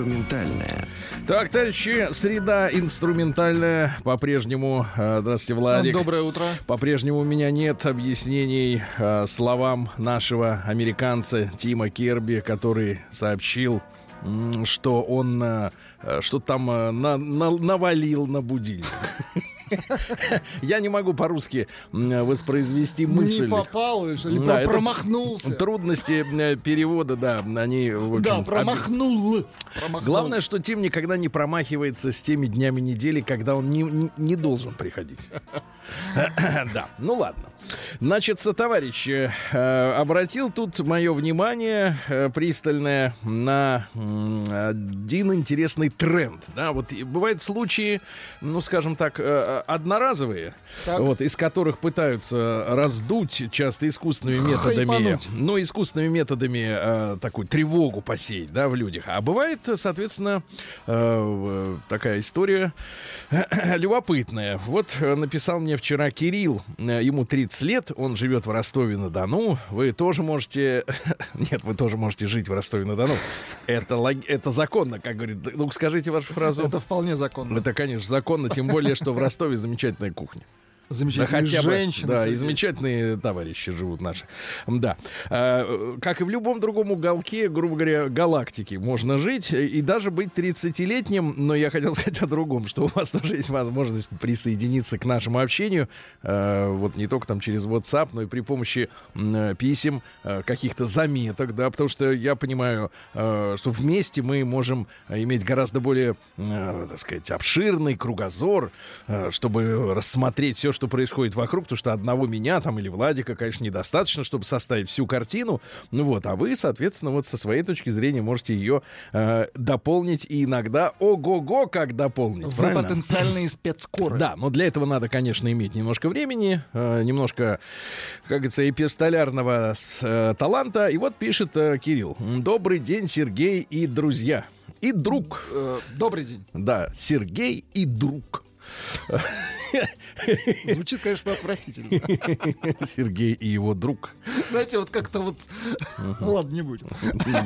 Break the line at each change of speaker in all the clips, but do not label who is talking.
Инструментальная.
Так, товарищи, среда инструментальная. По-прежнему, э, здравствуйте, Владик.
Доброе утро.
По-прежнему у меня нет объяснений э, словам нашего американца Тима Керби, который сообщил, что он э, э, что там э, на- на- навалил на будильник. Я не могу по-русски воспроизвести мысль.
Не попал или
Да,
промахнулся.
Трудности э, перевода, да, они... общем,
Да,
об-
промахнул. Промахнул.
Главное, что Тим никогда не промахивается с теми днями недели, когда он не- не должен приходить. Да, ну ладно. Значит, товарищ э, э, обратил тут мое внимание э, пристальное на м, один интересный тренд. Да, вот бывают случаи, ну, скажем так, э, одноразовые,
Так.
вот, из которых пытаются раздуть часто искусственными методами,
Хайпануть.
ну, искусственными методами э, такую тревогу посеять, да, в людях. А бывает, соответственно, э, э, такая история любопытная. Вот э, написал мне вчера Кирилл, э, ему 30 лет, он живет в Ростове-на-Дону. Вы тоже можете... Нет, вы тоже можете жить в Ростове-на-Дону. Это, лог- это законно, как говорит. Ну, скажите вашу фразу.
Это вполне законно.
Это, конечно, законно, тем более, что в Ростове замечательная кухня. Да
Замечательные
хотя бы,
женщины.
да, и замечательные товарищи живут наши. Да. А, как и в любом другом уголке, грубо говоря, галактики можно жить и даже быть 30-летним, но я хотел сказать о другом, что у вас тоже есть возможность присоединиться к нашему общению, э, вот не только там через WhatsApp, но и при помощи э, писем, э, каких-то заметок, да, потому что я понимаю, э, что вместе мы можем иметь гораздо более, э, так сказать, обширный кругозор, э, чтобы рассмотреть все, что происходит вокруг, потому что одного меня там или Владика, конечно, недостаточно, чтобы составить всю картину. Ну вот, а вы, соответственно, вот со своей точки зрения можете ее э, дополнить и иногда ого-го как дополнить.
Вы
правильно?
потенциальные спецкоры.
Да, но для этого надо, конечно, иметь немножко времени, э, немножко, как говорится, эпистолярного э, таланта. И вот пишет э, Кирилл. Добрый день, Сергей и друзья. И друг.
Э, Добрый день.
Да, Сергей и друг.
Звучит, конечно, отвратительно.
Сергей и его друг.
Знаете, вот как-то вот... Ладно, не будем.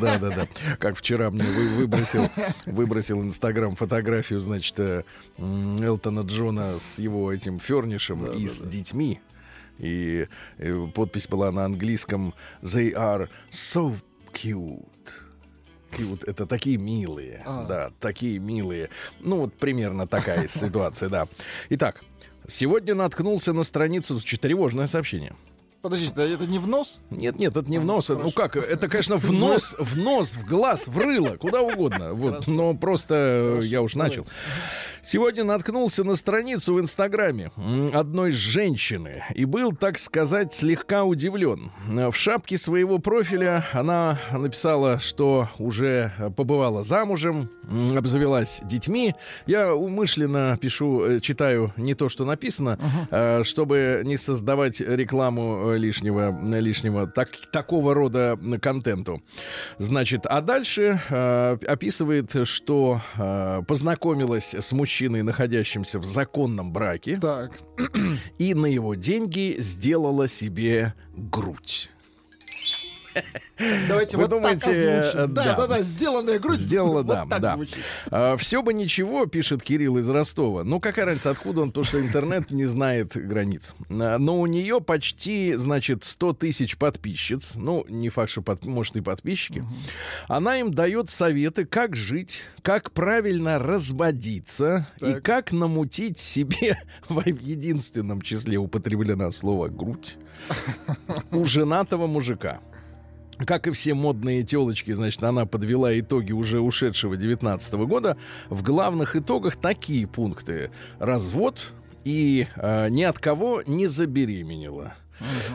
Да, да, да. Как вчера мне вы- выбросил, выбросил Инстаграм фотографию, значит, э, Элтона Джона с его этим фернишем и с детьми. И э, подпись была на английском They are so cute. Cute. Это такие милые.
А.
Да, такие милые. Ну, вот примерно такая ситуация, да. Итак, сегодня наткнулся на страницу тревожное сообщение.
Подождите, да это не в нос?
Нет, нет, это не в нос. Ну
хорошо.
как, это, конечно, в нос, в нос, в глаз, в рыло, куда угодно. Вот, но просто э, я уж начал. Сегодня наткнулся на страницу в Инстаграме одной женщины и был, так сказать, слегка удивлен. В шапке своего профиля она написала, что уже побывала замужем, обзавелась детьми. Я умышленно пишу, э, читаю не то, что написано, э, чтобы не создавать рекламу э, лишнего, лишнего так, такого рода контенту. Значит, а дальше э, описывает, что познакомилась с мужчиной, находящимся в законном браке,
Так.
и на его деньги сделала себе грудь.
Давайте
Вы
вот
думаете,
так
э.
Да,
да.
да, да, сделанная грудь.
Сделала,
вот
да,
так
да.
звучит.
все бы ничего, пишет Кирилл из Ростова. Ну, какая разница, откуда он, то, что интернет не знает границ. А, Но у нее почти, значит, 100 тысяч подписчиц. Ну, не факт, что, под- может, и подписчики. Она им дает советы, как жить, как правильно разводиться и
Так.
как намутить себе, в единственном числе употреблено слово «грудь», у женатого мужика. Как и все модные телочки, значит, она подвела итоги уже ушедшего 19 года. В главных итогах такие пункты. Развод и э, ни от кого не забеременела.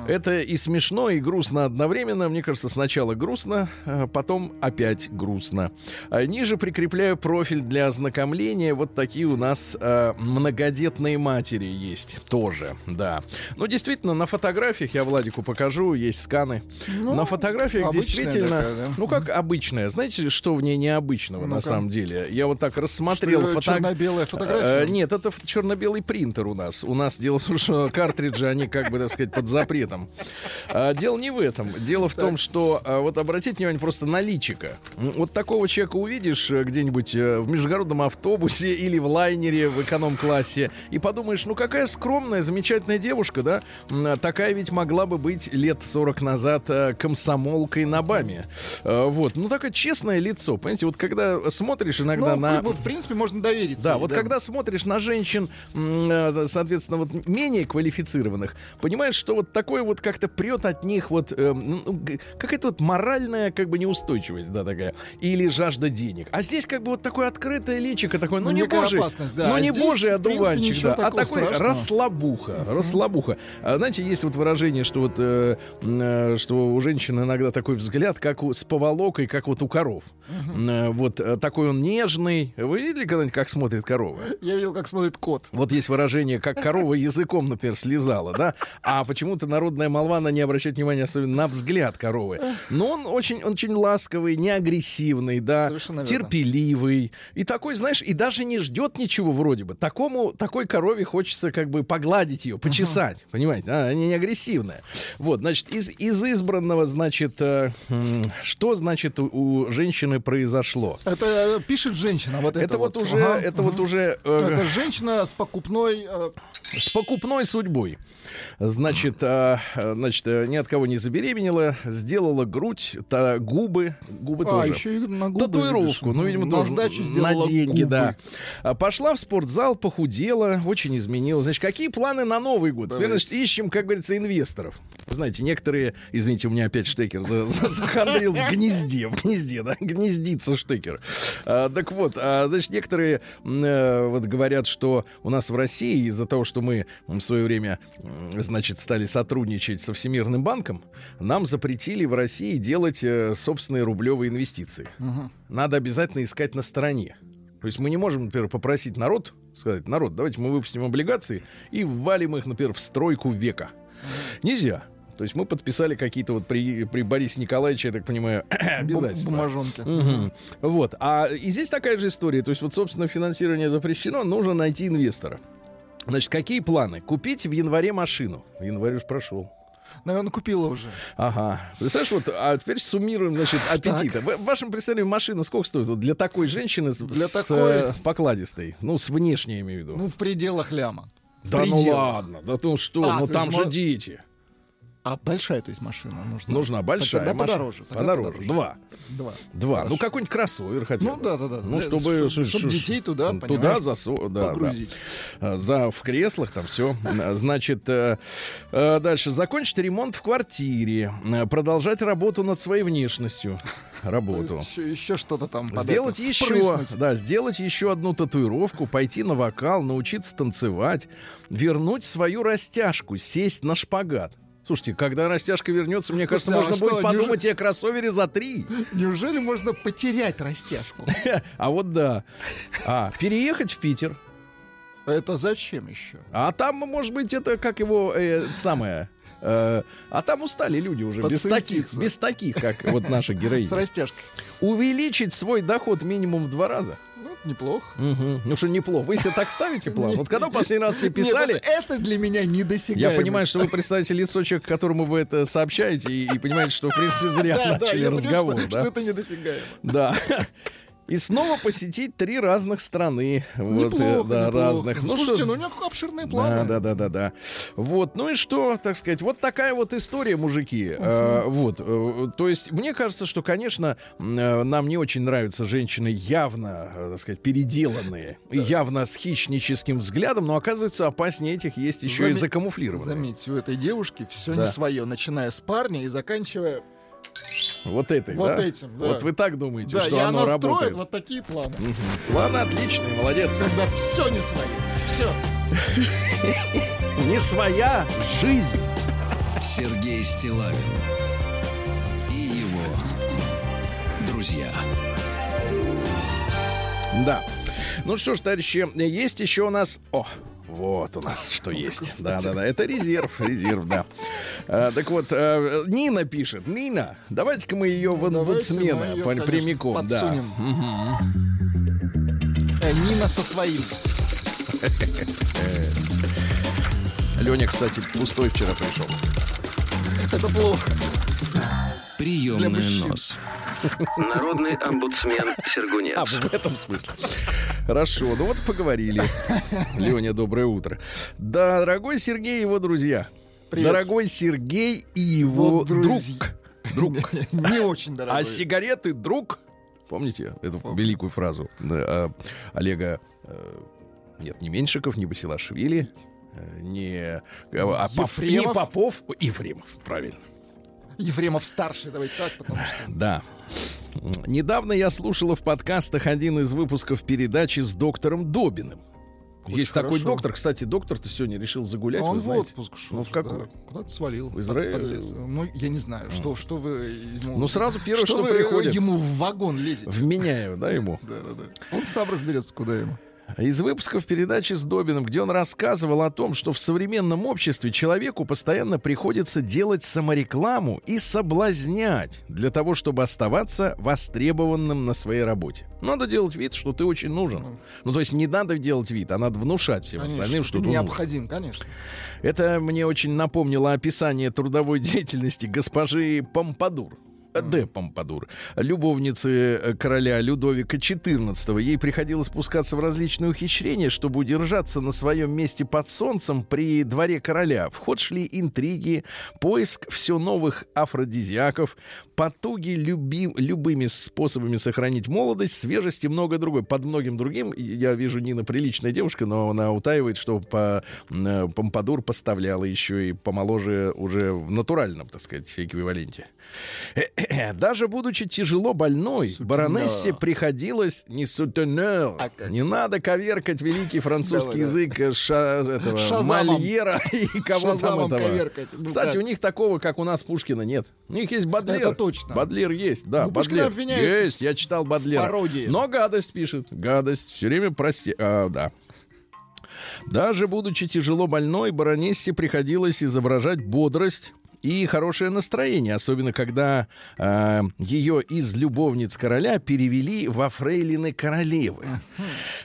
Это и смешно, и грустно одновременно. Мне кажется, сначала грустно, а потом опять грустно. А ниже прикрепляю профиль для ознакомления. Вот такие у нас а, многодетные матери есть тоже, да. Ну, действительно, на фотографиях, я Владику покажу, есть сканы.
Ну,
на фотографиях действительно,
такая, да.
ну, как обычная. Знаете, что в ней необычного на
Ну-ка.
самом деле? Я вот так рассмотрел фото-
черно-белая
Э,
фотография?
Нет, это черно-белый принтер у нас. У нас дело в том, что картриджи, они как бы, так сказать, под запретом. А, дело не в этом. Дело в том, что, а, вот обратите внимание просто на личика. Вот такого человека увидишь э, где-нибудь э, в междугородном автобусе или в лайнере в эконом-классе и подумаешь, ну какая скромная, замечательная девушка, да? А Такая ведь могла бы быть лет 40 назад э, комсомолкой на БАМе. Вот. Ну, такое честное лицо. Понимаете, вот когда смотришь иногда
ну,
на...
бы, в принципе, можно довериться.
Да,
ей,
вот когда смотришь на женщин, соответственно, вот менее квалифицированных, понимаешь, что вот такое вот как-то прет от них вот э, ну, какая-то вот моральная как бы неустойчивость, да, такая, или жажда денег. А здесь как бы вот такое открытое личико, такое, ну не
Некая
божий,
да.
ну
А
не
здесь,
божий одуванчик,
ничего
да, а такой
страшного.
расслабуха, расслабуха. А, знаете, есть вот выражение, что вот, э, э, что у женщин иногда такой взгляд, как у, с поволокой, как вот у коров. Э, Вот э, такой он нежный. Вы видели когда-нибудь, как смотрит корова?
Я видел, как смотрит кот.
Вот есть выражение, как корова языком, например, слезала, да? А почему-то народная молва она не обращает внимания особенно на взгляд коровы. Но он очень, он очень ласковый, не агрессивный, да, терпеливый. И такой, знаешь, и даже не ждет ничего вроде бы. Такому, такой корове хочется как бы погладить ее, почесать, понимаете? А, они не агрессивная. Вот, значит, из, из избранного, значит, э, что, значит, у, у женщины произошло?
Это э, пишет женщина. Вот это,
Это вот уже,
Ага,
это
ага.
вот уже э,
Это женщина с покупной... э,
с покупной судьбой. Значит, а, значит, э, ни от кого не забеременела, сделала грудь, та, губы, губы
а,
тоже.
еще и на губы,
Татуировку,
видишь.
ну, видимо,
на
тоже
сдачу
на
сделала
деньги,
губы.
да. А, Пошла в спортзал, похудела, очень изменилась. Значит, какие планы на Новый год? Значит, ищем, как говорится, инвесторов. Вы знаете, некоторые, извините, у меня опять штекер за- за- захандрил в гнезде, в гнезде, да, гнездится штекер. А, так вот, а, значит, некоторые э, вот говорят, что у нас в России из-за того, что мы в свое время, значит, стали сотрудничать со Всемирным банком, нам запретили в России делать э, собственные рублевые инвестиции.
Мгм.
Надо обязательно искать на стороне. То есть мы не можем, например, попросить народ, сказать, народ, давайте мы выпустим облигации и ввалим их, например, в стройку века. Нельзя. То есть мы подписали какие-то вот при, при Борисе Николаевиче, я так понимаю, обязательства.
Бумажонки.
Мгм. Вот. А и здесь такая же история. То есть вот, собственно, финансирование запрещено, нужно найти инвестора. Значит, какие планы? Купить в январе машину. Январь уж прошел.
Наверное, купила уже.
Ага. Представляешь, вот, а теперь суммируем, значит, аппетиты. В, в вашем представлении машина сколько стоит? Вот для такой женщины с,
Для
с,
такой-
э, покладистой. Ну, с внешней, я имею в виду.
Ну, в пределах ляма. В
да ну
пределах.
ладно, да ну что,
А,
ну
то
там же
мо-
дети.
А большая, то есть, машина нужна?
Нужна большая
Тогда
машина.
подороже. тогда
Подороже. Два.
Два.
Два.
Хорошо.
Ну, какой-нибудь кроссовер хотя
Ну,
бы. Ну,
Да,
чтобы...
чтоб- чтоб
ш- ш-
детей туда,
Туда засу... да, да.
погрузить.
А, За, в креслах там все. Значит, э, э, дальше. Закончить ремонт в квартире. Э, Продолжать работу над своей внешностью. Работу.
еще, еще что-то там
Сделать
это,
еще,
впрыснуть.
да, сделать еще одну татуировку, пойти на вокал, научиться танцевать, вернуть свою растяжку, сесть на шпагат. Слушайте, когда растяжка вернется, мне кажется,
а
можно будет
неужели-
подумать о кроссовере за три.
Неужели можно потерять растяжку?
А вот да. А, переехать в Питер.
Это зачем еще?
А там, может быть, это как его э, самое. э, а там устали люди уже без таких, без таких, как вот наша
С
героиня.
растяжкой.
Увеличить свой доход минимум в два раза.
Неплохо.
Мгм. Ну что, неплохо. Вы себе так ставите план? Вот когда последний раз себе писали,
это, это для меня недосягаемо.
я понимаю, что вы представите лицо человека, которому вы это сообщаете, и, и понимаете, что, в принципе, зря
Да, да,
начали
понимаю,
разговор.
что,
да?
что это недосягаемо.
Да. И снова посетить три разных страны. Вот, э,
неплохо,
да,
неплохо.
разных.
Слушайте,
что-
ну у него обширные
Да,
планы.
да, да, да, да. Вот, ну и что, так сказать, вот такая вот история, мужики. Э, вот, э, то есть, мне кажется, что, конечно, нам не очень нравятся женщины явно, так сказать, переделанные, и явно с хищническим взглядом, но оказывается, опаснее этих есть еще и
Заме-
закамуфлированные.
Заметьте, у этой девушки все
Да.
не свое, начиная с парня и заканчивая.
Вот этой,
Вот
да?
этим, да.
Вот вы так думаете,
Да,
что
и
оно
она
работает?
вот такие планы.
Мгм. Ладно, отличный, молодец.
Когда все не свое. Все.
Не своя жизнь.
Сергей Стилавин и его друзья.
Да. Ну что ж, товарищи, есть еще у нас... О, вот у нас что есть. Да, да, да. Это резерв, резерв, да. А, так вот, а, Нина пишет. Нина, давайте-ка мы ее в
конечно,
прямиком. Да.
подсунем. Э, Нина со своим.
Леня, кстати, пустой вчера пришел.
Это плохо.
Приемная нос. Народный омбудсмен
А,
Сергунец.
в этом смысле. Хорошо, ну вот и поговорили. Леня, доброе утро. Да, дорогой Сергей и его друзья.
Привет.
Дорогой Сергей и его
Вот
друг.
друзья.
Друг.
Не очень дорогой.
А сигареты друг? Помните эту великую фразу а, Олега? э, нет, не Меньшиков, не Басилашвили, э, не, э, а Поп- не
Ефремов?
Попов, Ефремов, правильно.
Ефремов старший, давайте так, потому что...
Да. Недавно я слушала в подкастах один из выпусков передачи с доктором Добиным.
Очень
Есть такой
хорошо.
доктор, кстати, доктор-то сегодня решил загулять,
А он
вы
в
знаете.
отпуск шел.
Ну, в какой?
да, Куда-то свалил.
В Израиль?
Ну, я не знаю, что, что вы ему...
Ну, сразу первое, что
вы
приходит.
ему в вагон лезете.
Вменяю, да, ему?
Да, да, да. Он сам разберется, куда ему.
Из выпусков передачи с Добиным, где он рассказывал о том, что в современном обществе человеку постоянно приходится делать саморекламу и соблазнять для того, чтобы оставаться востребованным на своей работе. Надо делать вид, что ты очень нужен. Ну, то есть не надо делать вид, а надо внушать всем
Конечно,
остальным, что
ты
ты нужен.
необходим, конечно.
Это мне очень напомнило описание трудовой деятельности госпожи Помпадур. Э, Де Помпадур, любовницы э, короля Людовика XIV. Ей приходилось спускаться в различные ухищрения, чтобы удержаться на своем месте под солнцем при дворе короля. В ход шли интриги, поиск все новых афродизиаков, потуги люби- любыми способами сохранить молодость, свежесть и многое другое. Под многим другим, я вижу, Нина приличная девушка, но она утаивает, что по э, Помпадур поставляла еще и помоложе уже в натуральном, так сказать, эквиваленте. Даже будучи тяжело больной, баронессе приходилось не сутенер,
А как?
не надо коверкать великий французский
Давай,
язык э, ша- этого,
Шазамом.
Мольера и кого там
Шазамом
этого.
коверкать. Ну
Кстати,
как?
у них такого, как у нас Пушкина, нет. У них есть Бадлер.
Это точно.
Бадлер есть, да.
Ну,
Бадлер. Есть, я читал Бадлера.
пародии.
Но гадость пишет. Гадость. Все время прости. А, да. Даже будучи тяжело больной, баронессе приходилось изображать бодрость и хорошее настроение, особенно когда э, ее из любовниц короля перевели во фрейлины королевы.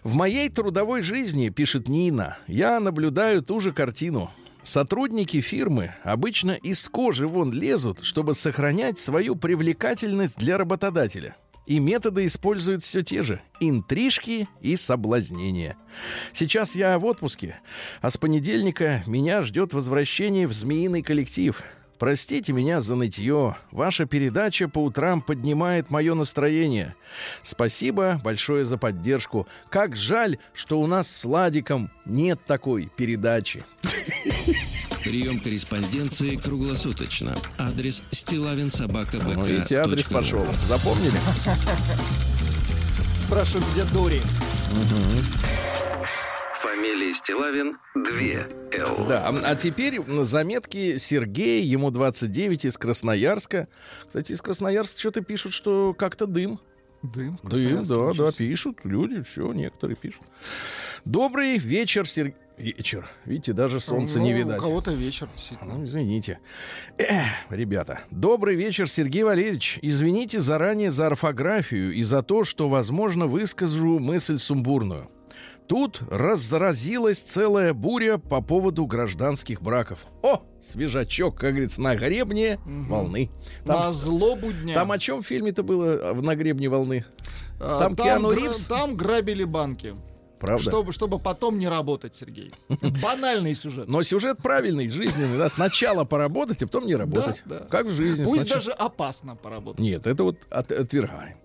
В моей трудовой жизни, пишет Нина, я наблюдаю ту же картину. Сотрудники фирмы обычно из кожи вон лезут, чтобы сохранять свою привлекательность для работодателя. И методы используют все те же – интрижки и соблазнения. Сейчас я в отпуске, а с понедельника меня ждет возвращение в змеиный коллектив. Простите меня за нытье. Ваша передача по утрам поднимает мое настроение. Спасибо большое за поддержку. Как жаль, что у нас с Владиком нет такой передачи.
Прием корреспонденции круглосуточно. Адрес стилавинсобакабк.
Ну, видите, адрес пошел. Запомнили?
Спрашивают, где Дори.
Фамилия Стилавин 2 Л.
Да, а а теперь заметки Сергея, ему 29, из Красноярска. Кстати, из Красноярска что-то пишут, что как-то дым.
Дым.
Дым, да, да, пишут люди, все, некоторые пишут. Добрый вечер, Сергей. Вечер. Видите, даже солнца
Ну,
не видать.
У кого-то вечер.
Ну, извините. Эх, ребята, добрый вечер, Сергей Валерьевич. Извините заранее за орфографию и за то, что, возможно, выскажу мысль сумбурную. Тут разразилась целая буря по поводу гражданских браков. О, свежачок, как говорится, на гребне волны.
На
Там,
злобу дня.
там о чем в фильме-то было в «На гребне волны»?
А,
там Киану
гра-
Ривз?
Там грабили банки.
Правда?
Чтобы, чтобы потом не работать, Сергей. Банальный сюжет.
Но сюжет правильный, жизненный. Да? Сначала поработать, а потом не работать.
Да, да.
Как в жизни.
Пусть
Сначала-
даже опасно поработать.
Нет, это вот от- отвергаем.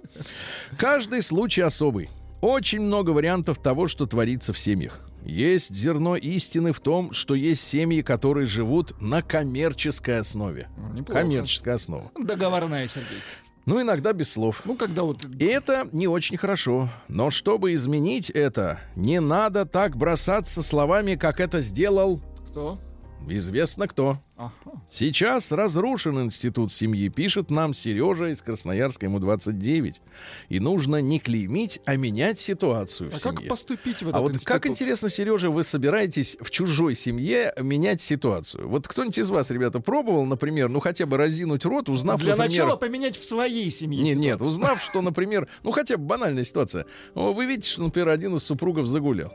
Каждый случай особый. Очень много вариантов того, что творится в семьях. Есть зерно истины в том, что есть семьи, которые живут на коммерческой основе.
Ну, неплохо.
Коммерческая основа.
Договорная, Сергей.
Ну, иногда без слов.
Ну, когда вот...
И это не очень хорошо. Но чтобы изменить это, не надо так бросаться словами, как это сделал
Кто?
Известно кто. Сейчас разрушен институт семьи, пишет нам Сережа из Красноярска, ему 29. И нужно не клеймить, а менять ситуацию в
А
семье.
как поступить в этот
А вот
институт?
как интересно, Сережа, вы собираетесь в чужой семье менять ситуацию? Вот кто-нибудь из вас, ребята, пробовал, например, ну хотя бы разинуть рот, узнав,
Для
например...
начала поменять в своей семье.
Нет, нет,
ситуацию.
узнав, что, например, ну хотя бы банальная ситуация. Вы видите, что, например, один из супругов загулял.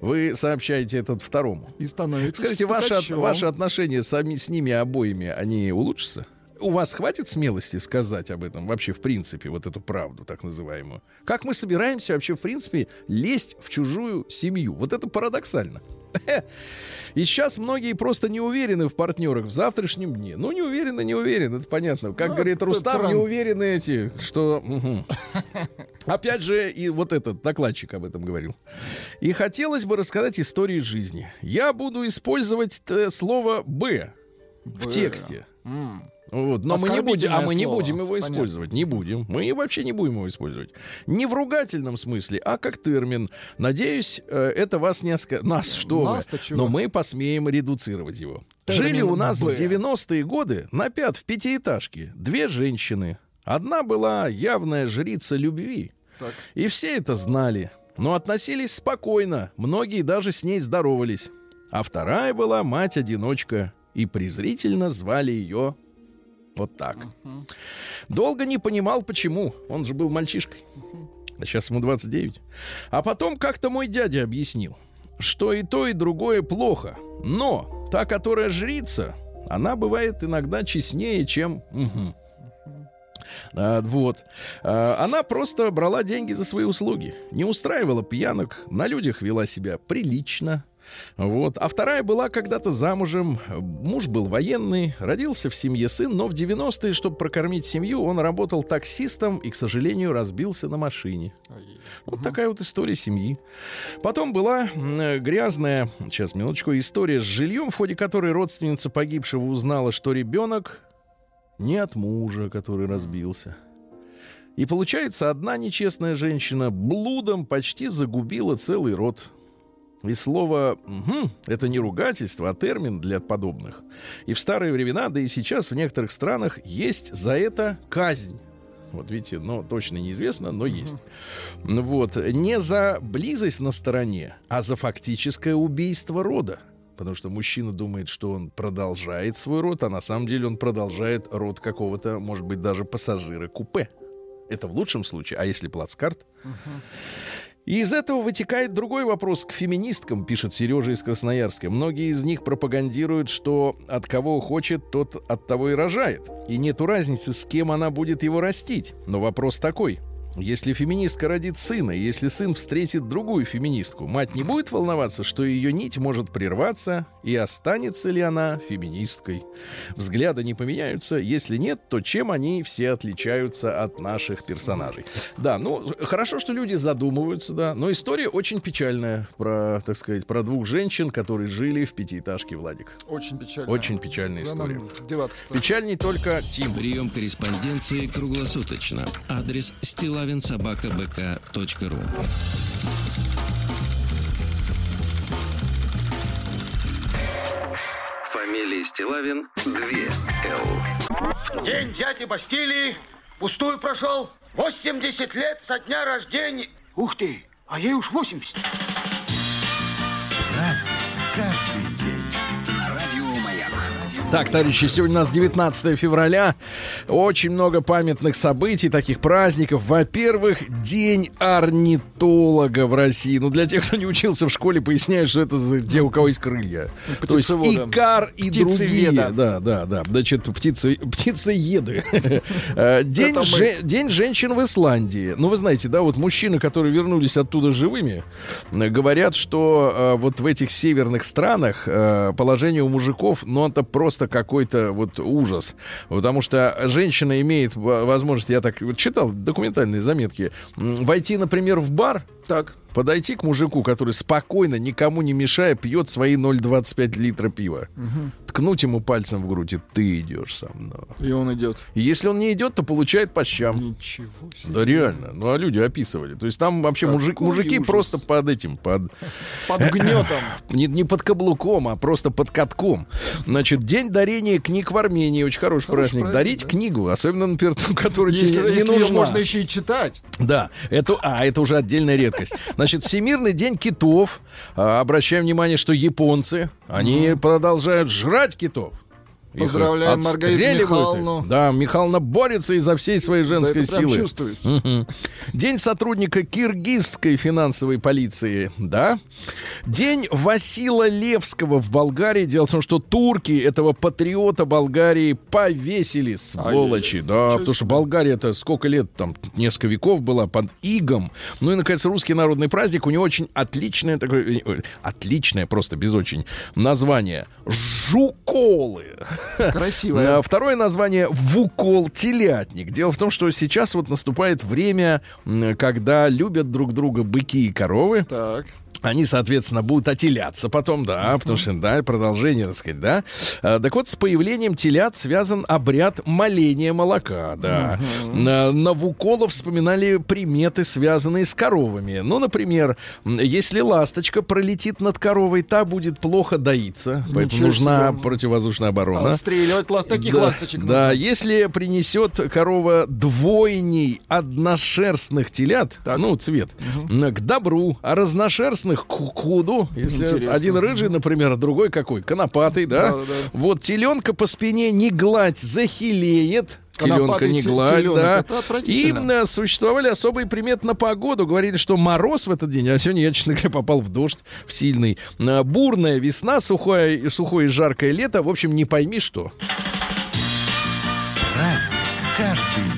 Вы сообщаете этот второму.
И становится
Скажите, ваши, от- ваши отношения сами, с ними обоими, они улучшатся? У вас хватит смелости сказать об этом вообще в принципе, вот эту правду так называемую? Как мы собираемся вообще в принципе лезть в чужую семью? Вот это парадоксально. И сейчас многие просто не уверены в партнерах в завтрашнем дне. Ну, не уверены, не уверены, это понятно. Как
Ну,
говорит Рустам,
Трамп.
не уверены эти, что... мгм. Опять же, и вот этот докладчик об этом говорил. И хотелось бы рассказать истории жизни. Я буду использовать э, слово «б» в тексте. Вот, но мы не будем, а мы не
слово.
будем его
Понятно.
использовать, не будем. Мы вообще не будем его использовать. Не в ругательном смысле, а как термин. Надеюсь, э, это вас не оска... Нас, что вы.
Нас-то чего?
Но мы посмеем редуцировать его.
Термин
Жили у нас
«Б».
в 90-е годы на пят в пятиэтажке две женщины. Одна была явная жрица любви.
Так.
И все это знали, но относились спокойно, многие даже с ней здоровались. А вторая была мать-одиночка, и презрительно звали ее вот так. Долго не понимал, почему. Он же был мальчишкой. А сейчас ему 29. А потом как-то мой дядя объяснил, что и то, и другое плохо. Но та, которая жрица, она бывает иногда честнее, чем... Мгм. А, вот. А, она просто брала деньги за свои услуги. Не устраивала пьянок, на людях вела себя прилично. Вот. А вторая была когда-то замужем. Муж был военный, родился в семье сын, но в 90-е, чтобы прокормить семью, он работал таксистом и, к сожалению, разбился на машине. Вот такая вот история семьи. Потом была э, грязная, сейчас, минуточку, история с жильем, в ходе которой родственница погибшего узнала, что ребенок не от мужа, который разбился. И получается, одна нечестная женщина блудом почти загубила целый род. И слово «мгм» — это не ругательство, а термин для подобных. И в старые времена, да и сейчас в некоторых странах есть за это казнь. Вот видите, но точно неизвестно, но есть. Ну Вот. Не за близость на стороне, а за фактическое убийство рода. Потому что мужчина думает, что он продолжает свой род, а на самом деле он продолжает род какого-то, может быть, даже пассажира купе. Это в лучшем случае. А если плацкарт? И из этого вытекает другой вопрос к феминисткам, пишет Сережа из Красноярска. Многие из них пропагандируют, что от кого хочет, тот от того и рожает. И нету разницы, с кем она будет его растить. Но вопрос такой. Если феминистка родит сына, если сын встретит другую феминистку, мать не будет волноваться, что ее нить может прерваться, и останется ли она феминисткой. Взгляды не поменяются, если нет, то чем они все отличаются от наших персонажей. Да, ну, хорошо, что люди задумываются, да, но история очень печальная про, так сказать, про двух женщин, которые жили в пятиэтажке, Владик.
Очень печально.
Очень печальная история. Печальней только Тим.
Прием корреспонденции круглосуточно. Адрес стилавинсобакабк.ру Фамилия Стилавин 2 Л.
День дяди Бастилии пустую прошел. 80 лет со дня рождения. Ух ты, а ей уж 80.
Так, товарищи, сегодня у нас 19 февраля. Очень много памятных событий, таких праздников. Во-первых, День орнитолога в России. Ну, для тех, кто не учился в школе, поясняю, что это за те, у кого есть крылья. То есть и
птицевода.
кар, и другие. Да, да, да. Значит, птицы, птицееды. Э, День, же- День женщин в Исландии. Ну, вы знаете, да, вот мужчины, которые вернулись оттуда живыми, говорят, что э, вот в этих северных странах э, положение у мужиков, ну, это просто какой-то вот ужас. Потому что женщина имеет возможность, я так читал документальные заметки, войти, например, в бар,
Так.
подойти к мужику, который спокойно, никому не мешая, пьет свои 0,25 литра пива, ткнуть ему пальцем в грудь, и ты идешь со мной.
И он идет.
И если он не идет, то получает по щам.
Ничего себе.
Да реально. Ну а люди описывали. То есть там вообще мужик,
Какой
мужики
ужас.
просто под этим, под
Под гнетом.
не, не под каблуком, а просто под катком. Значит, день дарения книг в Армении. Очень хороший,
Хороший
праздник.
праздник,
Дарить
да.
книгу, особенно, например, ту, которая
Если,
тебе не
если
нужна.
можно еще и читать.
Да, это, а, это уже отдельная редкость. Значит, Всемирный день китов. А, обращаем внимание, что японцы, они продолжают жрать китов. Их
Поздравляем Маргариту
их.
Михайловну.
Да, Михайловна борется изо всей своей женской
это
силы.
чувствуется.
День сотрудника киргизской финансовой полиции, да? День Васила Левского в Болгарии. Дело в том, что турки этого патриота Болгарии повесили, сволочи. Да, потому что. Болгария это сколько лет, там, несколько веков была под игом. Ну и, наконец, русский народный праздник. У него очень отличное такое, э, отличное просто, без очень, название. Жуколы.
Красивая.
А Второе название Вукол телятник. Дело в том, что сейчас вот наступает время, когда любят друг друга быки и коровы.
Так.
Они, соответственно, будут отеляться потом, да, потому что, да, продолжение, так сказать, да. А, так вот, с появлением телят связан обряд моления молока, да. На, на Вукола вспоминали приметы, связанные с коровами. Ну, например, если ласточка пролетит над коровой, та будет плохо доиться, поэтому
Ничего
нужна
себе.
противовознушная оборона.
Отстреливать лас- таких
Да,
ласточек.
Да,
нужно.
если принесет корова двойней одношерстных телят,
Так.
ну, цвет, м, к добру, а разношерстных к худу, если
Интересно.
один рыжий, например, а другой какой, конопатый, да?
Да-да-да.
Вот теленка по спине не гладь, захилеет. Теленка не гладь, да. И м, существовали особые приметы на погоду. Говорили, что мороз в этот день, а сегодня я, честно говоря, попал в дождь, в сильный. А, Бурная весна, сухое, сухое и жаркое лето. В общем, не пойми что.
Праздник каждый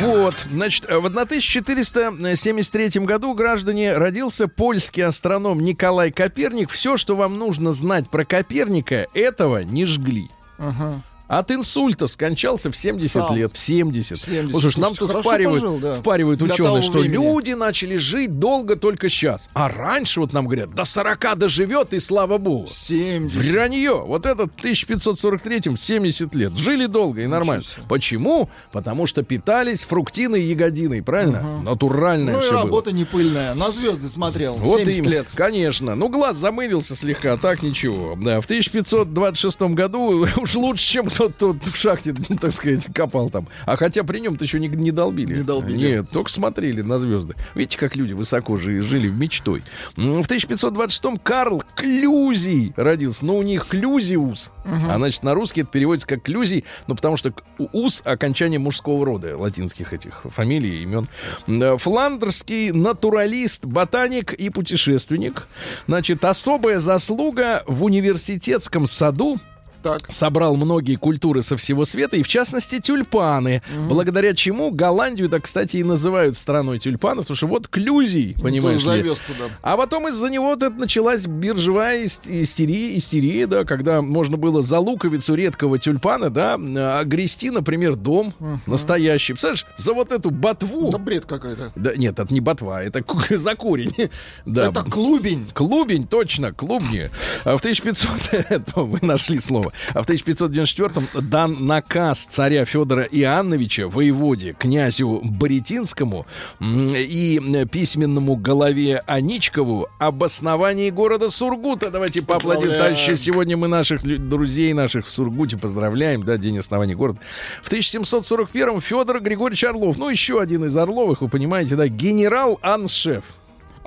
Вот, значит, в 1473 году, граждане, родился польский астроном Николай Коперник. Все, что вам нужно знать про Коперника, этого не жгли.
Ага.
От инсульта скончался в 70
Сам.
лет, в 70.
70.
Вот слушай, нам тут впаривают,
пожил, да.
впаривают
Для
ученые, что
времени.
люди начали жить долго только сейчас. А раньше, вот нам говорят, до 40 доживет, и слава богу.
70.
Вранье. Вот этот в 1543-м 70 лет. Жили долго и нормально.
себе.
Почему? Потому что питались фруктиной и ягодиной, правильно? Натуральное
Ну и
все было.
работа не пыльная. На звезды смотрел.
Вот
70
им,
лет.
конечно. Ну, глаз замылился слегка, а так ничего. Да, в 1526 году уж лучше, чем кто-то тут в шахте, ну, так сказать, копал там. А хотя при нем-то еще не, не долбили.
Не долбили.
Нет, только смотрели на звезды. Видите, как люди высоко жи- жили в мечтой. В 1526 Карл Клюзий родился. Ну, у них Клюзиус. А значит, на русский это переводится как Клюзий, ну, потому что ус — окончание мужского рода, латинских этих фамилий, имен. М, Фландерский натуралист, ботаник и путешественник. Значит, особая заслуга в университетском саду
Так.
собрал многие культуры со всего света, и в частности тюльпаны, благодаря чему Голландию, так, кстати, и называют страной тюльпанов, потому что вот клюзий, понимаешь ли.
завез туда.
А потом из-за него вот это началась биржевая ис- истерия, истерия, да, когда можно было за луковицу редкого тюльпана, да, огрести, например, дом настоящий. Представляешь, за вот эту ботву...
Да бред какой-то.
Да, нет, это не ботва, это за корень. Да.
Это клубень.
Клубень, точно, клубни. А в 1500... Это вы нашли слово. А в 1594-м дан наказ царя Федора Иоанновича, воеводе, князю Боретинскому и письменному голове Аничкову об основании города Сургута. Давайте.
Поздравляем.
Товарищи, сегодня мы наших друзей наших в Сургуте поздравляем, да, день основания города. В 1741-м Федор Григорьевич Орлов, ну, еще один из Орловых, вы понимаете, да, генерал-аншеф.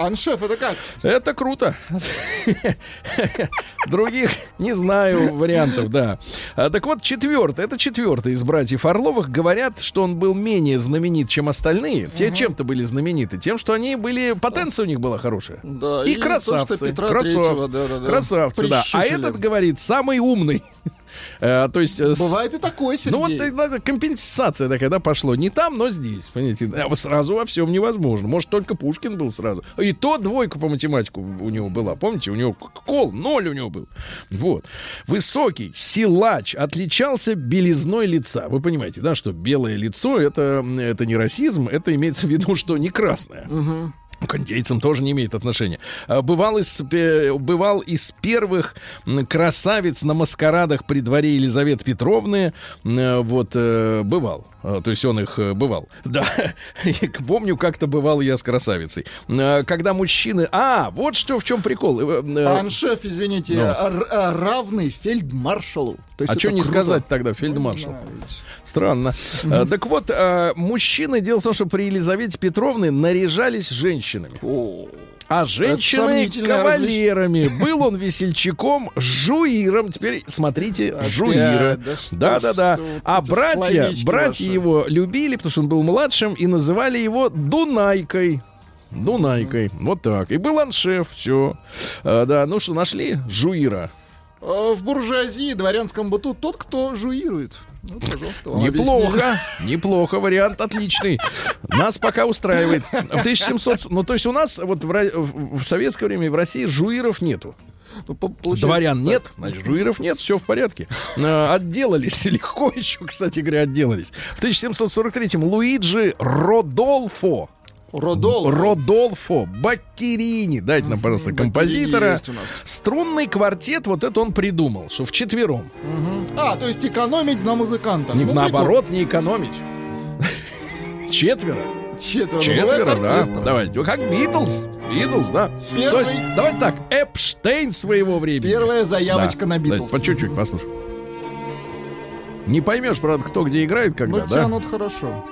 Аншеф, это как?
Это круто. Других не знаю вариантов, да. А, так вот, четвертый, это четвертый из братьев Орловых. Говорят, что он был менее знаменит, чем остальные. Те чем-то были знамениты. Тем, что они были... Потенция у них была хорошая.
Да,
И красавцы.
Петра
Красав-
Третьего, да, да, да.
Красавцы, да. А этот говорит, самый умный. Э, то есть... э,
Бывает и такое, Сергей.
ну вот э, компенсация такая, да, пошла. Не там, но здесь, понимаете. А сразу во всем невозможно. Может, только Пушкин был сразу. И то двойка по математику у него была. Помните, у него кол, ноль у него был. Вот. Высокий, силач, отличался белизной лица. Вы понимаете, да, что белое лицо это, это не расизм, это имеется в виду, что не красное. К индейцам тоже не имеет отношения. А, Бывал из, пе- бывал из первых красавиц на маскарадах при дворе Елизаветы Петровны. Э, Вот, э, бывал. А, То есть он их э, бывал. Да. Помню, как-то бывал я с красавицей. М, Когда мужчины... А, вот что в чем прикол. Э, э,
Аншеф, извините,
Ну.
а, равный фельдмаршалу. То есть
А что не
круто.
сказать тогда, фельдмаршал?
Ну.
Странно. А, Так вот, а, мужчины, дело в том, что при Елизавете Петровне наряжались женщинами. А женщины кавалерами. Был он весельчаком, жуиром. Теперь смотрите,
Опять,
жуира.
да что
Да,
ж
да, да.
всё вот
А братья, братья
ваши.
его любили, потому что он был младшим, и называли его Дунайкой. Дунайкой. Вот так. И был аншеф, все. да, ну что, нашли жуира?
А, В буржуазии, дворянском быту тот, кто жуирует. Ну, пожалуйста, вам объяснили.
Неплохо, неплохо, вариант отличный. Нас пока устраивает. В 1700, ну то есть у нас вот в, в- советское время в России жуиров нету.
Ну,
Дворян
так.
нет, значит, жуиров нет, все в порядке. Э, Отделались легко еще, кстати говоря, отделались. В 1743-м Луиджи Родолфо.
Родолфо.
Родолфо Баккерини. Дайте нам, пожалуйста, композитора. Струнный квартет, вот это он придумал, что вчетвером.
А, то есть экономить на музыкантах.
Не,
Ну,
наоборот, не экономить. Четверо.
Четверо. ну,
Четверо, да. Давайте. Как Битлз. Битлз, да.
Первый-
То есть, давайте так, Эпштейн своего времени.
Первая заявочка
Да.
на Битлз.
По чуть-чуть послушай. Не поймешь, правда, кто где играет, когда,
Ну,
да?
тянут хорошо.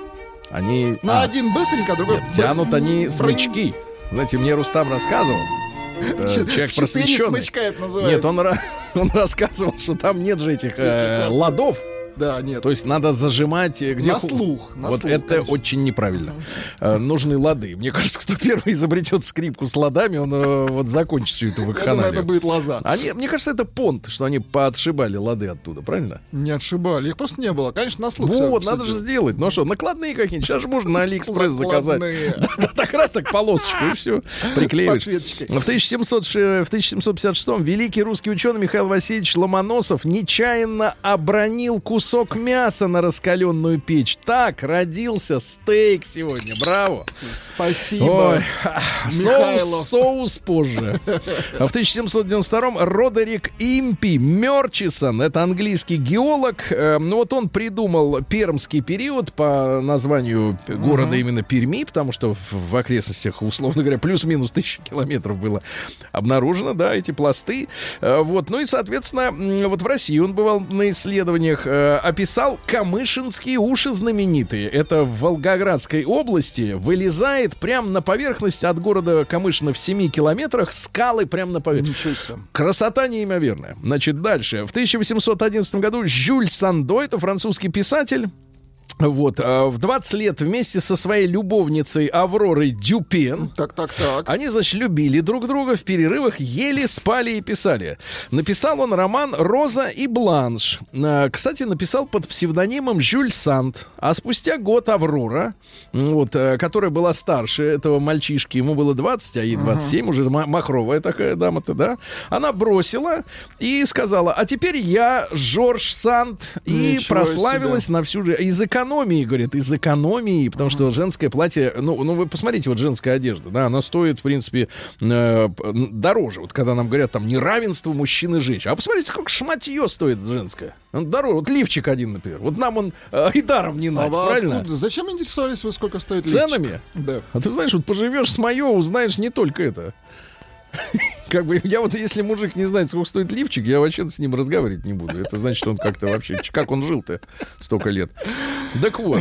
Они...
На
а,
один быстренько, другой...
нет, тянут они смычки. Знаете, мне Рустам рассказывал. э, Человек просвещенный. Нет, он, он рассказывал, что там нет же этих э, ладов.
Да, нет.
То есть надо зажимать э, где
На слух, на
вот
слух,
это
конечно.
очень неправильно. Э, нужны лады. Мне кажется, кто первый изобретет скрипку с ладами, он э, вот закончит всю эту вакханалию.
это будет лоза.
Они, мне кажется, это понт, что они поотшибали лады оттуда, правильно?
Не отшибали. Их просто не было. Конечно, на слух.
вот, надо же сделать. Ну что, накладные какие-нибудь. Сейчас же можно на Алиэкспресс заказать. Да, так раз так полосочку и все. Приклеиваешь.
С подсветочкой.
В, 1700, ш- в 1756 великий русский ученый Михаил Васильевич Ломоносов нечаянно обронил кусок мяса на раскаленную печь. Так родился стейк сегодня. Браво!
Спасибо.
Ой,
Михайлов.
соус, соус позже. А в 1792-м Родерик Импи Мерчисон, это английский геолог, э, ну вот он придумал пермский период по названию города именно Перми, потому что в, в окрестностях, условно говоря, плюс-минус тысячи километров было обнаружено, да, эти пласты. Э, Вот, ну и, соответственно, вот в России он бывал на исследованиях, э, описал камышинские уши знаменитые. Это в Волгоградской области вылезает прямо на поверхность от города Камышино в 7 километрах скалы прямо на поверхность. Красота неимоверная. Значит, дальше. В 1811 году Жюль Сандо, это французский писатель, вот, а, в 20 лет вместе со своей любовницей Авророй Дюпен
Так, так, так.
они, значит, любили друг друга, в перерывах ели, спали и писали. Написал он роман «Роза и Бланш». А, Кстати, написал под псевдонимом Жюль Санд. А спустя год Аврора, вот, э, которая была старше этого мальчишки, ему было 20, а ей 27, уже ма- махровая такая дама-то, да, она бросила и сказала, а теперь я Жорж Санд, и
Ничего
прославилась на всю жизнь. Из экономии, говорит, из экономии, потому что женское платье, ну, ну вы посмотрите, вот женская одежда, да, она стоит, в принципе, э, дороже. Вот когда нам говорят там неравенство мужчин и женщин. А посмотрите, сколько шматье стоит женское. Он дороже. Вот лифчик один, например. Вот нам он э, и даром не
А
надо,
вы
правильно?
откуда? Зачем интересовались вы, сколько стоит лифчик?
Ценами?
Да.
А ты знаешь, вот поживешь с мое, узнаешь не только это. Как бы я вот, если мужик не знает, сколько стоит лифчик, я вообще с ним разговаривать не буду. Это значит, он как-то вообще, как он жил-то столько лет. Так вот,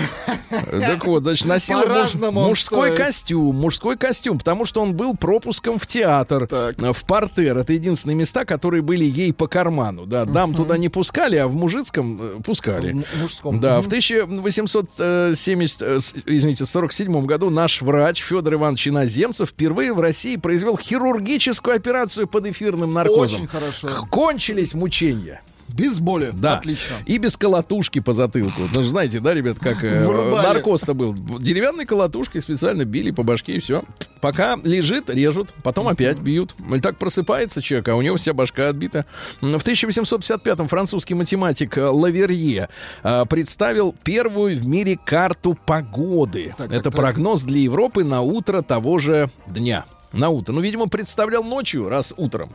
так вот, значит, носил муж- мужской
стоит.
костюм, мужской костюм, потому что он был пропуском в театр,
Так.
э, в портер. Это единственные места, которые были ей по карману. Да, дам туда не пускали, а в мужицком э, пускали.
В мужском.
Да,
Мгм.
в 1870, э, извините, 47 году наш врач Федор Иванович Иноземцев впервые в России произвел хирургическую операцию под эфирным наркозом.
Очень хорошо.
Кончились мучения.
Без боли.
Да.
Отлично.
И без колотушки по затылку. Ну, знаете, да, ребят, как э, наркоз-то был. Деревянной колотушкой специально били по башке и все. Пока лежит, режут, потом опять бьют. И так просыпается человек, а у него вся башка отбита. В 1855-м французский математик э, Лаверье э, представил первую в мире карту погоды.
Так,
Это
так, так.
прогноз для Европы на утро того же дня. На утро. Ну, видимо, представлял ночью, раз утром.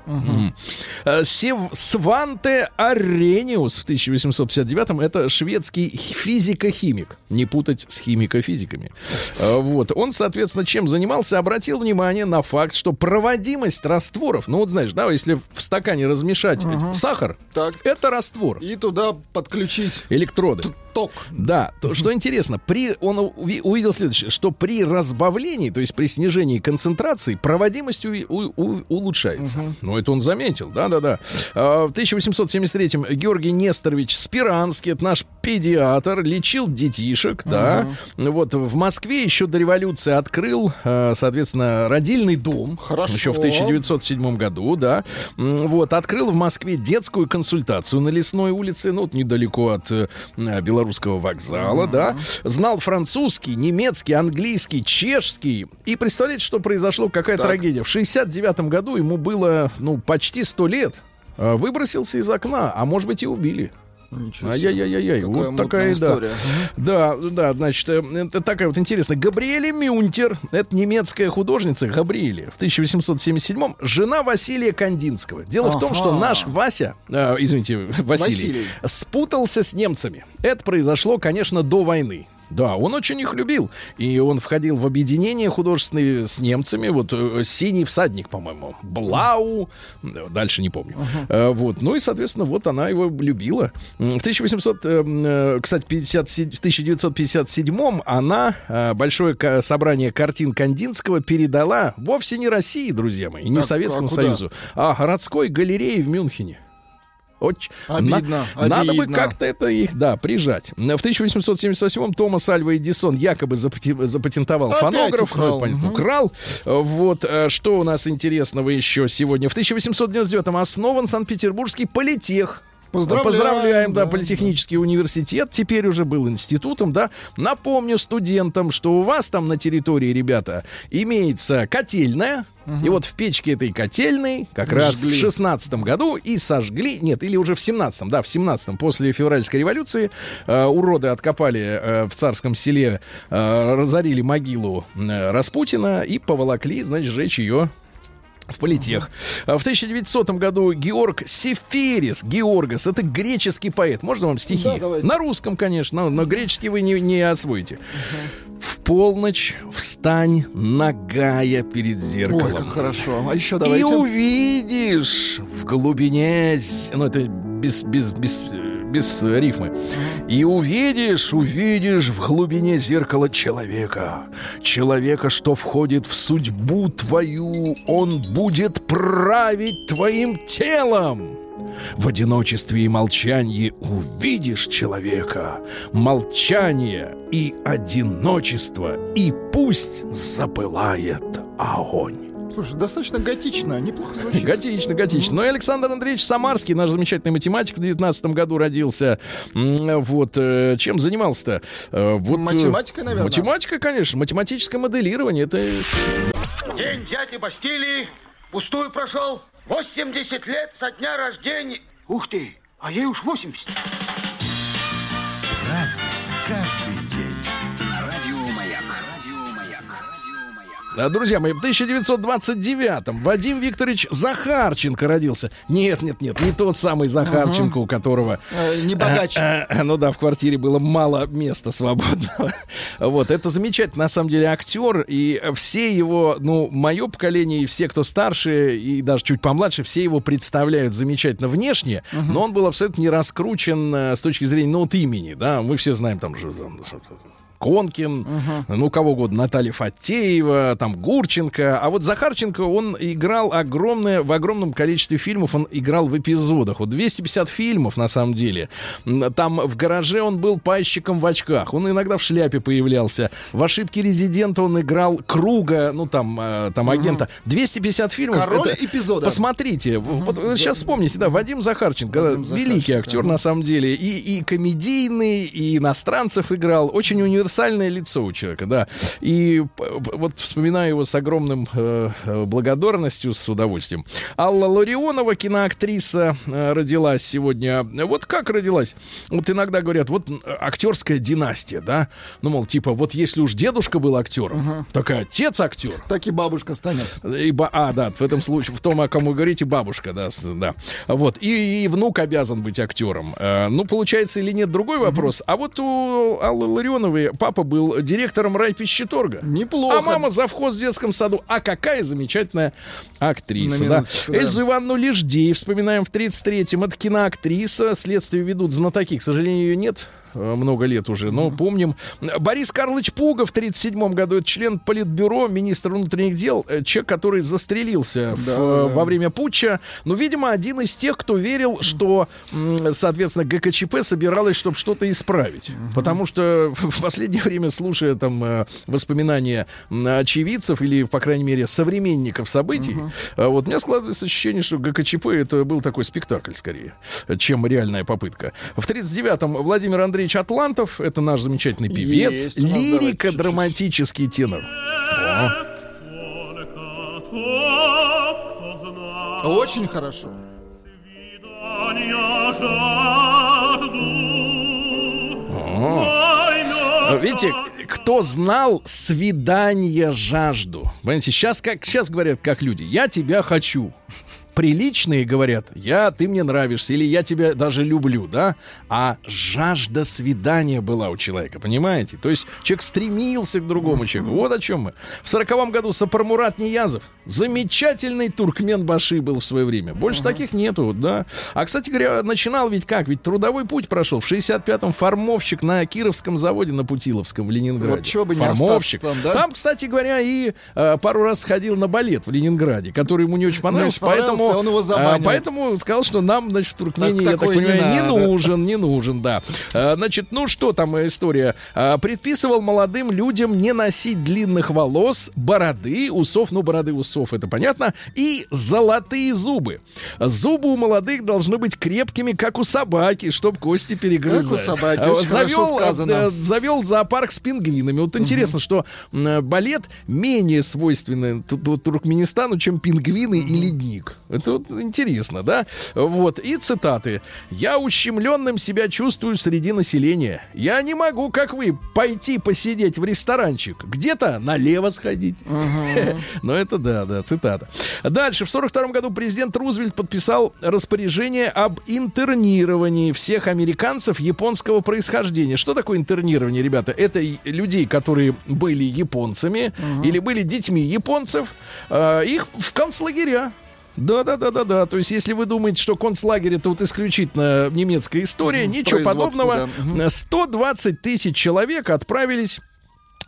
Сев- Сванте Арениус в 1859-м это шведский физико-химик. Не путать с химико-физиками. Э, Вот. Он, соответственно, чем занимался? Обратил внимание на факт, что проводимость растворов, ну, вот знаешь, да, если в стакане размешать сахар,
Так.
это раствор.
И туда подключить
Электроды.
Ток.
Да, то, что интересно, при, он уви- увидел следующее, что при разбавлении, то есть при снижении концентрации, проводимость у- у- у- улучшается. Ну, это он заметил, да-да-да. А, В 1873-м Георгий Несторович Спиранский, это наш педиатр, лечил детишек, да. Вот в Москве еще до революции открыл, а, соответственно, родильный дом.
Хорошо.
Еще в 1907 году, да. Вот, открыл в Москве детскую консультацию на Лесной улице, ну, вот недалеко от э, э, Белорусского вокзала, да. Знал французский, немецкий, английский, чешский. И представляете, что произошло, какая
Так.
трагедия. В 69 году ему было, ну, почти 100 лет. Э, Выбросился из окна, а может быть и убили.
Ничего себе.
Ай-яй-яй-яй, вот такая, да.
история.
Да, да, значит, э, это такая вот интересная. Габриэле Мюнтер, это немецкая художница Габриэле, в 1877-м, жена Василия Кандинского. Дело в том,
Ага.
что наш Вася, э, извините, Василий,
Василий.
спутался с немцами. Это произошло, конечно, до войны. Да, он очень их любил. И он входил в объединение художественное с немцами. Вот э, «Синий всадник», по-моему. «Блау». э, Дальше не помню. Э, Вот. Ну и, соответственно, вот она его любила. В 1800, э, э, кстати, 57 в 1957 она большое собрание картин Кандинского передала вовсе не России, друзья мои, не
Так,
Советскому
а куда?
Союзу, а городской галерее в Мюнхене. Очень.
Обидно,
На- Надо бы
обидно.
как-то это их, да, прижать. В 1878-м Томас Альва Эдисон якобы запати- запатентовал
Опять
фонограф.
украл.
Ну, понятно, украл. Вот, э, что у нас интересного еще сегодня. В 1899-м основан Санкт-Петербургский политех.
Поздравляем,
Поздравляем, да,
да,
политехнический университет теперь уже был институтом, да. Напомню студентам, что у вас там на территории, ребята, имеется котельная, и вот в печке этой котельной как раз
Жгли.
в шестнадцатом году и сожгли, нет, или уже в семнадцатом, да, в семнадцатом, после февральской революции, э, уроды откопали э, в царском селе, э, разорили могилу э, Распутина и поволокли, значит, сжечь ее в политех. А В 1900 году Георг Сеферис, Георгас, это греческий поэт. Можно вам стихи?
Да, давайте.
На русском, конечно, но, но греческий вы не, не освоите. В полночь встань нагая перед
Ой,
зеркалом.
как хорошо. А еще
И
давайте.
увидишь в глубине, ну это без, без, без, э, без э, рифмы. И увидишь, увидишь в глубине зеркала человека. Человека, что входит в судьбу твою, он будет править твоим телом. В одиночестве и молчании увидишь человека, молчание и одиночество, и пусть запылает огонь.
Слушай, достаточно готично, неплохо звучит.
Готично, готично. Ну и Александр Андреевич Самарский, наш замечательный математик, в 19 году родился. Вот э, чем занимался-то? Э, Вот, э,
Математикой, наверное?
Математика, конечно. Математическое моделирование. Это
День взятия Бастилии пустую прошел. 80 лет со дня рождения. Ух ты, а ей уж 80.
Друзья мои, в 1929-м Вадим Викторович Захарченко родился. Нет, нет, нет, не тот самый Захарченко, у которого...
Э, Не богач.
Э, э, Ну да, в квартире было мало места свободного. Вот, это замечательный, на самом деле, актер. И все его, ну, мое поколение и все, кто старше, и даже чуть помладше, все его представляют замечательно внешне, но он был абсолютно не раскручен э, с точки зрения, ну, вот имени, да. Мы все знаем там же... Конкин, ну, кого угодно, Наталья Фатеева, там, Гурченко. А вот Захарченко, он играл огромное, в огромном количестве фильмов, он играл в эпизодах. Вот 250 фильмов, на самом деле. Там в гараже он был пайщиком в очках. Он иногда в шляпе появлялся. В «Ошибке резидента» он играл Круга, ну, там, э, там агента. 250 фильмов.
Король
Это-
эпизода.
Посмотрите. Вот вы сейчас вспомните, да, Вадим Захарченко,
Вадим
великий
Захарченко,
актер, на самом деле. И, и комедийный, и иностранцев играл. Очень универсальное лицо у человека, да. И вот вспоминаю его с огромным э, э, благодарностью, с удовольствием. Алла Ларионова, киноактриса, э, родилась сегодня. Вот как родилась? Вот иногда говорят, вот актерская династия, да? Ну, мол, типа, вот если уж дедушка был актером, так и отец актер.
Так и бабушка станет.
И ба- а, да, в этом случае, в том, о ком вы говорите, бабушка, да, да. Вот. И, и внук обязан быть актером. Э, ну, получается или нет, другой вопрос. А вот у Аллы Ларионовой папа был директором райпищеторга.
Неплохо.
А мама завхоз в детском саду. А какая замечательная актриса, да.
да.
Эльзу Ивановну Леждей вспоминаем в 33-м. Это киноактриса. Следствие ведут знатоки. К сожалению, ее нет много лет уже, но помним. Борис Карлович Пуга в 37 году, это член Политбюро, министр внутренних дел, э, человек, который застрелился в,
Да,
э,
да.
во время путча. Ну, видимо, один из тех, кто верил, что, соответственно, ГКЧП собиралась, чтобы что-то исправить. Потому что в последнее время, слушая там э, воспоминания очевидцев или, по крайней мере, современников событий, э, вот у меня складывается ощущение, что ГКЧП это был такой спектакль скорее, чем реальная попытка. В 39-м Владимир Андреевич Атлантов, это наш замечательный певец,
Есть у нас, давайте
лирико-драматический тенор.
Очень хорошо.
Видите, кто знал свидание жажду? Понимаете, сейчас как сейчас говорят, как люди, я тебя хочу. Приличные говорят, я, ты мне нравишься, или я тебя даже люблю, да? А жажда свидания была у человека, понимаете? То есть человек стремился к другому человеку. Вот о чем мы. В сороковом году Сапармурат Ниязов, замечательный туркмен Баши был в свое время. Больше таких нету, да. А, кстати говоря, начинал ведь как? Ведь трудовой путь прошел. В 65-м формовщик на Кировском заводе на Путиловском в Ленинграде.
Вот чего бы не
формовщик.
там, да?
Там, кстати говоря, и э, пару раз сходил на балет в Ленинграде, который ему не очень понравился,
Не понравился,
поэтому,
он его
а, поэтому сказал, что нам, значит, в Туркмении,
Так
я так
не
понимаю, не,
надо.
нужен, не нужен, да. А, значит, ну что там история? А, предписывал молодым людям не носить длинных волос, бороды, усов, ну, бороды, усов, это понятно, и золотые зубы. Зубы у молодых должны быть крепкими, как у собаки, чтобы кости перегрызать.
собаки,
А,
очень хорошо
завел,
сказано.
э, завел зоопарк с пингвинами. Вот интересно, что м, балет менее свойственный ту- ту- Туркменистану, чем пингвины и ледник. Это вот интересно, да? Вот. И цитаты. «Я ущемленным себя чувствую среди населения. Я не могу, как вы, пойти посидеть в ресторанчик. Где-то налево сходить». Но это да, да, цитата. Дальше. В 42 году президент Рузвельт подписал распоряжение об интернировании всех американцев японского происхождения. Что такое интернирование, ребята? Это людей, которые были японцами или были детьми японцев, э, их в концлагеря. Да, да, да, да, да. То есть, если вы думаете, что концлагерь это вот исключительно немецкая история, ничего подобного.
да. Мгм.
120 тысяч человек отправились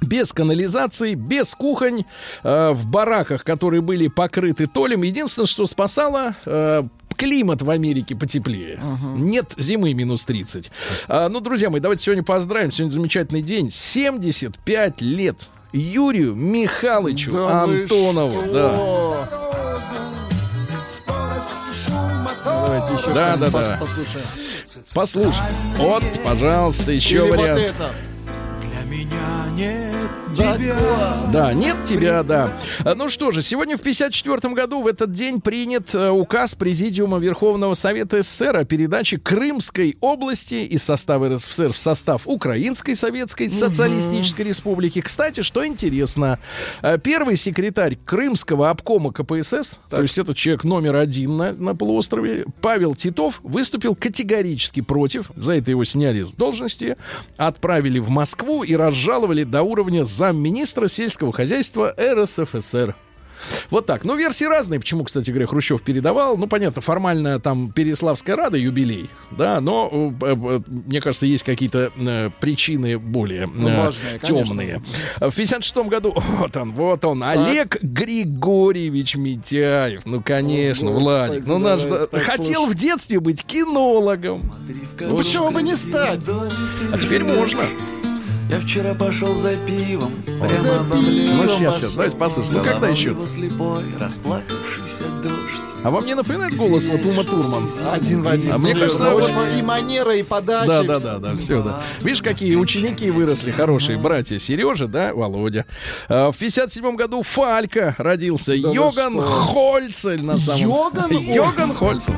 без канализации, без кухонь, э, в бараках, которые были покрыты толем. Единственное, что спасало, э, климат в Америке потеплее. Нет зимы минус 30. А, ну, друзья мои, давайте сегодня поздравим. Сегодня замечательный день. 75 лет Юрию Михайловичу
Да вы
Антонову.
что?
Да.
Давайте еще
Да, да, да.
послушаем.
Послушай. Вот, пожалуйста, еще
Или вот
вариант.
Это.
нет
Да, класс.
Да, нет тебя, да. Ну что же, сегодня в 54 году в этот день принят э, указ Президиума Верховного Совета СССР о передаче Крымской области из состава РСФСР в состав Украинской Советской Социалистической Республики. Кстати, что интересно, э, первый секретарь Крымского обкома КПСС, то есть это человек номер один на, на полуострове, Павел Титов, выступил категорически против. За это его сняли с должности, отправили в Москву и разжаловали до уровня замминистра сельского хозяйства РСФСР. Вот так. Ну, версии разные. Почему, кстати говоря, Хрущев передавал? Ну, понятно, формально там Переславская Рада юбилей, да, но, э, э, мне кажется, есть какие-то э, причины более
Ну, важные, конечно.
темные. В 56 году, вот он, вот он, Олег Григорьевич Митяев. Ну, конечно,
О,
Владик. Ну, наш хотел в детстве быть кинологом.
Ну почему бы не стать?
А теперь можно.
Я вчера пошел за пивом,
За
прямо
пивом
Ну, сейчас, сейчас, давайте послушаем. Ну, когда еще?
слепой, расплакавшийся дождь.
А вам не напоминает голос вот Ума Турман?
Один в один.
А мне кажется,
Очень
вот-
и манера, и подача.
Да, да, да, да, все, да. Видишь, какие ученики выросли, хорошие братья. Сережа, да, Володя. А, В 57 году Фалька родился.
Да
Йоган? Хольцель на самом
Йоган?
Йоган Хольцель.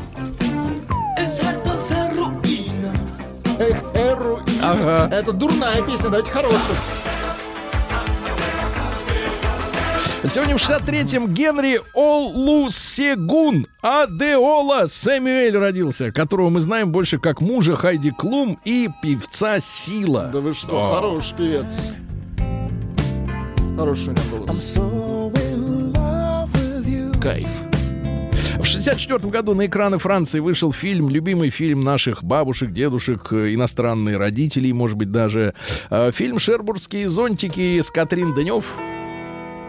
Эх, Эру. и-
Ага.
Это дурная песня, давайте хорошую.
Сегодня в 63-м Генри Олусегун Адеола Сэмюэль родился, которого мы знаем больше как мужа Хайди Клум и певца Сила.
Да вы что,
О.
хороший певец. Хороший у него голос. Кайф.
В 64 году на экраны Франции вышел фильм, любимый фильм наших бабушек, дедушек, э, иностранные родителей, может быть, даже. Э, Фильм «Шербургские зонтики» с Катрин Денев.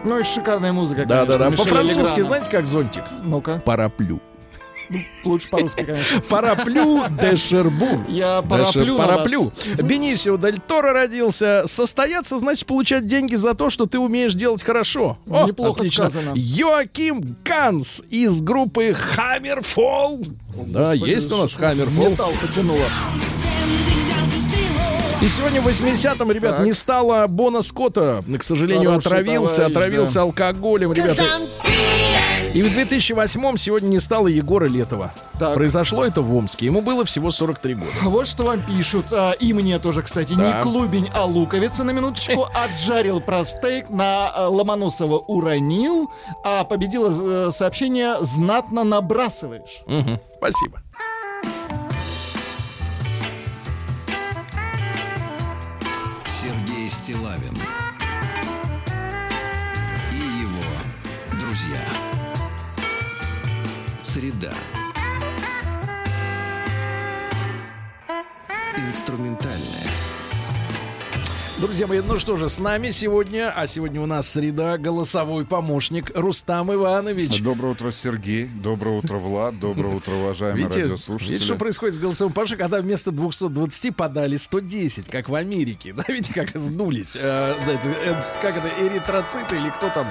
Ну и шикарная музыка,
Да-да-да.
конечно, Мишеля
По-французски знаете, как зонтик?
Ну-ка,
Параплю.
Лучше по-русски, конечно.
Параплю де Шербур.
Я параплю
Параплю. Бенисио Дель Торо родился. Состояться, значит, получать деньги за то, что ты умеешь делать хорошо. О,
Неплохо
отлично.
сказано.
Йоаким Ганс из группы Хаммерфол. Да, есть у нас Хаммерфол.
Металл потянуло.
И сегодня в 80-м, ребят,
Так.
не стало Бона Скотта. К сожалению,
Хороший
отравился,
товарищ,
отравился
да.
алкоголем, ребята. И в 2008-м сегодня не стало Егора Летова.
Так.
Произошло это в Омске. Ему было всего 43 года.
А Вот что вам пишут. а, и мне тоже, кстати.
Да.
Не клубень, а луковица на минуточку. Отжарил про стейк, на а, Ломоносова уронил. А победило э, сообщение «Знатно набрасываешь».
Мгм. Спасибо.
Среда. Инструментальная.
Друзья мои, ну что же, с нами сегодня, а сегодня у нас среда, голосовой помощник Рустам Иванович.
Доброе утро, Сергей. Доброе утро, Влад. Доброе утро, уважаемые
Видите,
радиослушатели.
видите, что происходит с голосовым помощником, когда вместо 220 подали 110, как в Америке. Да, видите, как сдулись. Э, это, э, как это, эритроциты или кто там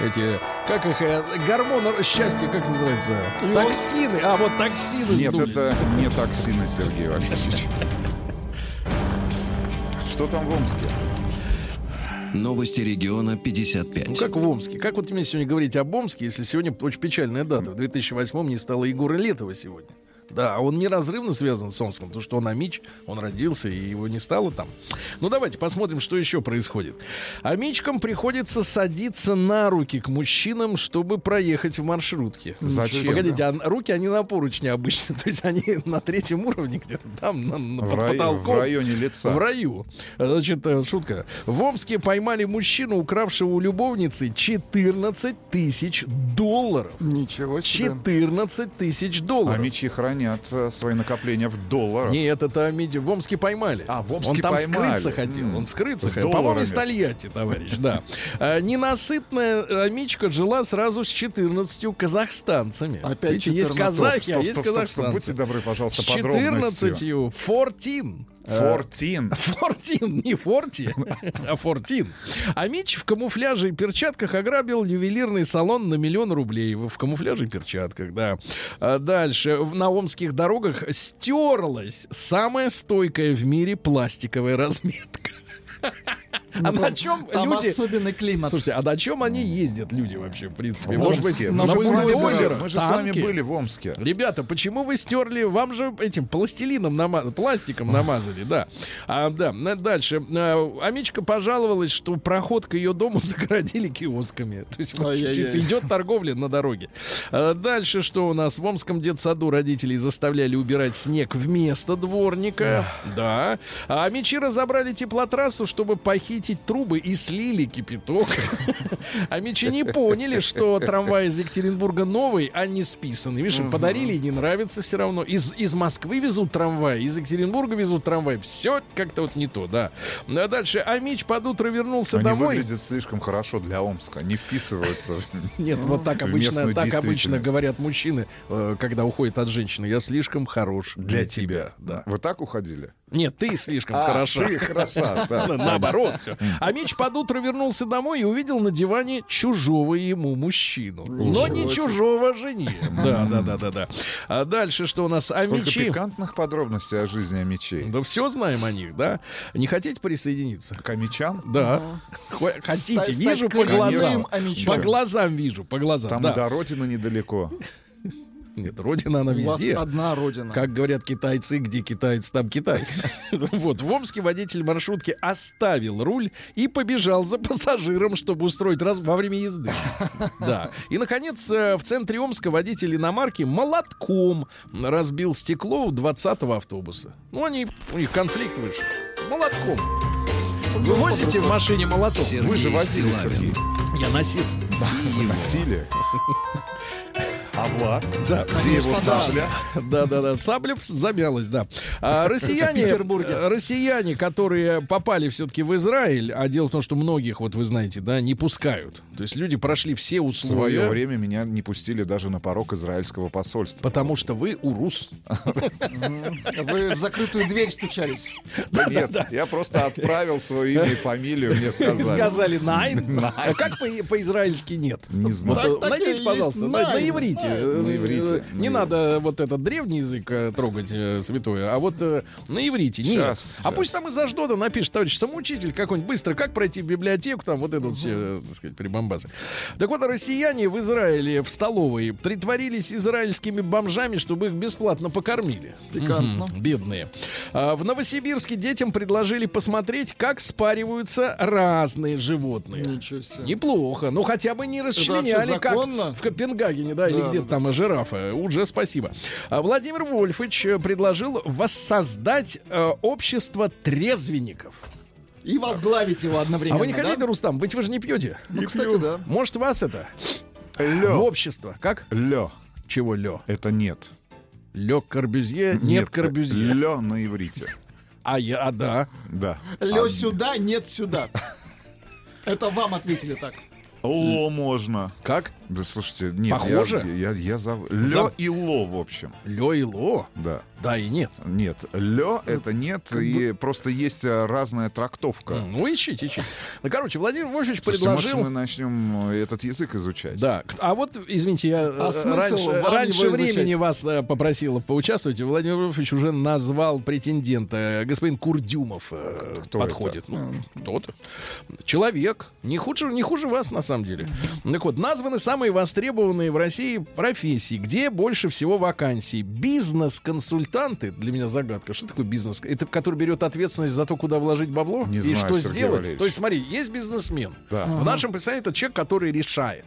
эти, как их, э, гормоны счастья, как называется?
Ион.
Токсины. А, вот токсины
Нет,
сдулись.
это не токсины, Сергей Валерьевич. Что там в Омске?
Новости региона 55.
Ну, как в Омске? Как вот мне сегодня говорить об Омске, если сегодня очень печальная дата? В 2008 не стало Егора Летова сегодня. Да, он неразрывно связан с Омском, потому что он Амич, он родился, и его не стало там. Ну, давайте посмотрим, что еще происходит. Амичкам приходится садиться на руки к мужчинам, чтобы проехать в маршрутке.
Зачем?
Погодите, а руки, они на поручне обычно, то есть они на третьем уровне где-то там, на, на-
В,
под
рай-
потолком.
в районе лица.
В раю. Значит, э, шутка. В Омске поймали мужчину, укравшего у любовницы 14 тысяч долларов.
Ничего себе.
14 тысяч
А
долларов.
мечи хранят э, свои накопления в долларах.
Нет, это Миди в Омске поймали.
А, в Омске
Он там
поймали.
скрыться хотел. Он скрыться
С
хотел. По-моему, из Тольятти, товарищ, да. А, Ненасытная Амичка жила сразу с 14 казахстанцами.
Опять
Видите, есть
14.
казахи, а есть казахстанцы.
Будьте добры,
С
пожалуйста, подробностью.
14 14.
Фортин.
Фортин, не Форти, а Фортин. А Мич в камуфляже и перчатках ограбил ювелирный салон на миллион рублей. В камуфляже и перчатках, да. А дальше. На омских дорогах стерлась самая стойкая в мире пластиковая разметка. А на чем
Ну, Там
люди...
особенный климат.
Слушайте, а на чем они ездят, люди вообще, в принципе?
В
Может быть, на
Мы же с вами
бульдозерах,
были- Мы же с вами были в Омске.
Ребята, почему вы стерли? Вам же этим пластилином намазали, пластиком намазали, да. А, да, дальше. А, Амичка пожаловалась, что проход к ее дому загородили киосками. То есть идет торговля на дороге. А, дальше что у нас? В Омском детсаду родителей заставляли убирать снег вместо дворника. Да. А Амичи разобрали теплотрассу, чтобы похитить выкрутить трубы и слили кипяток. А мечи не поняли, что трамвай из Екатеринбурга новый, а не списанный. Видишь, им подарили и не нравится все равно. Из, из Москвы везут трамвай, из Екатеринбурга везут трамвай. Все как-то вот не то, да. Ну, а дальше Амич под утро вернулся
Они
домой.
выглядят слишком хорошо для Омска, не вписываются.
Нет, вот так обычно, так обычно говорят мужчины, э, когда уходят от женщины. Я слишком хорош для,
Для
тебя. Да.
Вы так уходили?
Нет, ты слишком
А,
хороша.
Ты хороша, да.
На- Наоборот, все. А Меч под утро вернулся домой и увидел на диване чужого ему мужчину. Но не чужого жене. Да, да, да, да, да. А дальше что у нас? А
Сколько
мечи.
пикантных подробностей о жизни мечей.
Да все знаем о них, да? Не хотите присоединиться?
К мечам?
Да. Хо- Хотите, вижу по глазам. По глазам вижу, по глазам.
Там до родины недалеко.
Нет, родина она
У вас
везде.
одна родина.
Как говорят китайцы, где китаец, там Китай. Вот, в Омске водитель маршрутки оставил руль и побежал за пассажиром, чтобы устроить раз во время езды. Да. И, наконец, э, в центре Омска водитель иномарки молотком разбил стекло у 20-го автобуса. Ну, они, у них конфликт вышел. Молотком. Вы возите в машине молоток?
Вы же
Сергей
водили. Сергей.
Я носил.
Насилие. А Влад?
Да.
Где его сабля?
Да, да, да. Сабля замялась, да. А, россияне, э, россияне, которые попали все-таки в Израиль, а дело в том, что многих, вот вы знаете, да, не пускают. То есть люди прошли все
В свое
условия.
время меня не пустили даже на порог израильского посольства.
Потому что вы урус.
Вы в закрытую дверь стучались.
Да нет, я просто отправил свое имя и фамилию, мне сказали.
Сказали найн. А как по- по-израильски нет?
Не знаю.
Найдите, пожалуйста, на иврите. Э,
На иврите.
э, Не
На
надо вот этот древний язык э, трогать э, святое, а вот э, на иврите. Нет. А пусть там из Аждода напишет товарищ самоучитель какой-нибудь быстро, как пройти в библиотеку, там вот это вот все, э, так сказать, прибамбасы. Так вот, россияне в Израиле в столовой притворились израильскими бомжами, чтобы их бесплатно покормили.
Пикантно.
Бедные. А, в Новосибирске детям предложили посмотреть, как спариваются разные животные.
Ничего себе.
Неплохо. Ну, хотя бы не расчленяли, как в Копенгагене, да, или
Да,
где-то там а, жирафа. Уже спасибо. А Владимир Вольфович э, предложил воссоздать э, общество трезвенников.
И возглавить его одновременно.
а вы не
да?
хотите, Рустам? Быть вы же не пьете.
Ну, кстати, да.
Может, вас это в
Лё.
общество? Как?
Лё.
Чего лё?
Это нет.
Лё Корбюзье, нет, Корбюзье.
Лё на иврите.
А я, а да.
Да.
Лё сюда, нет сюда. Это вам ответили так.
Ло можно.
Как?
Да слушайте, нет.
Похоже?
Я, я, я за... Лё
За-
и ло, в общем.
Лё и ло.
Да.
Да и нет.
Нет, лё это нет, и просто есть а, разная трактовка.
Ну, ищите, ищите. Ну, короче, Владимир Вольфович
Слушайте, может,
предложил...
мы начнем э, этот язык изучать?
Да. А вот, извините, я
А
э, раньше, раньше времени вас э, попросил поучаствовать. Владимир Вольфович уже назвал претендента. Господин Курдюмов э,
Кто
подходит. Ну, кто-то. Человек. Не хуже, не хуже вас, на самом деле. Так вот, названы самые востребованные в России профессии. Где больше всего вакансий? Бизнес-консультанты. Для меня загадка. Что такое бизнес? Это который берет ответственность за то, куда вложить бабло?
Не
и
знаю,
что
Сергей
сделать?
Валерьевич.
То есть, смотри, есть бизнесмен.
Да.
В нашем представлении это человек, который решает.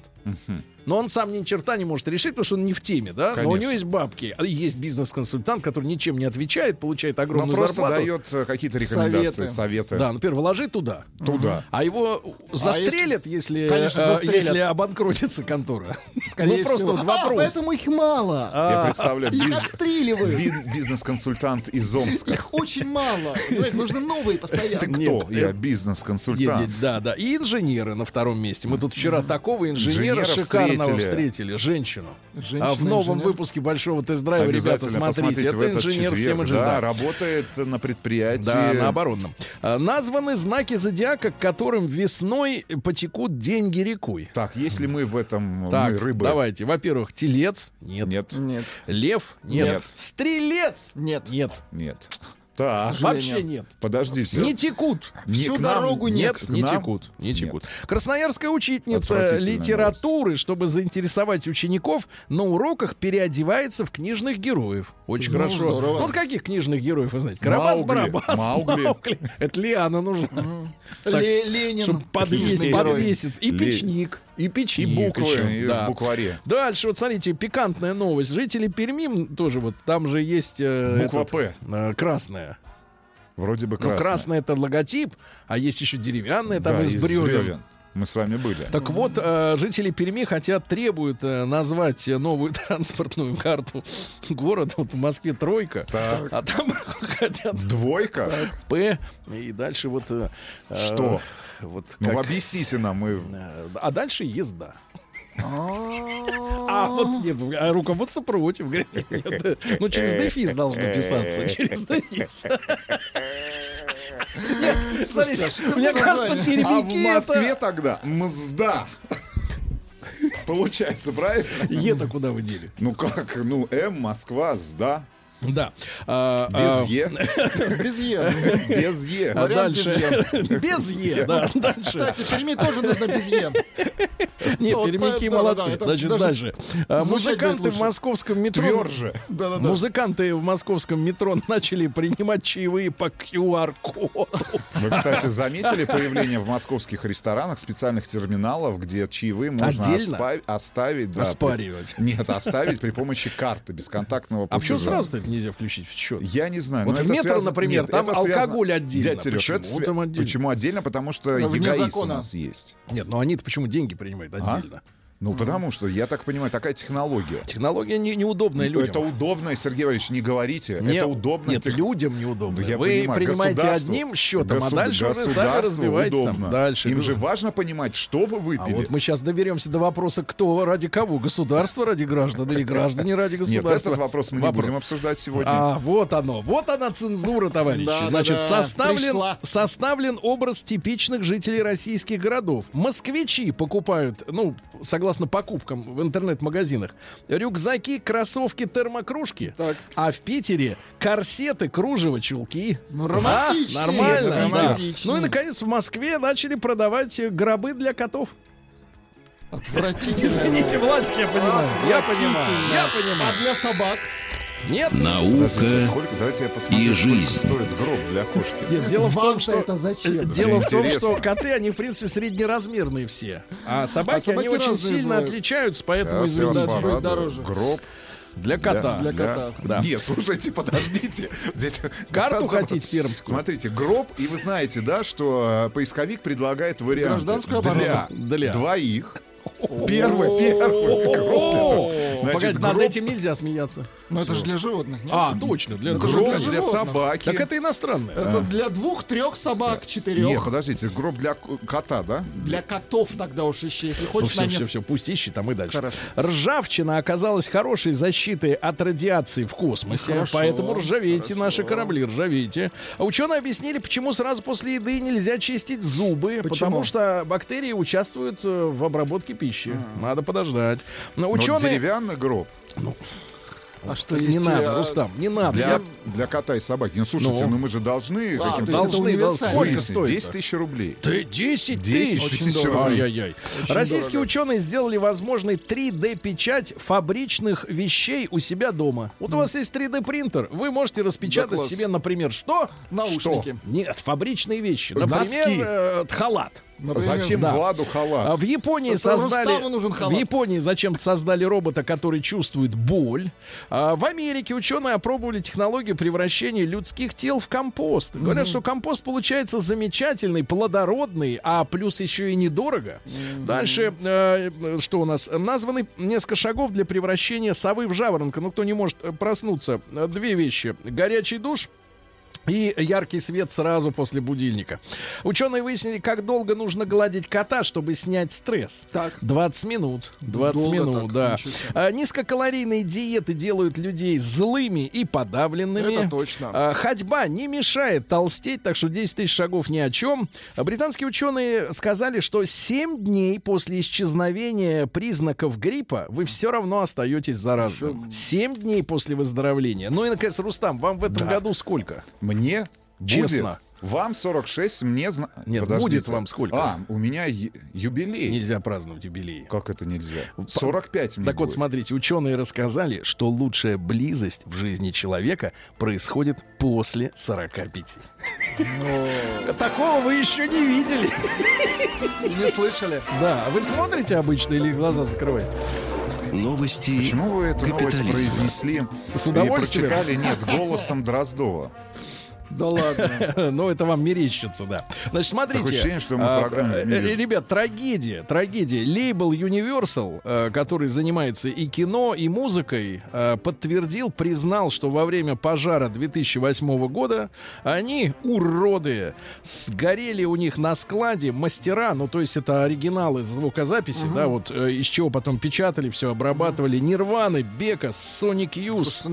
Но он сам ни черта не может решить, потому что он не в теме, да? Но у
Конечно.
него есть бабки. А Есть бизнес-консультант, который ничем не отвечает, получает
Он
огромную
просто
зарплату.
дает э, какие-то рекомендации,
Советы.
советы.
Да, например, вложи туда.
Туда.
А его застрелят, если,
Конечно,
э,
застрелят.
если обанкротится контора.
Скорее
ну, просто
всего.
вот
А,
вопрос.
поэтому их мало.
Я представляю,
Их
биз-
отстреливают.
би- бизнес-консультант из Омска.
Их очень мало. Нужны новые постоянно.
Ты
Нет,
кто? Я
э,
бизнес-консультант.
Нет, нет, да, да. И инженеры на втором месте. Мы тут вчера такого инженера шикарного
встретили.
встретили. Женщину.
Женщина,
а в новом
инженер.
выпуске большого тест-драйва, ребята, смотрите.
посмотрите в
Это
этот
инженер
четверг.
всем инженер.
Да,
да.
работает на предприятии.
Да, на оборонном. А, Названы знаки зодиака, к которым весной потекут деньги рекой.
Так, если мы в этом
Так,
мы рыбы.
давайте. Во-первых, телец. Нет.
Нет,
Нет,
Лев. Нет.
Нет.
Стрелец.
нет.
Нет.
нет. Так.
Вообще нет.
подождите.
Не текут.
Не
Всю
нам,
дорогу
Нет,
К
не
нам?
текут, не
Нет.
текут. Красноярская учительница литературы, чтобы заинтересовать учеников, на уроках переодевается в книжных героев. Очень
Ну,
хорошо.
здорово.
Ну, вот каких книжных героев вы знаете? Карабас-Барабас,
Маугли.
Это Лиана нужна. Так,
Ленин.
Подвесить, подвесить. И печник. И
И
печник.
буквы
еще,
и
да.
в букваре.
Дальше, вот смотрите, пикантная новость. Жители Перми тоже вот, там же есть... э,
Буква
этот,
«П».
э, красная.
Вроде бы
Ну,
красная.
красный это логотип, а есть еще деревянный, там
Да,
из, бревен.
бревен. Мы с вами были.
Так вот, э, жители Перми хотят, требуют э, назвать э, новую транспортную карту города. Вот в Москве тройка,
Так.
а там хотят
Двойка?
П. И дальше вот...
Что?
Вот
Ну,
как-
объясните нам, мы...
А дальше езда. А вот нет, а руководство против. Говорит, нет, ну, через дефис должно писаться. Через дефис. Смотрите, мне кажется,
А в Москве
это...
тогда мзда. Получается, правильно?
Е-то куда вы дели?
Ну как? Ну, М, Москва, сда.
Да. А,
Без
а,
Е.
Без Е.
Без Е.
А дальше. Без Е, да. Дальше.
Кстати, Перми тоже нужно без Е.
Нет,
вот
пермяки молодцы. Значит,
даже
дальше. А, Музыканты в московском метро...
Тверже.
Музыканты в московском метро начали принимать чаевые по QR-коду.
Вы, кстати, заметили появление в московских ресторанах специальных терминалов, где чаевые можно оспа- оставить. да,
Оспаривать.
при- Нет, оставить при помощи карты бесконтактного
А почему
платежа.
сразу это нельзя включить в счет?
Я не знаю.
Вот
но
в метро,
связано-
например,
Нет,
там
связано-
алкоголь отдельно. Почему там отдельно?
Почему отдельно? Потому что
Ну, вне
эгоист у нас есть.
Нет, ну они-то почему деньги принимают
А?
отдельно?
Ну, потому что, я так понимаю, такая технология.
Технология не- неудобная людям.
Это удобно, Сергей Валерьевич, не говорите.
Не-
это удобно.
Нет,
тех-
людям неудобно.
Я
Вы
понимаю,
принимаете одним счетом, а
госу-
дальше вы сами разбиваете там. Дальше.
Им же важно понимать, что вы
А
выпили.
вот мы сейчас доберемся до вопроса, кто ради кого? Государство ради граждан или граждане ради
Нет,
государства?
этот вопрос мы не
Вопрос.
будем обсуждать сегодня.
А, вот оно. Вот она цензура, товарищи. Значит, составлен, составлен образ типичных жителей российских городов. Москвичи покупают, ну, согласно покупкам в интернет-магазинах, рюкзаки, кроссовки, термокружки.
Так.
А в Питере корсеты, кружево, чулки.
Ну, романтично.
нормально, да. Ну и, наконец, в Москве начали продавать э, гробы для котов.
Отвратительно.
Извините, Владик, я понимаю. Я понимаю. Я
А
понимаю.
для собак?
Нет,
Подождите,
Наука
я посмотрю,
и
сколько
жизнь.
стоит гроб для кошки.
Нет, дело в том, что
это зачем?
Дело в том, что коты, они, в принципе, среднеразмерные все. А собаки,
А собаки
они очень сильно отличаются, поэтому, извините,
будет дороже.
Гроб
для кота.
Для кота.
Да.
Нет, слушайте, подождите. Здесь
Карту хотите пермскую?
Смотрите, гроб, и вы знаете, да, что э, поисковик предлагает варианты
Гражданскую
для,
оборону.
Для.
двоих. Первый, первый Значит,
Погоди, над этим нельзя смеяться.
Ну это же для животных, нет?
А, точно, для
Гроб
для животных.
собаки.
Так это иностранное.
Это для двух-трех собак, четырех.
Нет, подождите, гроб для кота, да?
Для котов тогда уж ищи, если
Ну,
хочешь
все,
на
все, все, пусть ищет, а мы дальше. Ржавчина оказалась хорошей защитой от радиации в космосе, поэтому ржавейте наши корабли, ржавейте. А ученые объяснили, почему сразу после еды нельзя чистить зубы, потому что бактерии участвуют э, в обработке пищи. Надо подождать. Но
Но
ученые...
деревянный гроб
А что
Не
есть,
надо,
э,
Рустам, не надо.
для,
Я-
для кота и собаки. Ну, слушайте,
Ну.
ну, мы же должны
А,
каким-то
Должны,
универсально.
сколько стоит?
10 тысяч рублей.
Ты 10
10
тысяч.
тысяч
дорого.
рублей.
Ай-яй-яй. Российские ученые сделали возможной 3D-печать фабричных вещей у себя дома. Вот у вас есть 3D-принтер, вы можете распечатать
Да
себе, например, что?
Наушники.
Нет, фабричные вещи.
Носки.
Например, э, халат.
Например,
Зачем
да.
Владу
А
халат?
В Японии
Это
создали
нужен халат.
в Японии зачем-то создали робота, который чувствует боль. А в Америке ученые опробовали технологию превращения людских тел в компост. Говорят, что компост получается замечательный, плодородный, а плюс еще и недорого. Дальше э, что у нас названы несколько шагов для превращения совы в жаворонка. Ну кто не может э, проснуться, две вещи: горячий душ. И яркий свет сразу после будильника. Ученые выяснили, как долго нужно гладить кота, чтобы снять стресс.
Так.
20 минут. 20
Долго
минут,
так,
да. А, низкокалорийные диеты делают людей злыми и подавленными.
Это точно.
А, ходьба не мешает толстеть, так что 10 тысяч шагов ни о чем. А британские ученые сказали, что 7 дней после исчезновения признаков гриппа вы все равно остаетесь заразным. 7 дней после выздоровления. Ну и, наконец, Рустам, вам в этом году сколько?
Мне
Честно.
будет. Вам 46, мне... зна-
Нет,
Подождите.
будет вам сколько?
А, у меня юбилей.
Нельзя праздновать юбилей.
Как это нельзя? 45 мне
Так вот,
будет.
смотрите, ученые рассказали, что лучшая близость в жизни человека происходит после 45. Такого вы еще не видели.
Не слышали?
Да, вы смотрите обычно или глаза закрываете?
Новости
Почему вы эту новость произнесли
С
и
удовольствием.
прочитали, нет, голосом Дроздова?
Да ладно.
Ну, это вам мерещится, да. Значит, смотрите.
Такое ощущение, что мы
а,
программе
э, Ребят, трагедия, трагедия. Лейбл Universal, э, который занимается и кино, и музыкой, э, подтвердил, признал, что во время пожара 2008 года они, уроды, сгорели у них на складе мастера, ну, то есть это оригиналы звукозаписи, да, вот из чего потом печатали, все обрабатывали. Нирваны, Бека, Соник
Слушайте,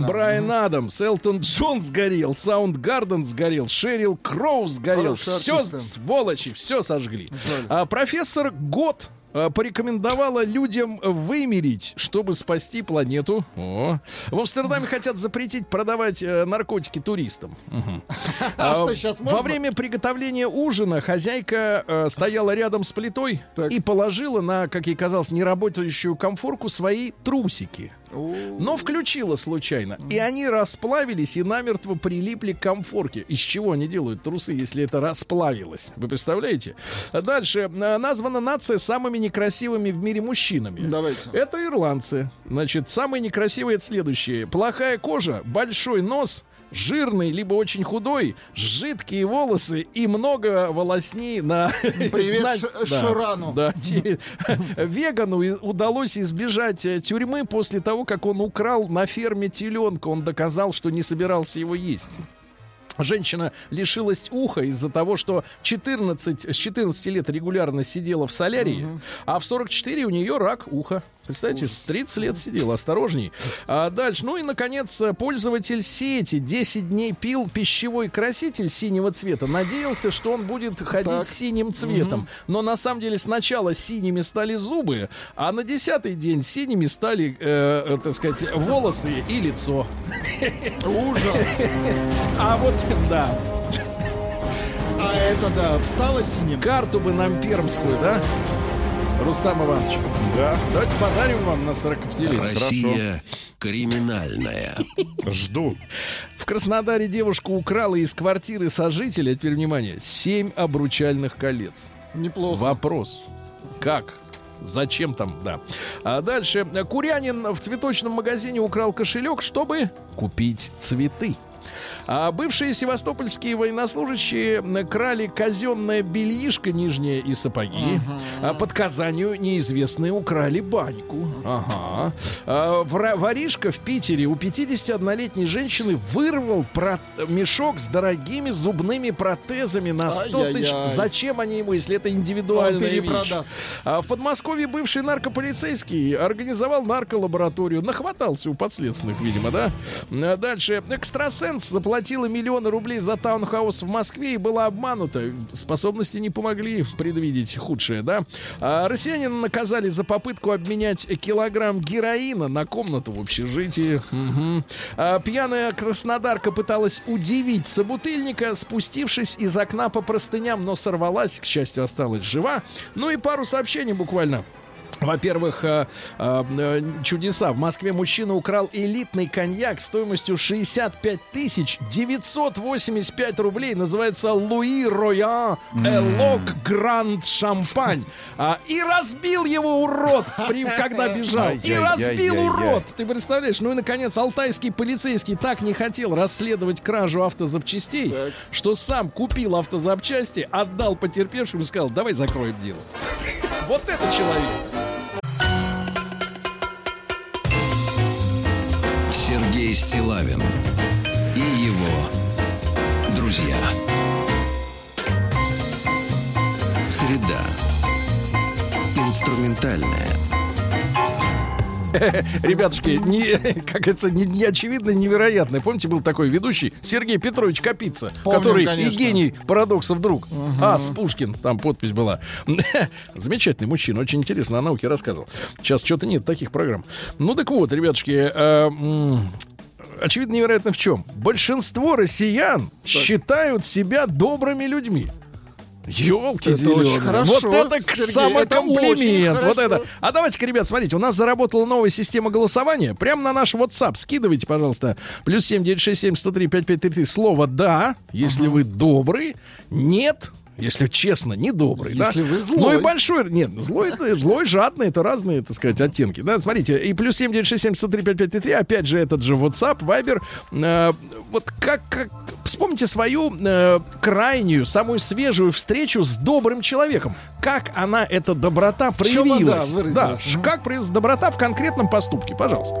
ну.
Брайан Адамс, Элтон Джон сгорел, Саундгарден сгорел, Шерил Кроу сгорел. Все, сволочи, все сожгли.
Жаль.
А профессор Гот а, порекомендовала людям вымерить, чтобы спасти планету. О. В Амстердаме хотят запретить продавать э, наркотики туристам. Мгм.
А
А,
что,
Во время приготовления ужина хозяйка э, стояла рядом с плитой
Так.
и положила на, как ей казалось, неработающую комфорку свои трусики. Но включила случайно. И они расплавились и намертво прилипли к комфорке. Из чего они делают трусы, если это расплавилось? Вы представляете? Дальше. э, Названа нация самыми некрасивыми в мире мужчинами.
Давайте.
Это ирландцы. Значит, самые некрасивые это следующие. Плохая кожа, большой нос, жирный, либо очень худой, жидкие волосы и много волосней на...
Привет
на-
Ш-
да,
Шурану.
Да, Вегану удалось избежать э, тюрьмы после того, как он украл на ферме теленка. Он доказал, что не собирался его есть. Женщина лишилась уха из-за того, что 14, с 14 лет регулярно сидела в солярии, а в 44 у нее рак уха. Представляете, с 30 лет сидела, осторожней. А дальше, ну и, наконец, пользователь сети 10 дней пил пищевой краситель синего цвета. Надеялся, что он будет ходить
Так.
синим цветом. Но на самом деле сначала синими стали зубы, а на десятый день синими стали, э, э, так сказать, волосы и лицо.
Ужас.
А вот, да,
А это да, встала синим.
карту бы нам пермскую, да? Рустам Иванович.
Да,
Давайте подарим вам на 45-летие.
Россия криминальная.
жду.
В Краснодаре девушка украла из квартиры сожителя, теперь внимание, 7 обручальных колец.
Неплохо.
Вопрос. Как? Зачем там, да. А дальше. Курянин в цветочном магазине украл кошелек, чтобы купить цветы. А бывшие севастопольские военнослужащие крали казенное бельишко нижнее и сапоги. А под Казанью неизвестные украли баньку. Ага. А воришка в Питере у 51-летней женщины вырвал про- мешок с дорогими зубными протезами на 100 тысяч. Зачем они ему, если это индивидуальная вещь? А в Подмосковье бывший наркополицейский организовал нарколабораторию. Нахватался у подследственных, видимо, да? А Дальше. Экстрасенс заплатила миллионы рублей за таунхаус в Москве и была обманута. Способности не помогли предвидеть худшее, да? А россиянина наказали за попытку обменять килограмм героина на комнату в общежитии. Мгм. А пьяная краснодарка пыталась удивить собутыльника, спустившись из окна по простыням, но сорвалась, к счастью, осталась жива. Ну и пару сообщений буквально. Во-первых, э, э, чудеса. В Москве мужчина украл элитный коньяк стоимостью 65 тысяч 985 рублей. Называется Луи Роян Элок Гранд Шампань. А, и разбил его урод, когда бежал. И разбил урод. Ты представляешь? Ну и, наконец, алтайский полицейский так не хотел расследовать кражу автозапчастей, что сам купил автозапчасти, отдал потерпевшим и сказал, давай закроем дело. Вот это человек.
Сергей Стилавин и его друзья. Среда. Инструментальная.
Ребятушки, не, как говорится, не, очевидно, невероятно. Помните, был такой ведущий Сергей Петрович Капица,
Помним,
который
конечно.
и гений парадоксов друг. А, с Пушкин, там подпись была. Замечательный мужчина, очень интересно о науке рассказывал. Сейчас что-то нет таких программ. Ну так вот, ребятушки, э, очевидно, невероятно в чем. Большинство россиян считают себя добрыми людьми. Елки
Это очень хорошо,
Вот это
Сергей,
самокомплимент.
это
Вот это. А давайте-ка, ребят, смотрите, у нас заработала новая система голосования. Прямо на наш WhatsApp. Скидывайте, пожалуйста. Плюс 7 967 103 5533. Слово «да», если вы добрый. «Нет», Если честно, не добрый. да?
Если вы злой.
Ну и большой. Нет, злой, это- злой, жадный, это разные, так сказать, оттенки. Да, смотрите, и плюс 7967 103 5533, опять же, этот же WhatsApp, Viber. Э, вот как, как- вспомните свою э, крайнюю, самую свежую встречу с добрым человеком. Как она, эта доброта,
В чем
проявилась?
да,
как проявилась доброта в конкретном поступке, пожалуйста.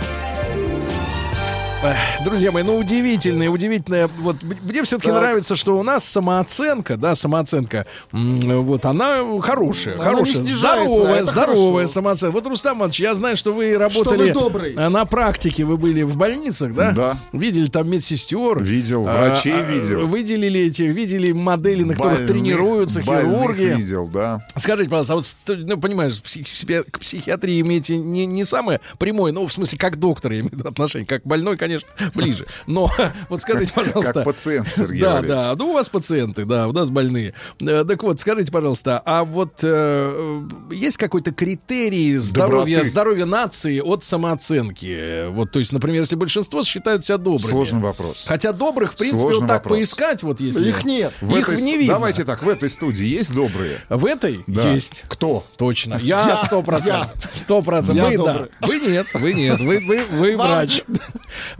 Друзья мои, ну удивительное, удивительное. Вот мне все-таки
Так.
нравится, что у нас самооценка, да, самооценка, вот она хорошая,
Она
хорошая, здоровая, здоровая
хорошо.
самооценка. Вот Рустам Иванович, я знаю, что вы работали
вы добрый.
э, на практике, вы были в больницах, да?
Да.
Видели там медсестер.
Видел,
А,
врачей
а,
видел.
Выделили эти, видели модели, на которых
Больных-
тренируются
больных
хирурги.
видел, да.
Скажите, пожалуйста, а вот, ну, понимаешь, к психиатрии имеете не, не самое прямое, ну, в смысле, как доктор я имею в виду отношение, как больной, конечно, ближе. Но вот скажите, пожалуйста...
Как пациент, Сергей
Да,
Валерьевич.
да, ну у вас пациенты, да, у нас больные. Э, Так вот, скажите, пожалуйста, а вот э, есть какой-то критерий здоровья, здоровья нации от самооценки? Вот, то есть, например, если большинство считают себя добрыми.
Сложный вопрос.
Хотя добрых, в принципе,
Сложный
вот так
вопрос.
поискать, вот если...
Их нет.
В
Их
этой-
не видно.
Давайте так, в этой студии есть добрые?
В этой
Да.
есть.
Кто?
Точно. Я сто процентов. Сто процентов. Вы да. Вы нет. Вы нет. Вы, вы, вы врач.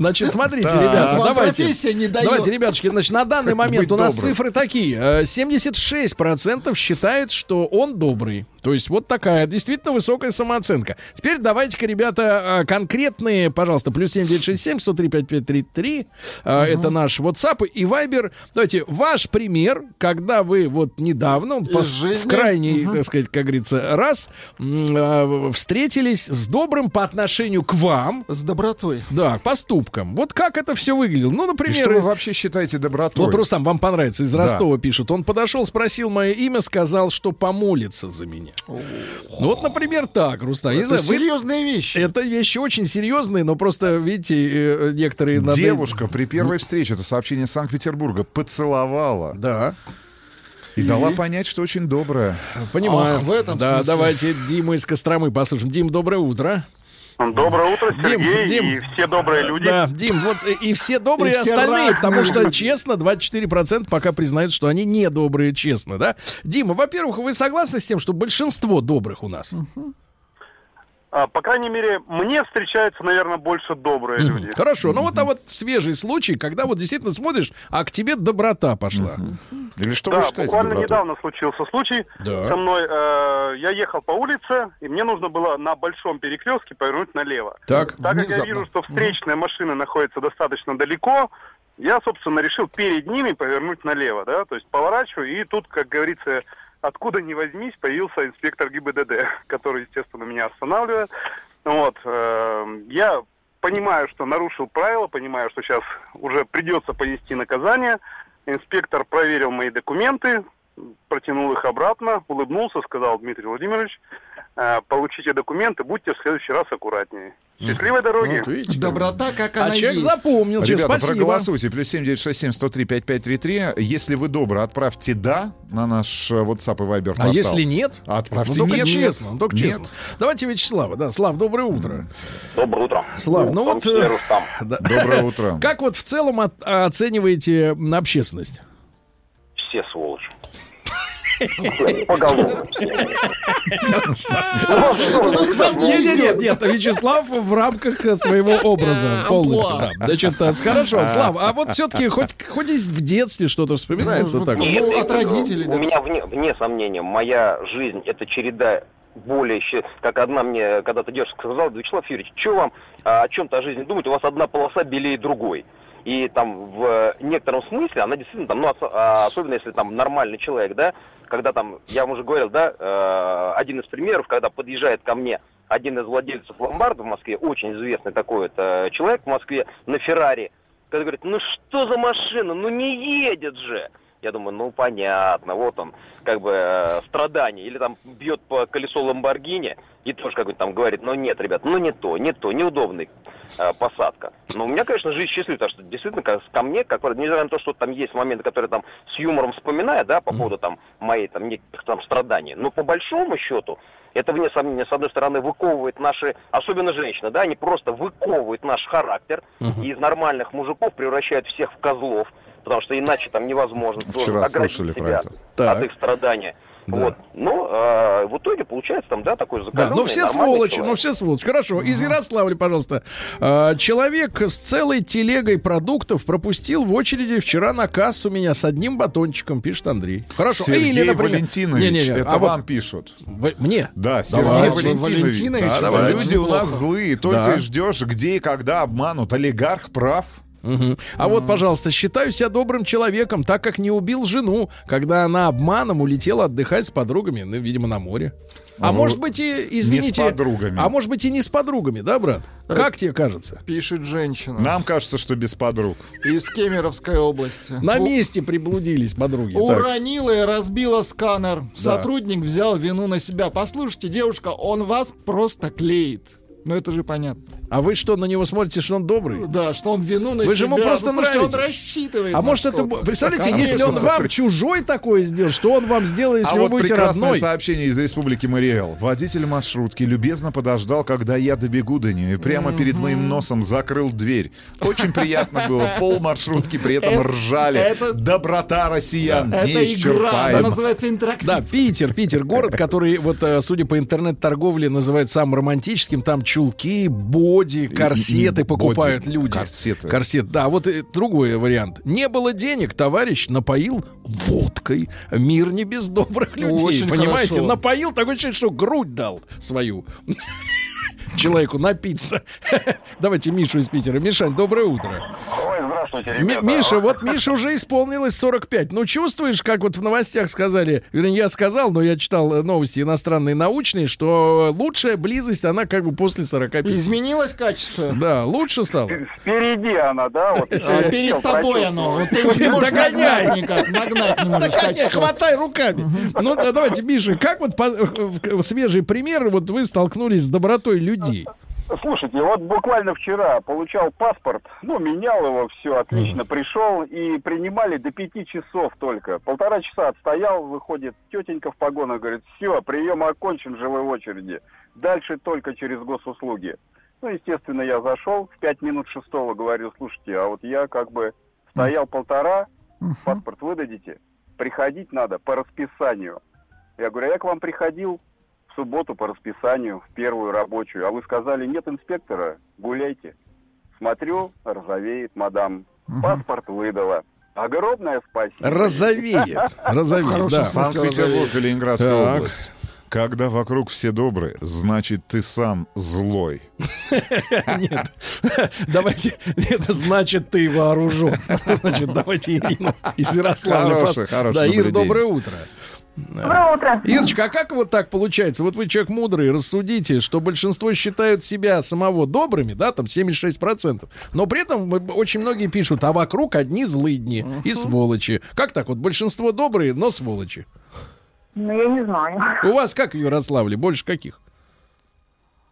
Значит, смотрите, ребята, давайте.
профессия не дает.
Давайте, ребятушки, значит, на данный момент у нас цифры такие. Э, 76% считает, что он добрый. То есть вот такая действительно высокая самооценка. Теперь давайте-ка, ребята, э, конкретные, пожалуйста, плюс 7967 103 5533. Э, Это наш WhatsApp и Viber. Давайте, ваш пример, когда вы вот недавно, в
жизни.
крайний, так сказать, как говорится, раз э, встретились с добрым по отношению к вам,
С добротой.
да, поступкам. Вот как это все выглядело? Ну,
И
например,
что вы
из-
вообще считаете добротой?
вот, Рустам, вам понравится. Из
Да.
Ростова пишут. Он подошел, спросил мое имя, сказал, что помолится за меня. Ну, вот, например, так, Рустам.
Это
знаю, вы-
серьезные вещи.
Это вещи очень серьезные, но просто, видите, э, некоторые... надо-
Девушка при первой встрече, это сообщение из Санкт-Петербурга, поцеловала
Да,
и дала понять, что очень добрая.
понимаю.
Ах, в этом
да,
смысле.
давайте Дима из Костромы послушаем. Дим, доброе утро.
Доброе утро,
Дим,
Сергей
Дим.
и все добрые люди.
Да, Дим, вот э, и все добрые
И все
остальные,
разные
потому что, честно, 24% пока признают, что они не добрые, честно, да? Дима, во-первых, вы согласны с тем, что большинство добрых у нас?
А, по крайней мере, мне встречаются, наверное, больше добрые люди.
Хорошо, ну вот а вот свежий случай, когда вот действительно смотришь, а к тебе доброта пошла.
Или что
Да,
вы считаете
буквально
добротой?
недавно случился случай
Да.
со мной. э, я ехал по улице, и мне нужно было на большом перекрестке повернуть налево.
Так.
Так как я вижу, что встречные машины находятся достаточно далеко, я, собственно, решил перед ними повернуть налево, да, то есть поворачиваю, и тут, как говорится, откуда ни возьмись, появился инспектор ГИБДД, который, естественно, меня останавливает. Вот, э, я понимаю, что нарушил правила, понимаю, что сейчас уже придется понести наказание. Инспектор проверил мои документы, протянул их обратно, улыбнулся, сказал, Дмитрий Владимирович, получите документы, будьте в следующий раз аккуратнее. Счастливой дороги!
Вот видите, как-
Доброта, как
А
она
человек
есть.
запомнил,
Ребята,
спасибо.
проголосуйте. Плюс 7967 103 5533. Если вы добры, отправьте «да» на наш э, WhatsApp и Viber
А
портал.
если нет?
Отправьте
ну, только
«нет».
честно, ну, только
Нет.
честно. Давайте Вячеслава. Да, Слав, доброе утро.
Доброе утро.
Слав, ну
том
вот... э, да.
Доброе утро.
Как вот в целом от- оцениваете общественность?
Все сволочи. Поголовно.
Нет, нет, нет, нет, Вячеслав в рамках э, своего образа полностью. Да. Значит, э, хорошо, Слав, а вот все-таки хоть, хоть из в детстве что-то вспоминается вот так?
Ну, от родителей,
У меня вне, вне сомнения, моя жизнь это череда более, как одна мне когда-то девушка сказала, Вячеслав Юрьевич, что вам а, о чем-то о жизни думать, у вас одна полоса белее другой. И там в некотором смысле она действительно там, ну, ос- а, особенно если там нормальный человек, да, когда там, я вам уже говорил, да, э, один из примеров, когда подъезжает ко мне один из владельцев ломбарда в Москве, очень известный такой вот э, человек в Москве на Феррари, когда говорит, ну что за машина, ну не едет же. Я думаю, ну понятно, вот он, как бы э, страдание. Или там бьет по колесу Ламборгини и тоже какой-то там говорит, ну нет, ребят, ну не то, не то, неудобный э, посадка. Но у меня, конечно, жизнь счастлива, потому что действительно ко, ко мне, как несмотря на то, что там есть моменты, которые там с юмором вспоминаю, да, по поводу там моей там неких там страданий, но по большому счету это, вне сомнения, с одной стороны, выковывает наши, особенно женщины, да, они просто выковывают наш характер и из нормальных мужиков превращают всех в козлов, потому что иначе там невозможно
Вчера слышали про
себя
это.
Так.
от их страдания.
Да.
Вот. Но а, в итоге получается там, да, такой
Да,
закаленный,
ну все сволочи,
человек.
ну все сволочи. Хорошо, из Ярославля, пожалуйста. А, Человек с целой телегой продуктов пропустил в очереди вчера на кассу меня с одним батончиком, пишет Андрей. Хорошо.
Сергей
Или, например-
Валентинович,
Не-не-не,
это
а вот
вам пишут.
вы- мне?
Да, Сергей
Давайте.
Валентинович.
Валентинович,
Да,
давайте.
Люди у нас злые, только
Да.
и ждешь, где и когда обманут. Олигарх прав.
Мгм. А вот, пожалуйста, считаю себя добрым человеком, так как не убил жену, когда она обманом улетела отдыхать с подругами, ну, видимо, на море. А
Ну,
может быть и, извините...
подругами.
А может быть и не с подругами, да, брат? Как тебе кажется?
Пишет женщина.
Нам кажется, что без подруг.
Из Кемеровской области.
На
У-
месте приблудились подруги. Так.
Уронила и разбила сканер. Сотрудник взял вину на себя. Послушайте, девушка, он вас просто клеит. Ну это же понятно.
А вы что, на него смотрите, что он добрый?
Да, что он вину на
Вы же
себя.
ему просто
Ну, слушайте, он
нравитесь.
рассчитывает.
А может это... Представляете,
Да,
если он вам чужой такой сделал, что он вам сделает, если
а
вы
вот
будете
прекрасное
родной?
сообщение из Республики Мариэл. Водитель маршрутки любезно подождал, когда я добегу до нее, и прямо перед моим носом закрыл дверь. Очень приятно было. Пол маршрутки при этом
Это-
ржали.
это-
Доброта россиян
Это игра, она называется интерактив.
Да, Питер, Питер, город, который, вот, э, судя по интернет-торговле, называют самым романтическим. Там чулки, боди, корсеты
и
покупают
боди,
люди.
корсеты.
Корсет, да. Вот э, другой вариант. Не было денег, товарищ напоил водкой. Мир не без добрых людей.
Очень
понимаете?
хорошо.
Напоил, такой человек, что грудь дал свою. Человеку напиться. Давайте Мишу из Питера. Мишань, доброе утро.
Ой, здравствуйте, ребята.
Миша, вот Миша уже исполнилось 45. Ну, чувствуешь, как вот в новостях сказали, вернее, я сказал, но я читал э, новости иностранные, научные, что лучшая близость, она как бы после 45.
Изменилось качество.
Да, лучше стало.
Впереди она, да? Вот
А, Перед тобой оно. Вот ты не можешь
Догоняй.
нагнать никак. Нагнать не можешь качество.
хватай руками. Ну, да, давайте, Миша, как вот в- свежий пример, вот вы столкнулись с добротой людей?
Слушайте, вот буквально вчера получал паспорт, ну, менял его, все отлично, пришел, и принимали до пяти часов только. Полтора часа отстоял, выходит тетенька в погонах, говорит, все, прием окончен, живой в очереди. Дальше только через госуслуги. Ну, естественно, я зашел, в пять минут шестого говорю, слушайте, а вот я как бы стоял полтора, паспорт выдадите, приходить надо по расписанию. Я говорю, а я к вам приходил в субботу по расписанию, в первую рабочую, а вы сказали, нет инспектора, гуляйте. Смотрю, розовеет мадам, паспорт выдала. Огромное спасибо.
Розовеет. Розовеет, да.
Санкт-Петербург Ленинградская область. Когда вокруг все добрые, значит, ты сам злой.
Нет. Давайте, это значит, ты вооружен. Значит, давайте Ирину из Ярославля.
Хороший, хороший,
Да, Ир, доброе утро.
Доброе утро.
Ирочка, а как вот так получается? Вот вы человек мудрый, рассудите, что большинство считают себя самого добрыми, да, там 76%, но при этом очень многие пишут, а вокруг одни злыдни и сволочи. Как так вот? Большинство добрые, но сволочи.
Ну, я не знаю.
У вас как в Ярославле? Больше каких?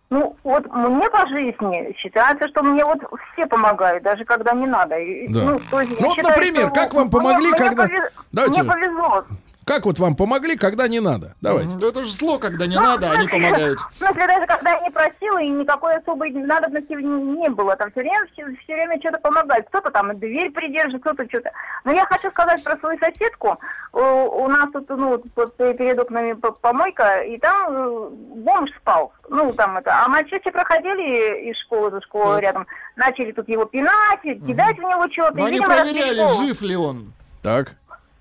Ну, вот мне по жизни считается, что мне вот все помогают, даже когда не надо. И,
Да.
Ну, то есть
Ну, вот,
считаю,
например,
что
как вам
мне-
помогли,
мне
когда-
повез-
Давайте.
Мне повезло.
Как вот вам помогли, когда не надо? Давайте.
Да это же зло, когда не
Ну,
надо,
в
они
смысле-
помогают.
В смысле, даже когда я не просила, и никакой особой надобности не было. Там все время, все, все время что-то помогает. Кто-то там дверь придержит, кто-то что-то. Но я хочу сказать про свою соседку. У, у нас тут, ну, перед окнами помойка, и там э, бомж спал. Ну, там это. А мальчишки проходили из школы, за школой
Так.
рядом, начали тут его пинать, кидать в него что-то.
Но
и,
они
видимо,
проверяли, жив ли он.
Так.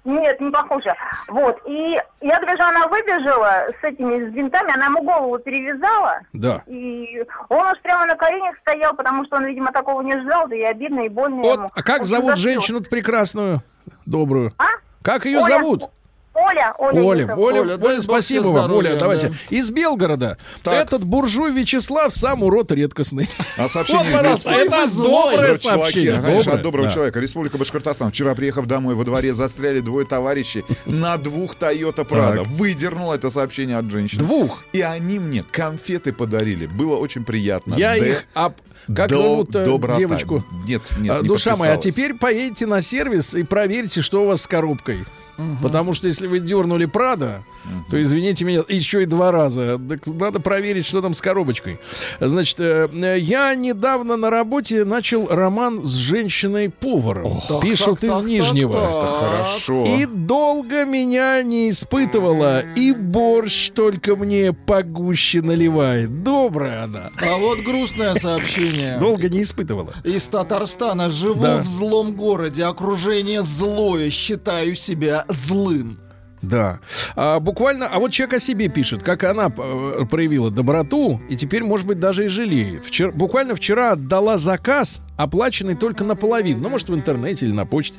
Нет, не похоже. Вот. И я даже она выбежала с этими с винтами, она ему голову перевязала.
Да.
И он уж прямо на коленях стоял, потому что он, видимо, такого не ждал, да и обидно, и больно
Вот,
ему.
а как
общем,
зовут женщину прекрасную, добрую?
А?
Как ее
Оля.
зовут?
Оля, Оля.
Оля. Оля,
Оля,
Оля,
бог
спасибо вам,
здоровья,
Оля. Давайте.
да.
Из Белгорода.
Так.
Этот буржуй Вячеслав сам урод редкостный.
А сообщение
Вот,
из
это доброе
Добрый
сообщение.
конечно,
Доброе,
от доброго
да.
человека. Республика Башкортостан. Вчера, приехав домой, во дворе застряли двое товарищей на двух Toyota Prado. Выдернул это сообщение от женщины.
Двух.
И они мне конфеты подарили. Было очень приятно.
Я
Д-
их... об- Как
до-
зовут э,
доброта.
девочку?
Нет, нет,
А,
не
Душа моя, а
подписалась.
теперь поедете на сервис и проверьте, что у вас с коробкой. Потому что если вы дернули Прада, то извините меня, еще и два раза. Так надо проверить, что там с коробочкой. Значит, э, я недавно на работе начал роман с женщиной-поваром.
Так,
Пишут
так,
из
так,
Нижнего.
так,
Это
так.
хорошо.
И долго меня не испытывала, и борщ только мне погуще наливает. Добрая она.
А вот грустное сообщение.
Долго не испытывала.
Из Татарстана живу
Да.
в злом городе, окружение злое, считаю себя злым.
Да. А, буквально, а вот человек о себе пишет, как она э, проявила доброту, и теперь, может быть, даже и жалеет. Вчера, буквально вчера отдала заказ, оплаченный только наполовину. Ну, может, в интернете или на почте.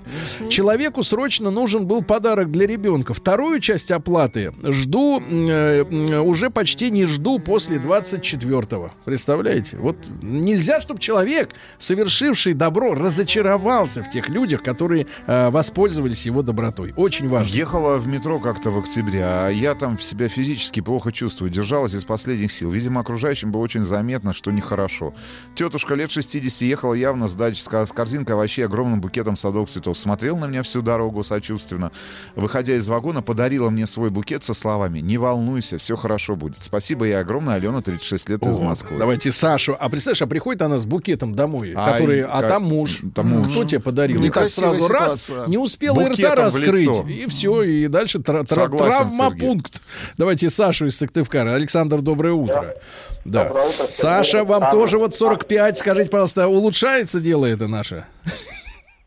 Человеку срочно нужен был подарок для ребенка. Вторую часть оплаты жду, э, э, уже почти не жду после 24-го. Представляете? Вот нельзя, чтобы человек, совершивший добро, разочаровался в тех людях, которые э, воспользовались его добротой. Очень важно.
Ехала в метро как-то в октябре, а я там себя физически плохо чувствую. Держалась из последних сил. Видимо, окружающим было очень заметно, что нехорошо. Тетушка лет 60 ехала явно с дачи с ко- с корзинкой овощей, огромным букетом садовых цветов. Смотрел на меня всю дорогу сочувственно. Выходя из вагона, подарила мне свой букет со словами «Не волнуйся, все хорошо будет». Спасибо ей огромное. Алена, 36 лет, из
О,
Москвы.
Давайте Сашу. А представляешь, а приходит она с букетом домой,
А,
который,
и
а
как-
там муж.
там муж.
Кто тебе подарил? И так
Некрасивая
сразу раз,
ситуация.
не успела и рта раскрыть. И все, и дальше
Согласен,
травмопункт. Давайте Сашу из Сыктывкара. Александр, доброе утро. Да.
Доброе утро,
Саша,
Сергей.
вам
А,
тоже вот 45. Скажите, пожалуйста, улучшается дело это наше?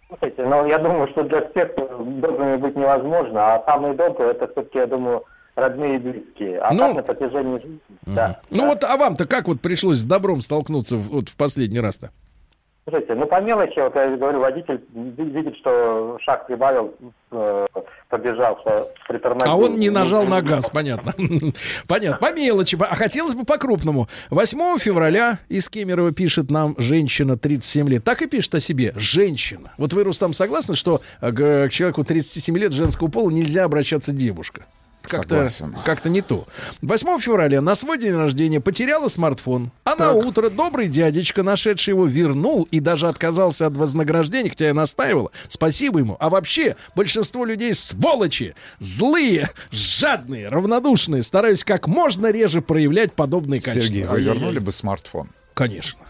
Слушайте, ну я думаю, что для всех добрыми быть невозможно, а самые добрые это все-таки, я думаю, родные и близкие. А
Ну,
так на протяжении жизни. Да.
Ну вот, а вам-то как вот пришлось с добром столкнуться вот в последний раз-то?
Слушайте, ну по мелочи, вот я говорю, водитель ви- видит, что шаг прибавил, э, побежал, притормозил.
А он не нажал на газ, понятно. Понятно, по мелочи. А хотелось бы по-крупному. 8 февраля из Кемерово пишет нам женщина 37 лет. Так и пишет о себе. Женщина. Вот вы, Рустам, согласны, что э, к человеку 37 лет женского пола нельзя обращаться девушка? Как-то, как-то не то. 8 февраля на свой день рождения потеряла смартфон, а на утро добрый дядечка, нашедший его, вернул и даже отказался от вознаграждения, хотя я настаивала. Спасибо ему. А вообще, большинство людей сволочи, злые, жадные, равнодушные, стараюсь как можно реже проявлять подобные качества.
Сергей, вы вернули бы смартфон?
Конечно.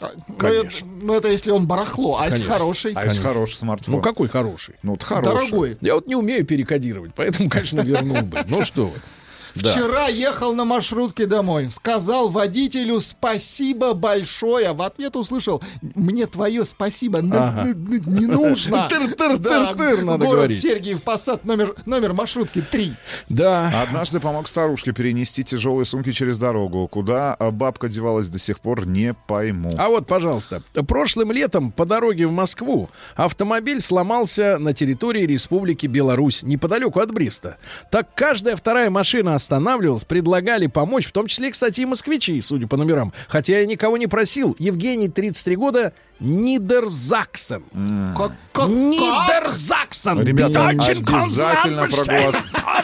А, Ну
Конечно.
это, ну, это если он барахло, а если
Конечно.
хороший,
А если хороший смартфон?
Ну какой хороший?
Ну, вот хороший.
дорогой.
Я вот не умею перекодировать, поэтому, конечно, вернул бы. Ну что вы. Да.
Вчера ехал на маршрутке домой. Сказал водителю спасибо большое. В ответ услышал, мне твое спасибо
Ага.
не нужно.
Тыр-тыр-тыр-тыр, надо
город
говорить.
Сергиев Посад, номер, номер маршрутки 3.
Да.
Однажды помог старушке перенести тяжелые сумки через дорогу. Куда а, бабка девалась до сих пор, не пойму.
А вот, пожалуйста, прошлым летом по дороге в Москву автомобиль сломался на территории Республики Беларусь, неподалеку от Бриста. Так каждая вторая машина останавливалась, предлагали помочь, в том числе, кстати, и москвичи, судя по номерам. Хотя я никого не просил. Евгений, 33 года, Нидерзаксен.
Как, как,
Нидерзаксен!
Ребята, обязательно
Konzernanstalt.
проголос-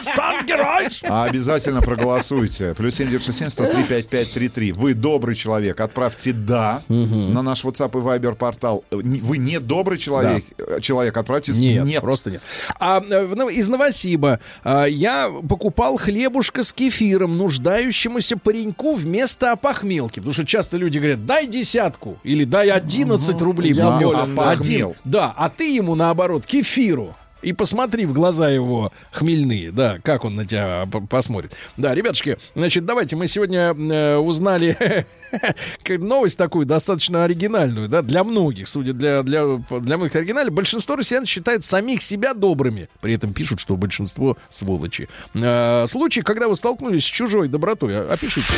Deutschlandgeräusch.
А обязательно проголосуйте. Плюс 7967 103 5533. Вы добрый человек. Отправьте «да» на наш WhatsApp и Viber портал. Э, Вы не добрый человек, э, человек отправьте
Нет,
«нет».
просто нет. А, э, из Новосиба я покупал хлебушка с кефиром нуждающемуся пареньку вместо опохмелки. Потому что часто люди говорят, дай десятку или дай 11 рублей.
Я болен,
да.
Один.
Опохмел.
Да, а ты ему наоборот кефиру. И посмотри в глаза его хмельные, да, как он на тебя посмотрит. Да, ребятушки, значит, давайте мы сегодня э, узнали новость такую достаточно оригинальную, да, для многих, судя для, для, для многих оригинальных. Большинство россиян считает самих себя добрыми, при этом пишут, что большинство сволочи. Э, случай, когда вы столкнулись с чужой добротой, а- опишите.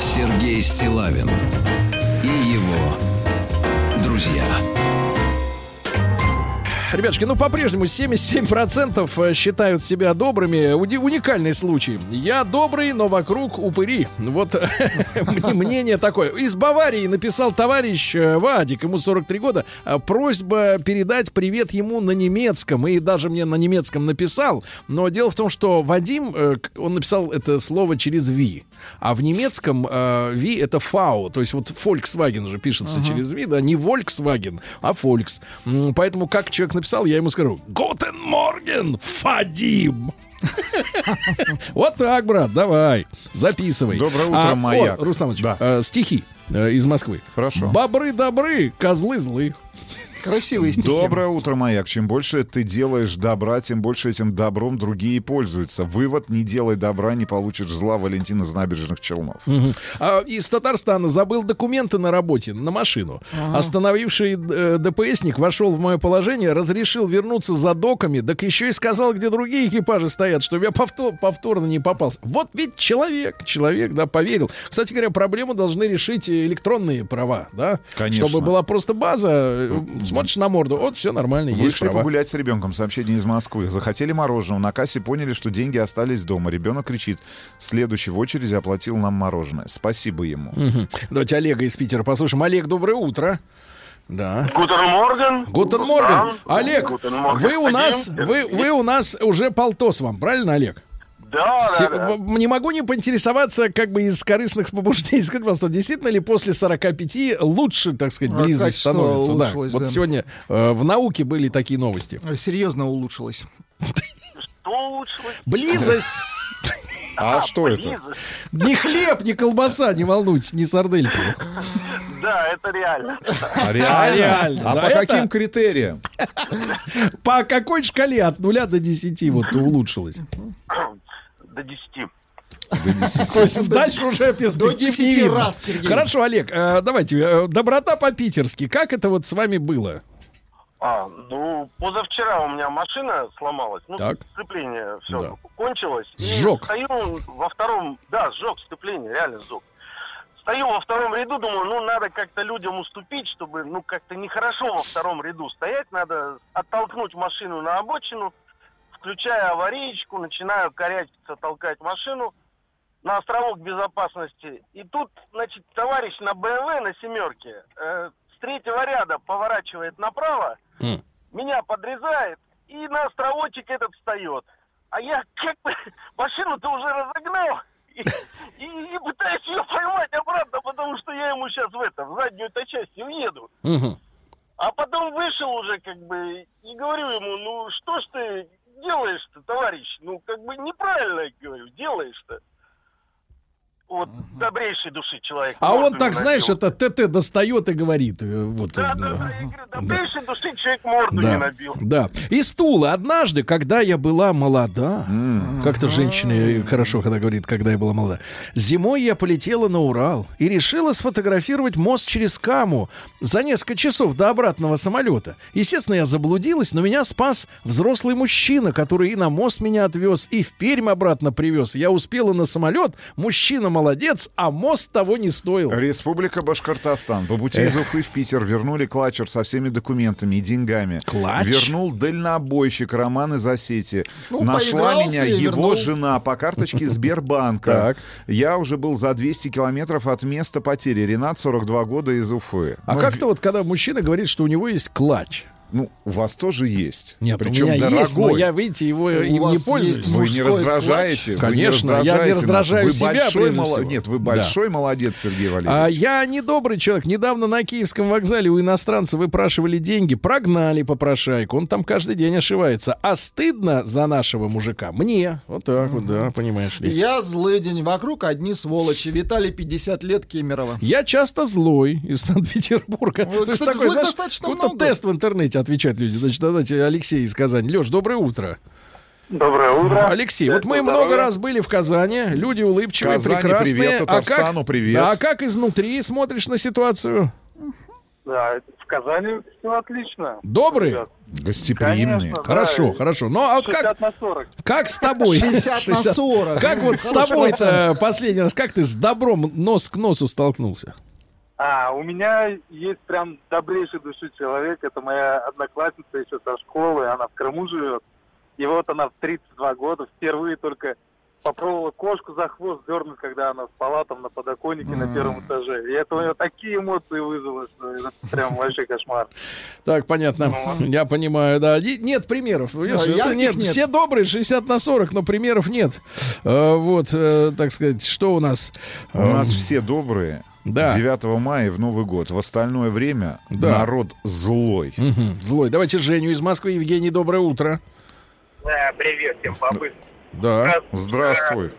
Сергей Стилавин
ребятушки, ну по-прежнему 77% считают себя добрыми. Уди- уникальный случай. Я добрый, но вокруг упыри. Вот мне- мнение такое. Из Баварии написал товарищ э, Вадик, ему 43 года. э, Просьба передать привет ему на немецком. И даже мне на немецком написал. Но дело в том, что Вадим, э, он написал это слово через «ви». А в немецком э, «ви» — это «фау». То есть вот Volkswagen же пишется
Ага.
через «ви», да, не Volkswagen, а Volks. Поэтому как человек написал, я ему скажу «Guten Morgen, Фадим». Вот так, брат, давай, записывай.
Доброе утро,
А, о,
маяк.
Рустам Ильич, э, стихи э, из Москвы.
Хорошо.
Бобры добры, козлы злы.
Красивые стихи.
Доброе утро, маяк. Чем больше ты делаешь добра, тем больше этим добром другие пользуются. Вывод: не делай добра, не получишь зла. Валентина из набережных Челнов.
Мгм. А, из Татарстана забыл документы на работе, на машину.
Ага.
Остановивший э, ДПСник вошел в мое положение, разрешил вернуться за доками, так еще и сказал, где другие экипажи стоят, чтобы я повтор- повторно не попался. Вот ведь человек, человек, да, поверил. Кстати говоря, проблему должны решить электронные права, да?
Конечно.
Чтобы была просто база, э, смотришь на морду, вот все нормально, есть
Вышли
права.
погулять с ребенком. Сообщение из Москвы. Захотели мороженого. На кассе поняли, что деньги остались дома. Ребенок кричит. Следующий в очереди оплатил нам мороженое. Спасибо ему.
Мгм. Давайте Олега из Питера послушаем. Олег, доброе утро. Да.
Guten Morgen.
Guten Morgen. Олег,
Guten Morgen.
вы у нас, вы, вы у нас уже полтос вам, правильно, Олег?
Да,
Се-
да, да.
Не могу не поинтересоваться, как бы из корыстных побуждений. Скажите, пожалуйста, действительно ли после 45 лучше, так сказать,
А,
близость становится? Да.
улучшилось,
Вот
да.
сегодня э, в науке были такие новости.
Серьезно улучшилось.
Что улучшилось?
Близость.
А что это?
Ни хлеб, ни колбаса, не волнуйтесь, ни сардельки.
Да, это реально.
А реально?
реально,
А
да,
по
это-
каким критериям?
По какой шкале от 0 до 10 вот улучшилось?
До 10.
То есть дальше уже перспектив
10
не видно.
раз, Сергей.
Хорошо, Олег, э, давайте, э, доброта по-питерски. Как это вот с вами было?
А, ну, позавчера у меня машина сломалась. Ну,
Так.
сцепление все
Да.
кончилось. И
Сжег.
Стою во втором... Да, сжег сцепление, реально сжег. Стою во втором ряду, думаю, ну, надо как-то людям уступить, чтобы, ну, как-то нехорошо во втором ряду стоять. Надо оттолкнуть машину на обочину, включая аварийку, начинаю корячиться, толкать машину на островок безопасности. И тут, значит, товарищ на БМВ на семерке э, с третьего ряда поворачивает направо, меня подрезает, и на островочек этот встает. А я как бы машину-то уже разогнал, и, и- и пытаюсь ее поймать обратно, потому что я ему сейчас в это, в заднюю-то часть уеду. А потом вышел уже, как бы, и говорю ему, ну что ж ты делаешь-то, товарищ? Ну, как бы неправильно, говорю, делаешь-то. Вот добрейшей души человек.
А он так,
не
знаешь, это ТТ достает и говорит. э, Вот,
Да,
э,
да, да, я говорю, добрейшей души человек морду не
Да,
набил.
да. И стула. Однажды, когда я была молода, как-то женщина хорошо когда говорит, когда я была молода, зимой я полетела на Урал и решила сфотографировать мост через Каму за несколько часов до обратного самолета. Естественно, я заблудилась, но меня спас взрослый мужчина, который и на мост меня отвез, и в Пермь обратно привез. Я успела на самолет, мужчина молодец, а мост того не стоил.
Республика Башкортостан. По пути из Уфы в Питер вернули клатчер со всеми документами и деньгами.
Клатч?
Вернул дальнобойщик Роман из Осетии.
Ну,
Нашла меня его
вернул.
жена по карточке Сбербанка. Я уже был за 200 километров от места потери. Ренат, 42 года, из Уфы.
А
Ну,
как-то вот, когда мужчина говорит, что у него есть клатч.
Ну, у вас тоже есть.
Нет,
Причем
у меня
дорогой.
есть, но я, видите, его им не пользуюсь.
Вы не раздражаете? вы
Конечно, я не
раздражаете нас.
раздражаю
вы
себя,
Большой мол-
всего.
Нет, вы
Да.
большой молодец, Сергей Валерьевич.
А я недобрый человек. Недавно на Киевском вокзале у иностранца выпрашивали деньги, прогнали попрошайку. Он там каждый день ошивается. А стыдно за нашего мужика мне. Вот так вот, да, понимаешь ли.
Я злый день. Вокруг одни сволочи. Виталий 50 лет Кемерово.
Я часто злой из Санкт-Петербурга. Есть
кстати,
такой, знаешь,
достаточно много.
тест в интернете отвечают люди. Значит, давайте Алексей из Казани. Леш, доброе утро.
Доброе утро.
Алексей, вот мы
Здравия.
много раз были в Казани, люди улыбчивые,
Казани,
прекрасные.
привет,
а
Татарстану
как,
привет.
Да, а как изнутри смотришь на ситуацию?
Да, в Казани все отлично.
Добрые?
Ребят,
Гостеприимные.
Конечно,
Хорошо,
да.
хорошо. Ну, а вот
60
как,
на 40.
как с тобой?
60 на 40.
Как вот с тобой-то
процент.
последний раз, как ты с добром нос к носу столкнулся?
А, у меня есть прям добрейший души человек. Это моя одноклассница еще со школы. Она в Крыму живет. И вот она в 32 года впервые только попробовала кошку за хвост дернуть, когда она спала там на подоконнике на первом этаже. И это у нее такие эмоции вызвало, что это прям вообще кошмар.
Так, понятно. Я понимаю, да. Нет примеров. нет.
нет.
Все добрые, 60 на 40, но примеров нет. Э, Вот, э, так сказать, что у нас?
У нас все добрые.
Да.
9 мая в Новый год. В остальное время
Да.
народ злой.
Мгм, Злой. Давайте Женю из Москвы. Евгений, доброе утро.
Да, привет всем побыть.
Да.
Здравствуй.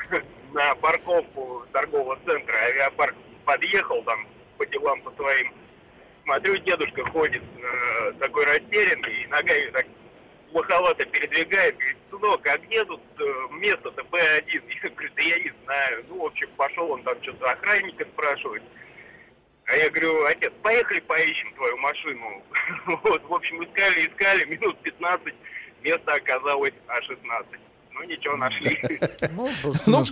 На парковку торгового центра авиапарк подъехал там по делам по своим. Смотрю, дедушка ходит э, такой растерянный и ногами так плоховато передвигает. Говорит, сынок, а где тут э, место-то Б1? Я говорю, да я не знаю. Ну, в общем, пошел он там что-то охранника спрашивать. А я говорю, отец, поехали поищем твою машину. Вот, в общем, искали, искали, минут 15, место оказалось А16. Ну, ничего, нашли.
Ну,
Ну.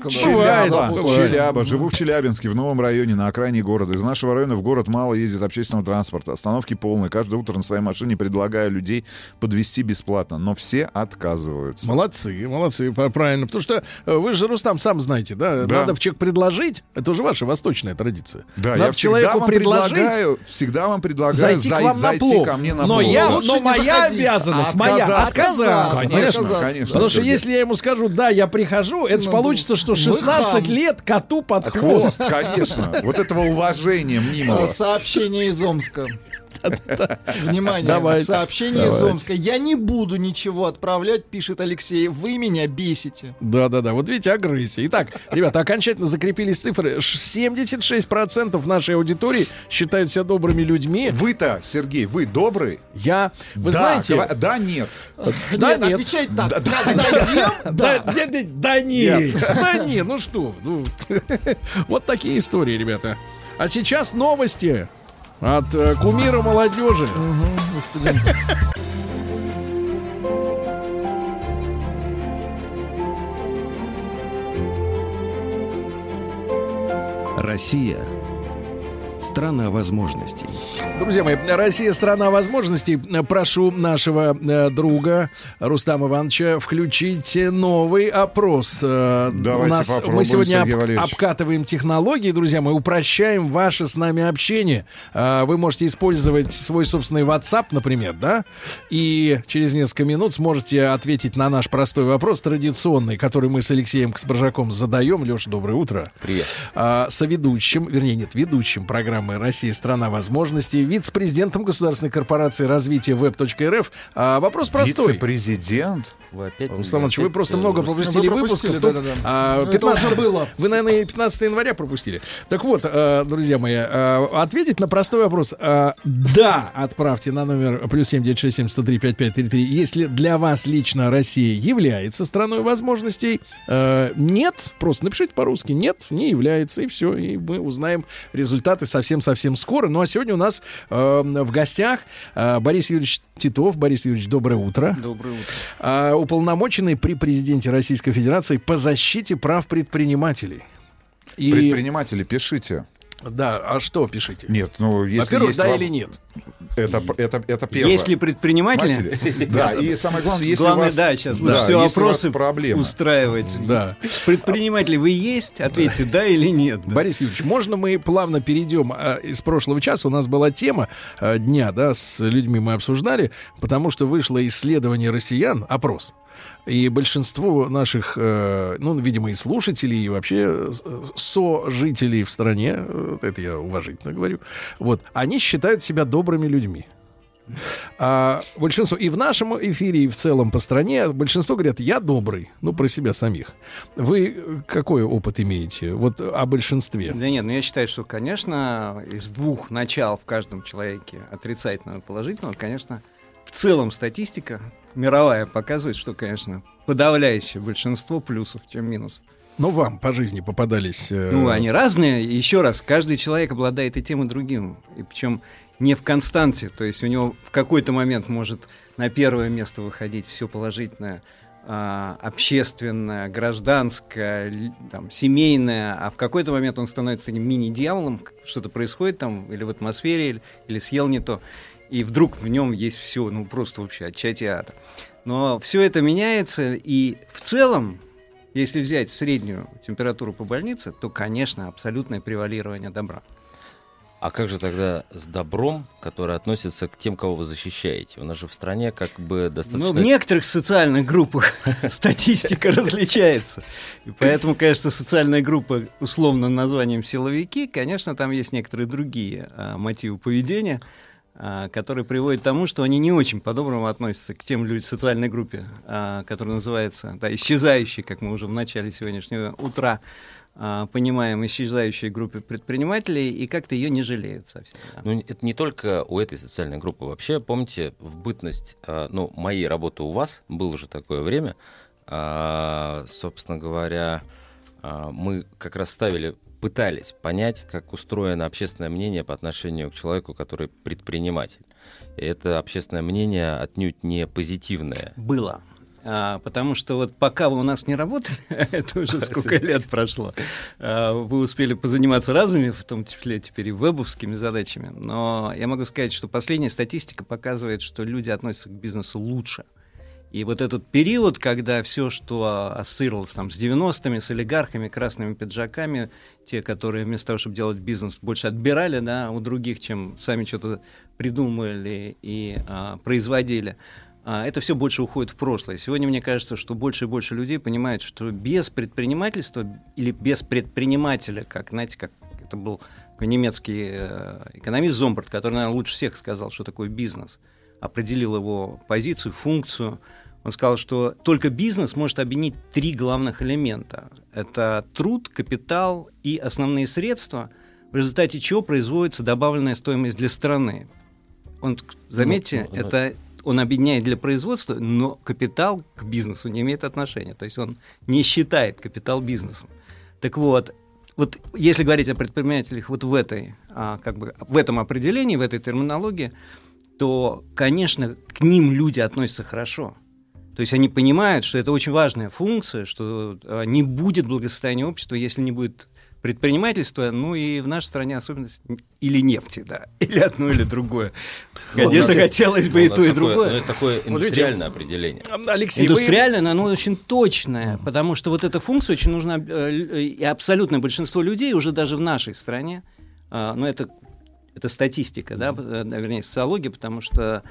Челяба. Живу в Челябинске, в новом районе, на окраине города. Из нашего района в город мало ездит общественного транспорта. Остановки полные. Каждое утро на своей машине предлагаю людей подвести бесплатно. Но все отказываются.
Молодцы, молодцы, пр- правильно. Потому что э, вы же, Рустам, сам знаете, да?
Да.
Надо в человек предложить. Это уже ваша восточная традиция.
Да,
Надо
я всегда
человеку
вам
предложить
предлагаю, всегда вам предлагаю
зайти
зай-
к вам на
зайти
плов.
ко мне на
но
плов.
я,
Да.
Но моя обязанность, моя
отказаться.
Конечно, конечно.
Потому что если я ему скажу, да, я прихожу, это же
Ну,
получится, что
вы
16
хам.
лет коту под хвост.
хвост, конечно. Вот этого уважения мнимого.
Сообщение из Омска. Внимание,
Давайте,
сообщение из
давайте.
Омска. Я не буду ничего отправлять, пишет Алексей. Вы меня бесите.
Да-да-да, вот видите, агрессия. Итак, ребята, окончательно закрепились цифры. Ш- 76% нашей аудитории считают себя добрыми людьми.
Вы-то, Сергей, вы добрый?
Я, вы
Да,
знаете...
гова- Да, нет.
Да,
нет,
нет.
отвечай так. Да, да, ем,
Да,
да.
да, да, да нет, да нет, ну что, ну, вот такие истории, ребята. А сейчас новости от э, кумира молодежи.
Мгм, у студентов.
Россия – страна возможностей.
Друзья мои, Россия страна возможностей. Прошу нашего э, друга Рустама Ивановича включить новый опрос. Э,
Давайте
У нас
попробуем,
мы сегодня об- обкатываем технологии, друзья, мы упрощаем ваше с нами общение. Э, Вы можете использовать свой собственный WhatsApp, например, да, и через несколько минут сможете ответить на наш простой вопрос, традиционный, который мы с Алексеем Каспаржаком задаем. Леша, доброе утро.
Привет.
Соведущим, вернее, нет, ведущим программы «Россия. Страна возможностей», вице-президентом Государственной корпорации развития веб.рф. А, вопрос простой.
Вице-президент?
Вы опять...
Руслан Иванович, вы просто много пропустили
Вы
выпусков.
пропустили,
Тут,
да-да-да.
а,
Ну, это
15
уже было.
Вы, наверное, и 15 января пропустили. Так вот, э, друзья мои, э, ответить на простой вопрос. э, да, отправьте на номер плюс 7967 103 5533, если для вас лично Россия является страной возможностей. Э, нет, просто напишите по-русски. Нет, не является, и все. И мы узнаем результаты совсем-совсем скоро. Ну, а сегодня у нас э, в гостях э, Борис Юрьевич Титов. Борис Юрьевич, доброе утро.
Доброе утро.
А, уполномоченный при президенте Российской Федерации по защите прав предпринимателей. И,
Предприниматели, пишите.
Да, а что пишите?
Нет, ну, если
Во-первых,
есть
да
вам-
или нет?
Это, это, это первое.
Если предприниматели...
Да, и самое главное, если
Главное, да, сейчас
да,
все
если у вас
опросы
проблемы.
устраивать.
Да.
Предприниматели вы есть? Ответьте, да или нет.
Борис Юрьевич, можно мы плавно перейдем а, из прошлого часа? У нас была тема а, дня, да, с людьми мы обсуждали, потому что вышло исследование россиян, опрос. И большинство наших, э, ну, видимо, и слушателей, и вообще э, сожителей в стране, э, это я уважительно говорю, вот, они считают себя добрыми людьми. А большинство, и в нашем эфире, и в целом по стране, большинство говорят, я добрый, ну, про себя самих. Вы какой опыт имеете? Вот о большинстве.
Да нет, ну я считаю, что, конечно, из двух начал в каждом человеке, отрицательного и положительного, конечно, в целом статистика мировая показывает, что, конечно, подавляющее большинство плюсов, чем минусов.
Но вам по жизни попадались... э,
Ну, они разные. Еще раз, каждый человек обладает и тем, и другим. И причем не в константе. То есть у него в какой-то момент может на первое место выходить все положительное, а, общественное, гражданское, там, семейное, а в какой-то момент он становится таким мини-дьяволом, что-то происходит там или в атмосфере, или, или съел не то, и вдруг в нем есть все, ну просто вообще отчатие ада. Но все это меняется, и в целом, если взять среднюю температуру по больнице, то, конечно, абсолютное превалирование добра.
А как же тогда с добром, который относится к тем, кого вы защищаете? У нас же в стране как бы достаточно...
Ну, в некоторых социальных группах статистика различается. И поэтому, конечно, социальная группа, условно названием силовики, конечно, там есть некоторые другие а, мотивы поведения, а, которые приводят к тому, что они не очень по-доброму относятся к тем людям социальной группе, а, которая называется да, исчезающей, как мы уже в начале сегодняшнего утра а, понимаем, исчезающей группе предпринимателей, и как-то ее не жалеют совсем.
Ну, это не только у этой социальной группы. Вообще, помните, в бытность, ну, моей работы у вас было же такое время, собственно говоря, мы как раз ставили, пытались понять, как устроено общественное мнение по отношению к человеку, который предприниматель. И это общественное мнение отнюдь не позитивное.
Было. А, потому что вот пока вы у нас не работали, это уже сколько лет прошло, а, вы успели позаниматься разными, в том числе теперь и вебовскими задачами. Но я могу сказать, что последняя статистика показывает, что люди относятся к бизнесу лучше. И вот этот период, когда все, что ассоциировалось там с 90-ми, с олигархами, красными пиджаками, те, которые вместо того, чтобы делать бизнес, больше отбирали да, у других, чем сами что-то придумывали и а, производили, а, это все больше уходит в прошлое. Сегодня мне кажется, что больше и больше людей понимают, что без предпринимательства или без предпринимателя, как, знаете, как это был немецкий э, экономист Зомбарт, который, наверное, лучше всех сказал, что такое бизнес, определил его позицию, функцию. Он сказал, что только бизнес может объединить три главных элемента. Это труд, капитал и основные средства, в результате чего производится добавленная стоимость для страны. Он, заметьте,
Ну, ну,
это он объединяет для производства, но капитал к бизнесу не имеет отношения. То есть он не считает капитал бизнесом. Так вот, вот если говорить о предпринимателях вот в этой, а, как бы в этом определении, в этой терминологии, то, конечно, к ним люди относятся хорошо. То есть они понимают, что это очень важная функция, что а, не будет благосостояния общества, если не будет предпринимательства, ну и в нашей стране особенность или нефти, да, или одно, или другое. Конечно,
Вот,
хотелось бы
ну,
и то, и
такое-
другое.
ну, это такое
Вот
индустриальное определение.
Алексей, вы-
Индустриальное, но оно очень точное, потому что вот эта функция очень нужна, э, л- и абсолютное большинство людей уже даже в нашей стране, а, ну это, это статистика, да, э, вернее, социология, потому что э,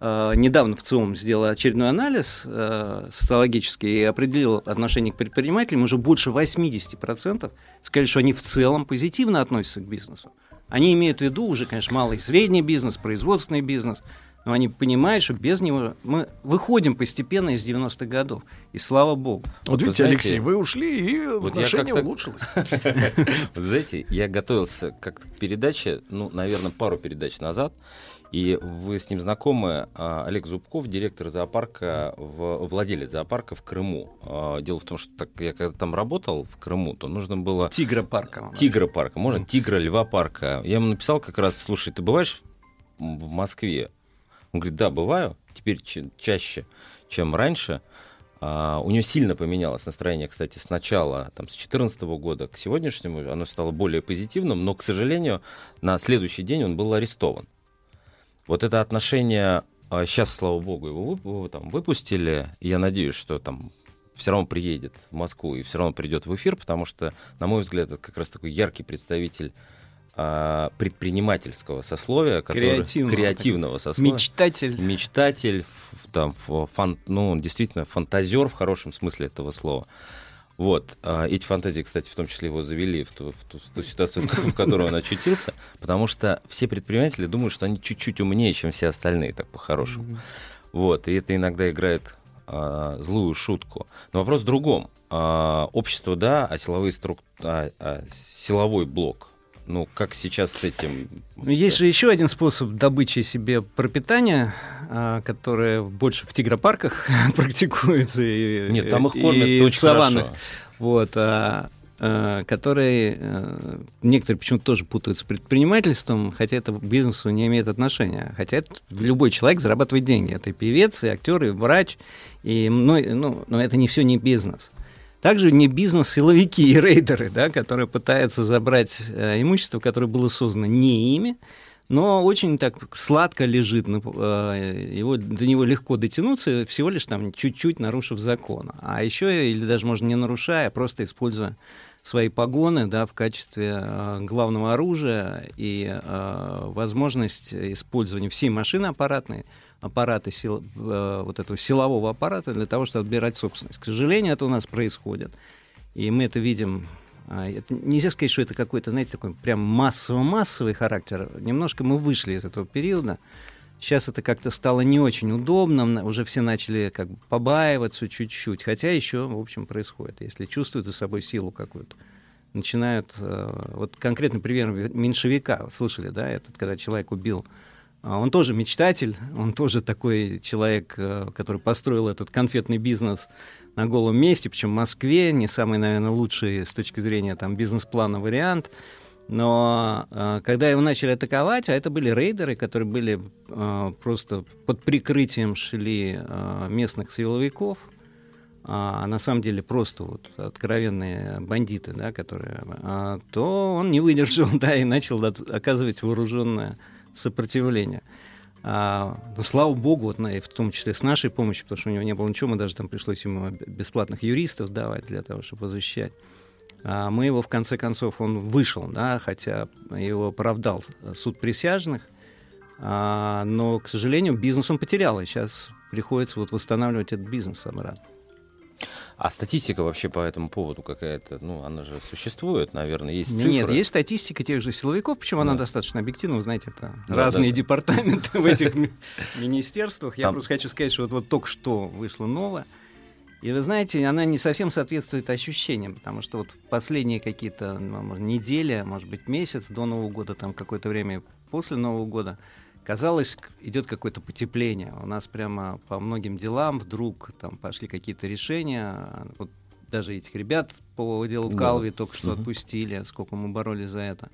недавно в ЦИОМ сделал очередной анализ э, социологический и определил отношение к предпринимателям, уже больше 80% сказали, что они в целом позитивно относятся к бизнесу. Они имеют в виду уже, конечно, малый и средний бизнес, производственный бизнес, но они понимают, что без него мы выходим постепенно из 90-х годов. И слава богу.
Вот
Вы
видите,
знаете,
Алексей, вы ушли, и
вот
отношение улучшилось.
Вот знаете, я готовился как-то к передаче, ну, наверное, пару передач назад, и вы с ним знакомы, а, Олег Зубков, директор зоопарка, в, владелец зоопарка в Крыму. А, Дело в том, что так, я когда там работал в Крыму, то нужно было...
Тигра парка.
Тигра парка, можно тигра, льва парка. Я ему написал как раз, слушай, ты бываешь в Москве? Он говорит, да, бываю, теперь ча- чаще, чем раньше. А, у него сильно поменялось настроение, кстати, с начала, там, с 2014 года к сегодняшнему, оно стало более позитивным, но, к сожалению, на следующий день он был арестован. Вот это отношение, сейчас, слава богу, его там выпустили, я надеюсь, что там все равно приедет в Москву и все равно придет в эфир, потому что, на мой взгляд, это как раз такой яркий представитель а, предпринимательского сословия, который,
Креативного
креативного сословия.
Мечтатель.
Мечтатель, там, фан- ну, действительно фантазер в хорошем смысле этого слова. Вот. а Эти фантазии, кстати, в том числе его завели в ту, в ту- в ту ситуацию, в ко- в которой он очутился, потому что все предприниматели думают, что они чуть-чуть умнее, чем все остальные, так по-хорошему. Вот. И это иногда играет а, злую шутку. Но вопрос в другом. А, общество, да, а силовые струк... а- а силовой блок. Ну, как сейчас с этим?
Ну, Есть же еще один способ добычи себе пропитания, а, который больше в тигропарках практикуется. И,
Нет, там их
и
кормят
в
очень
саваннах.
хорошо.
Вот, а, э, который э, некоторые почему-то тоже путают с предпринимательством, хотя это к бизнесу не имеет отношения. Хотя это любой человек зарабатывает деньги. Это и певец, и актер, и врач, и ну, ну, но это не все не бизнес. Также не бизнес силовики и рейдеры, да, которые пытаются забрать э, имущество, которое было создано не ими, но очень так сладко лежит, ну, э, его, до него легко дотянуться, всего лишь там чуть-чуть нарушив закон. А еще, или даже можно не нарушая, а просто используя свои погоны да, в качестве э, главного оружия и э, возможность использования всей машины аппаратной, аппарата сил, э, вот этого силового аппарата для того, чтобы отбирать собственность. К сожалению, это у нас происходит. И мы это видим а, это, нельзя сказать, что это какой-то, знаете, такой прям массово-массовый характер. Немножко мы вышли из этого периода. Сейчас это как-то стало не очень удобно, уже все начали как бы побаиваться чуть-чуть, хотя еще, в общем, происходит. Если чувствуют за собой силу какую-то, начинают... Э, вот конкретный пример меньшевика, слышали, да, этот, когда человек убил а, он тоже мечтатель, он тоже такой человек, э, который построил этот конфетный бизнес на голом месте, причем в Москве, не самый, наверное, лучший с точки зрения там, бизнес-плана вариант. Но э, когда его начали атаковать, а это были рейдеры, которые были э, просто под прикрытием шли э, местных силовиков, а на самом деле просто вот откровенные бандиты, да, которые, то он не выдержал, да, и начал оказывать вооруженное сопротивления. А, но, слава богу, вот, в том числе с нашей помощью, потому что у него не было ничего, мы даже там пришлось ему бесплатных юристов давать для того, чтобы его защищать. А мы его, в конце концов, он вышел, да, хотя его оправдал суд присяжных, а, но, к сожалению, бизнес он потерял, и сейчас приходится вот восстанавливать этот бизнес обратно.
А статистика вообще по этому поводу какая-то, ну, она же существует, наверное, есть цифры.
Нет, есть статистика тех же силовиков, причем да. она достаточно объективна, вы знаете, это да, разные да, департаменты в этих министерствах. Я просто хочу сказать, что вот, вот только что вышло новое. И вы знаете, она не совсем соответствует ощущениям, потому что вот последние какие-то ну, недели, может быть, месяц до Нового года, там какое-то время после Нового года, казалось, идет какое-то потепление. У нас прямо по многим делам вдруг там пошли какие-то решения. Вот даже этих ребят по делу Калви да. только что угу. отпустили, сколько мы боролись за это.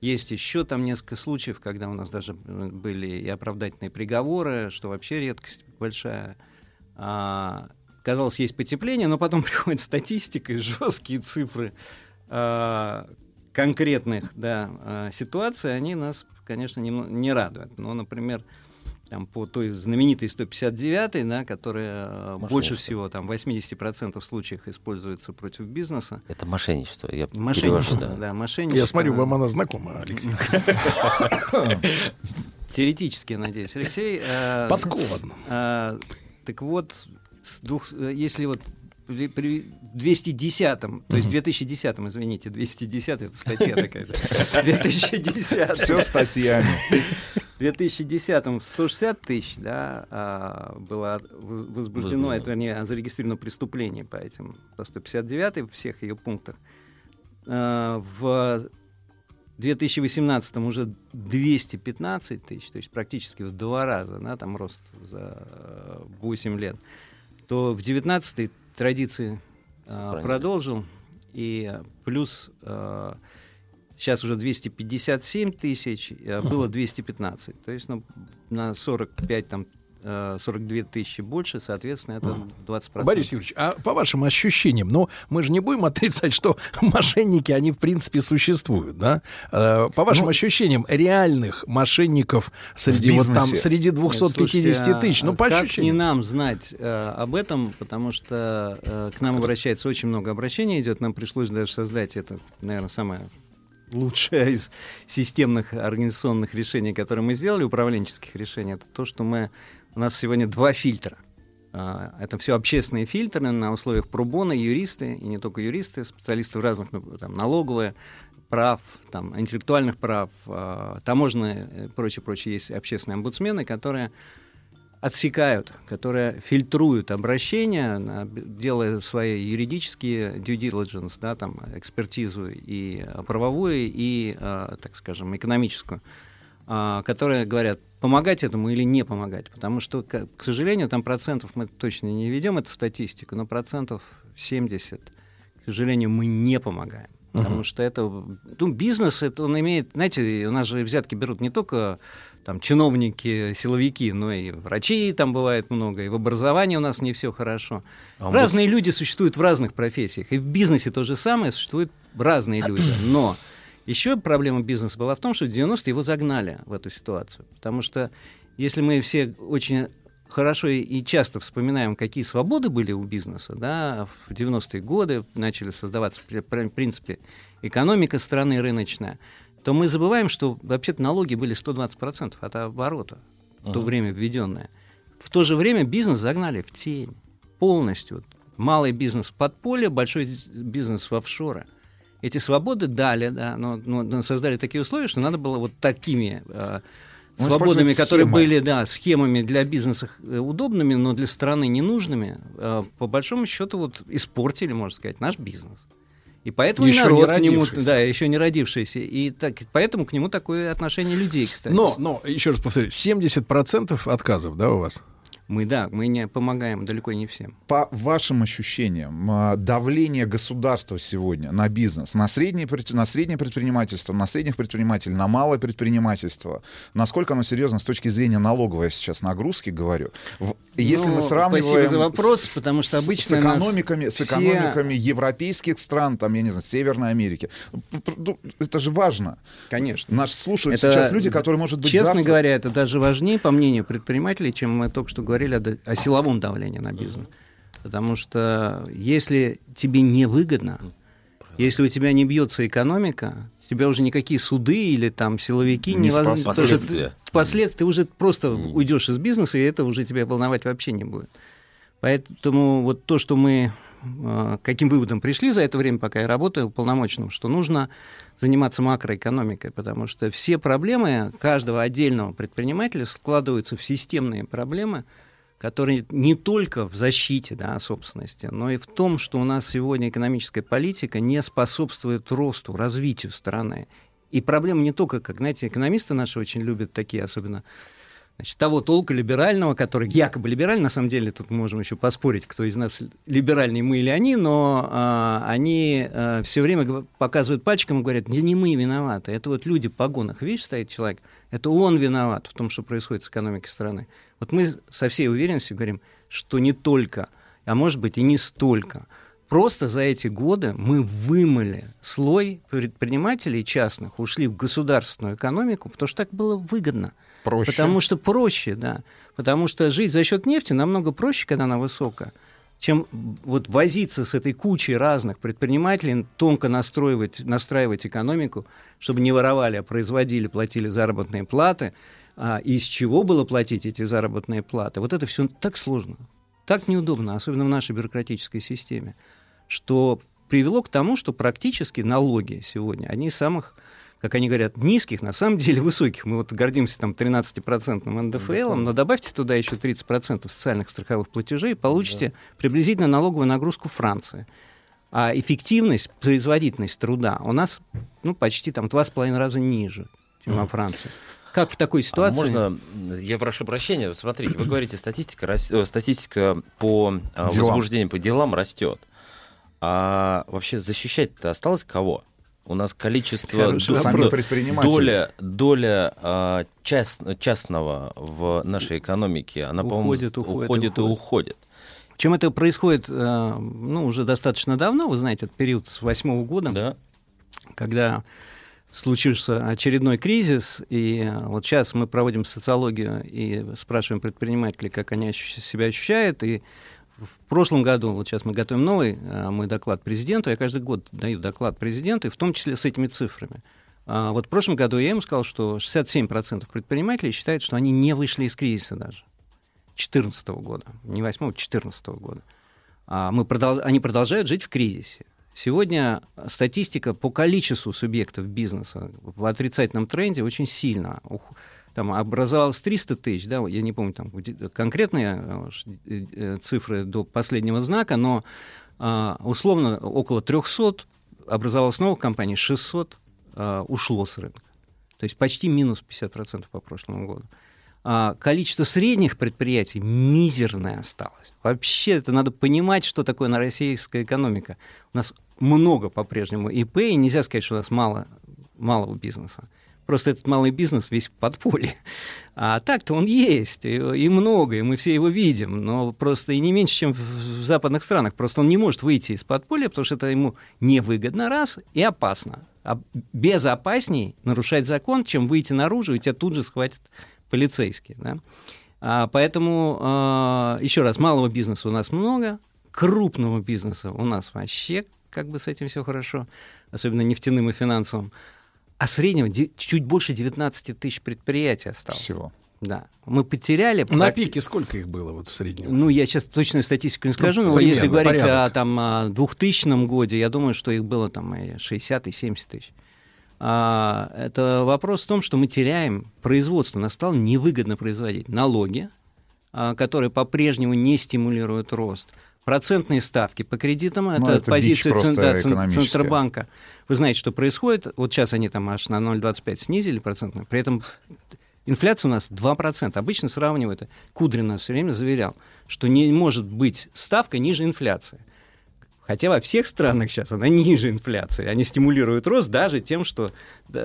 Есть еще там несколько случаев, когда у нас даже были и оправдательные приговоры, что вообще редкость большая. А, казалось, есть потепление, но потом приходит статистика и жесткие цифры а, конкретных да, а, ситуаций, они нас конечно, не, не радует. Но, например, там, по той знаменитой 159, да, которая больше всего, там, в 80% случаев используется против бизнеса.
Это мошенничество. Я
мошенничество, да. да, мошенничество.
Я смотрю, вам она знакома, Алексей.
Теоретически, надеюсь. Алексей... Э,
Подкован.
Э, так вот, двух, э, если вот при, при 210-м, то есть 2010-м, извините, 210 это статья такая. 2010
Все статьями.
В 2010-м 160 тысяч да, а, было возбуждено, это, вернее, зарегистрировано преступление по этим, по 159 в всех ее пунктах. А, в 2018 уже 215 тысяч, то есть практически в два раза, да, там рост за 8 лет, то в 2019 традиции э, продолжил. И плюс э, сейчас уже 257 тысяч, а было 215. То есть ну, на 45 там 42 э, тысячи больше, соответственно, это 20%.
Борис Юрьевич, а по вашим ощущениям, ну, мы же не будем отрицать, что мошенники, они, в принципе, существуют, да? Э, по вашим ну, ощущениям, реальных мошенников среди вот там, среди 250 тысяч, ну, по
как
ощущениям.
не нам знать э, об этом, потому что э, к нам обращается очень много обращений идет, нам пришлось даже создать это, наверное, самое лучшее из системных организационных решений, которые мы сделали, управленческих решений, это то, что мы у нас сегодня два фильтра. А, это все общественные фильтры на условиях пробона, юристы, и не только юристы, специалисты в разных, ну, там, налоговые, прав, там, интеллектуальных прав, а, таможенные и прочее, прочее. Есть общественные омбудсмены, которые отсекают, которые фильтруют обращения, делая свои юридические due diligence, да, там, экспертизу и правовую, и, а, так скажем, экономическую, которые говорят, помогать этому или не помогать. Потому что, к, сожалению, там процентов мы точно не ведем эту статистику, но процентов 70, к сожалению, мы не помогаем. Потому
Мгм.
что это, ну, бизнес, это он имеет, знаете, у нас же взятки берут не только там чиновники, силовики, но и врачей там бывает много, и в образовании у нас не все хорошо.
А
Разные люди существуют в разных профессиях, и в бизнесе то же самое, существуют разные люди. Но еще проблема бизнеса была в том, что в 90-е его загнали в эту ситуацию. Потому что если мы все очень хорошо и- часто вспоминаем, какие свободы были у бизнеса, да, в 90-е годы начали создаваться, в принципе, экономика страны рыночная, то мы забываем, что вообще-то налоги были 120% от оборота в то
Ага.
время введенное. В то же время бизнес загнали в тень полностью. Малый бизнес в подполье, большой бизнес в офшоры. Эти свободы дали, да, но, но- создали такие условия, что надо было вот такими э,
Ну,
свободами, которые
схемы.
были, да, схемами для бизнеса э, удобными, но для страны ненужными, э, по большому счету вот испортили, можно сказать, наш бизнес. И поэтому
Еще
народ
не
к нему, да, еще не родившийся, и так, поэтому к нему такое отношение людей, кстати.
Но, но, еще раз повторю, 70% отказов, да, у вас?
Мы, да, мы не помогаем далеко не всем.
По вашим ощущениям, а, давление государства сегодня на бизнес, на среднее, на среднее предпринимательство, на средних предпринимателей, на малое предпринимательство, насколько оно серьезно с точки зрения налоговой, сейчас нагрузки говорю. Если
Ну,
мы сравниваем
спасибо за вопрос,
с-
потому что
с-
обычно
с экономиками, с
все-
экономиками европейских стран, там, я не знаю, Северной Америки, ну, это же важно.
Конечно.
Нас слушают
Это,
сейчас люди, которые, может быть,
Честно
завтра-
говоря, это даже важнее, по мнению предпринимателей, чем мы только что говорили о, д- о силовом давлении на бизнес. Потому что если тебе невыгодно, если у тебя не бьется экономика, тебя уже никакие суды или там силовики
Не
не воз-
Последствия.
ты- уже просто уйдешь из бизнеса, и это уже тебя волновать вообще не будет. Поэтому вот то, что мы э, каким выводом пришли за это время, пока я работаю уполномоченным, что нужно заниматься макроэкономикой, потому что все проблемы каждого отдельного предпринимателя складываются в системные проблемы, которые не только в защите да, собственности, но и в том, что у нас сегодня экономическая политика не способствует росту, развитию страны. И проблема не только, как, знаете, экономисты наши очень любят такие, особенно значит, того толка либерального, который якобы либеральный, на самом деле тут можем еще поспорить, кто из нас либеральный, мы или они, но а, они все время показывают пальчиком и говорят, не, не мы виноваты, это вот люди в погонах, видишь, стоит человек, это он виноват в том, что происходит с экономикой страны. Вот мы со всей уверенностью говорим, что не только, а может быть и не столько. Просто за эти годы мы вымыли слой предпринимателей частных, ушли в государственную экономику, потому что так было выгодно.
Проще.
Потому что проще, да. Потому что жить за счет нефти намного проще, когда она высокая, чем вот возиться с этой кучей разных предпринимателей, тонко настроивать, настраивать экономику, чтобы не воровали, а производили, платили заработные платы, а из чего было платить эти заработные платы. Вот это все так сложно, так неудобно, особенно в нашей бюрократической системе, что привело к тому, что практически налоги сегодня, одни из самых как они говорят, низких, на самом деле высоких. Мы вот гордимся там 13-процентным НДФЛ, но добавьте туда еще 30% социальных страховых платежей, и получите приблизительно налоговую нагрузку Франции. А эффективность, производительность труда у нас ну, почти там два с половиной раза ниже, чем во Франции. Как в такой
А
ситуации?
можно, я прошу прощения, смотрите, вы говорите, статистика, рас- э, статистика по а,
Делам.
возбуждению, по делам растет. А вообще защищать-то осталось кого? У нас количество...
Предприниматели.
доля, доля а, част- частного в нашей экономике, она, по-моему,
Уходит,
с-
уходит,
уходит и
уходит. Чем это происходит, э, ну, уже достаточно давно, вы знаете, этот период с восьмого года,
Да?
когда случился очередной кризис, и э, вот сейчас мы проводим социологию и спрашиваем предпринимателей, как они себя ощущают, и в прошлом году, вот сейчас мы готовим новый э, мой доклад президенту, я каждый год даю доклад президенту, и в том числе с этими цифрами. А вот в прошлом году я им сказал, что 67% предпринимателей считают, что они не вышли из кризиса даже. 2014 года, не 8 2014 года. А мы продол- они продолжают жить в кризисе. Сегодня статистика по количеству субъектов бизнеса в отрицательном тренде очень сильно. Ух- Там образовалось 300 тысяч, да, я не помню там конкретные э, э, э, цифры до последнего знака, но а, условно около 300 образовалось новых компаний, 600 а, ушло с рынка. То есть почти минус 50% по прошлому году. а, количество средних предприятий мизерное осталось. Вообще это надо понимать, что такое на российская экономика. У нас много по-прежнему ИП, и нельзя сказать, что у нас мало малого бизнеса. Просто этот малый бизнес весь в подполье. А так-то он есть, и, и много, и мы все его видим, но просто и не меньше, чем в, в западных странах. Просто он не может выйти из подполья, потому что это ему невыгодно, раз, и опасно. А безопасней нарушать закон, чем выйти наружу, и тебя тут же схватят полицейские. Да? А, поэтому, а, еще раз, малого бизнеса у нас много, крупного бизнеса у нас вообще как бы с этим все хорошо, особенно нефтяным и финансовым. А среднего чуть больше 19 тысяч предприятий осталось.
Всего.
Да. Мы потеряли...
На пике сколько их было вот в среднем?
Ну, я сейчас точную статистику не скажу, ну, но примерно, если говорить порядок. о там, о 2000 годе, я думаю, что их было там 60 и 70 тысяч. А, это вопрос в том, что мы теряем производство. Нас стало невыгодно производить налоги, а, которые по-прежнему не стимулируют рост. Процентные ставки по кредитам, ну, это, это позиция цен, да, Центробанка. Вы знаете, что происходит. Вот сейчас они там аж на 0,25 снизили процентную. При этом инфляция у нас 2%. Обычно сравнивают. Кудрин все время заверял, что не может быть ставка ниже инфляции. Хотя во всех странах сейчас она ниже инфляции. Они стимулируют рост даже тем, что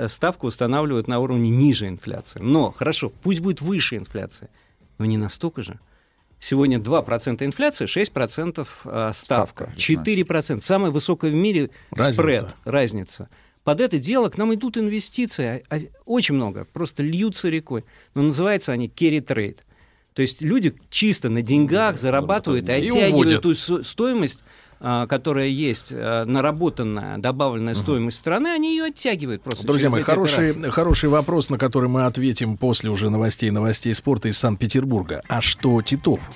ставку устанавливают на уровне ниже инфляции. Но хорошо, пусть будет выше инфляция, но не настолько же. Сегодня 2% инфляция, 6% ставка, ставка 4%. Самая высокая в мире разница. спред, разница. Под это дело к нам идут инвестиции, а, а, очень много, просто льются рекой. Но называются они carry trade. То есть люди чисто на деньгах зарабатывают и оттягивают ту стоимость которая есть а, наработанная добавленная стоимость страны, они ее оттягивают просто.
Друзья мои, хороший, хороший вопрос, на который мы ответим после уже новостей новостей спорта из Санкт-Петербурга. А что Титов?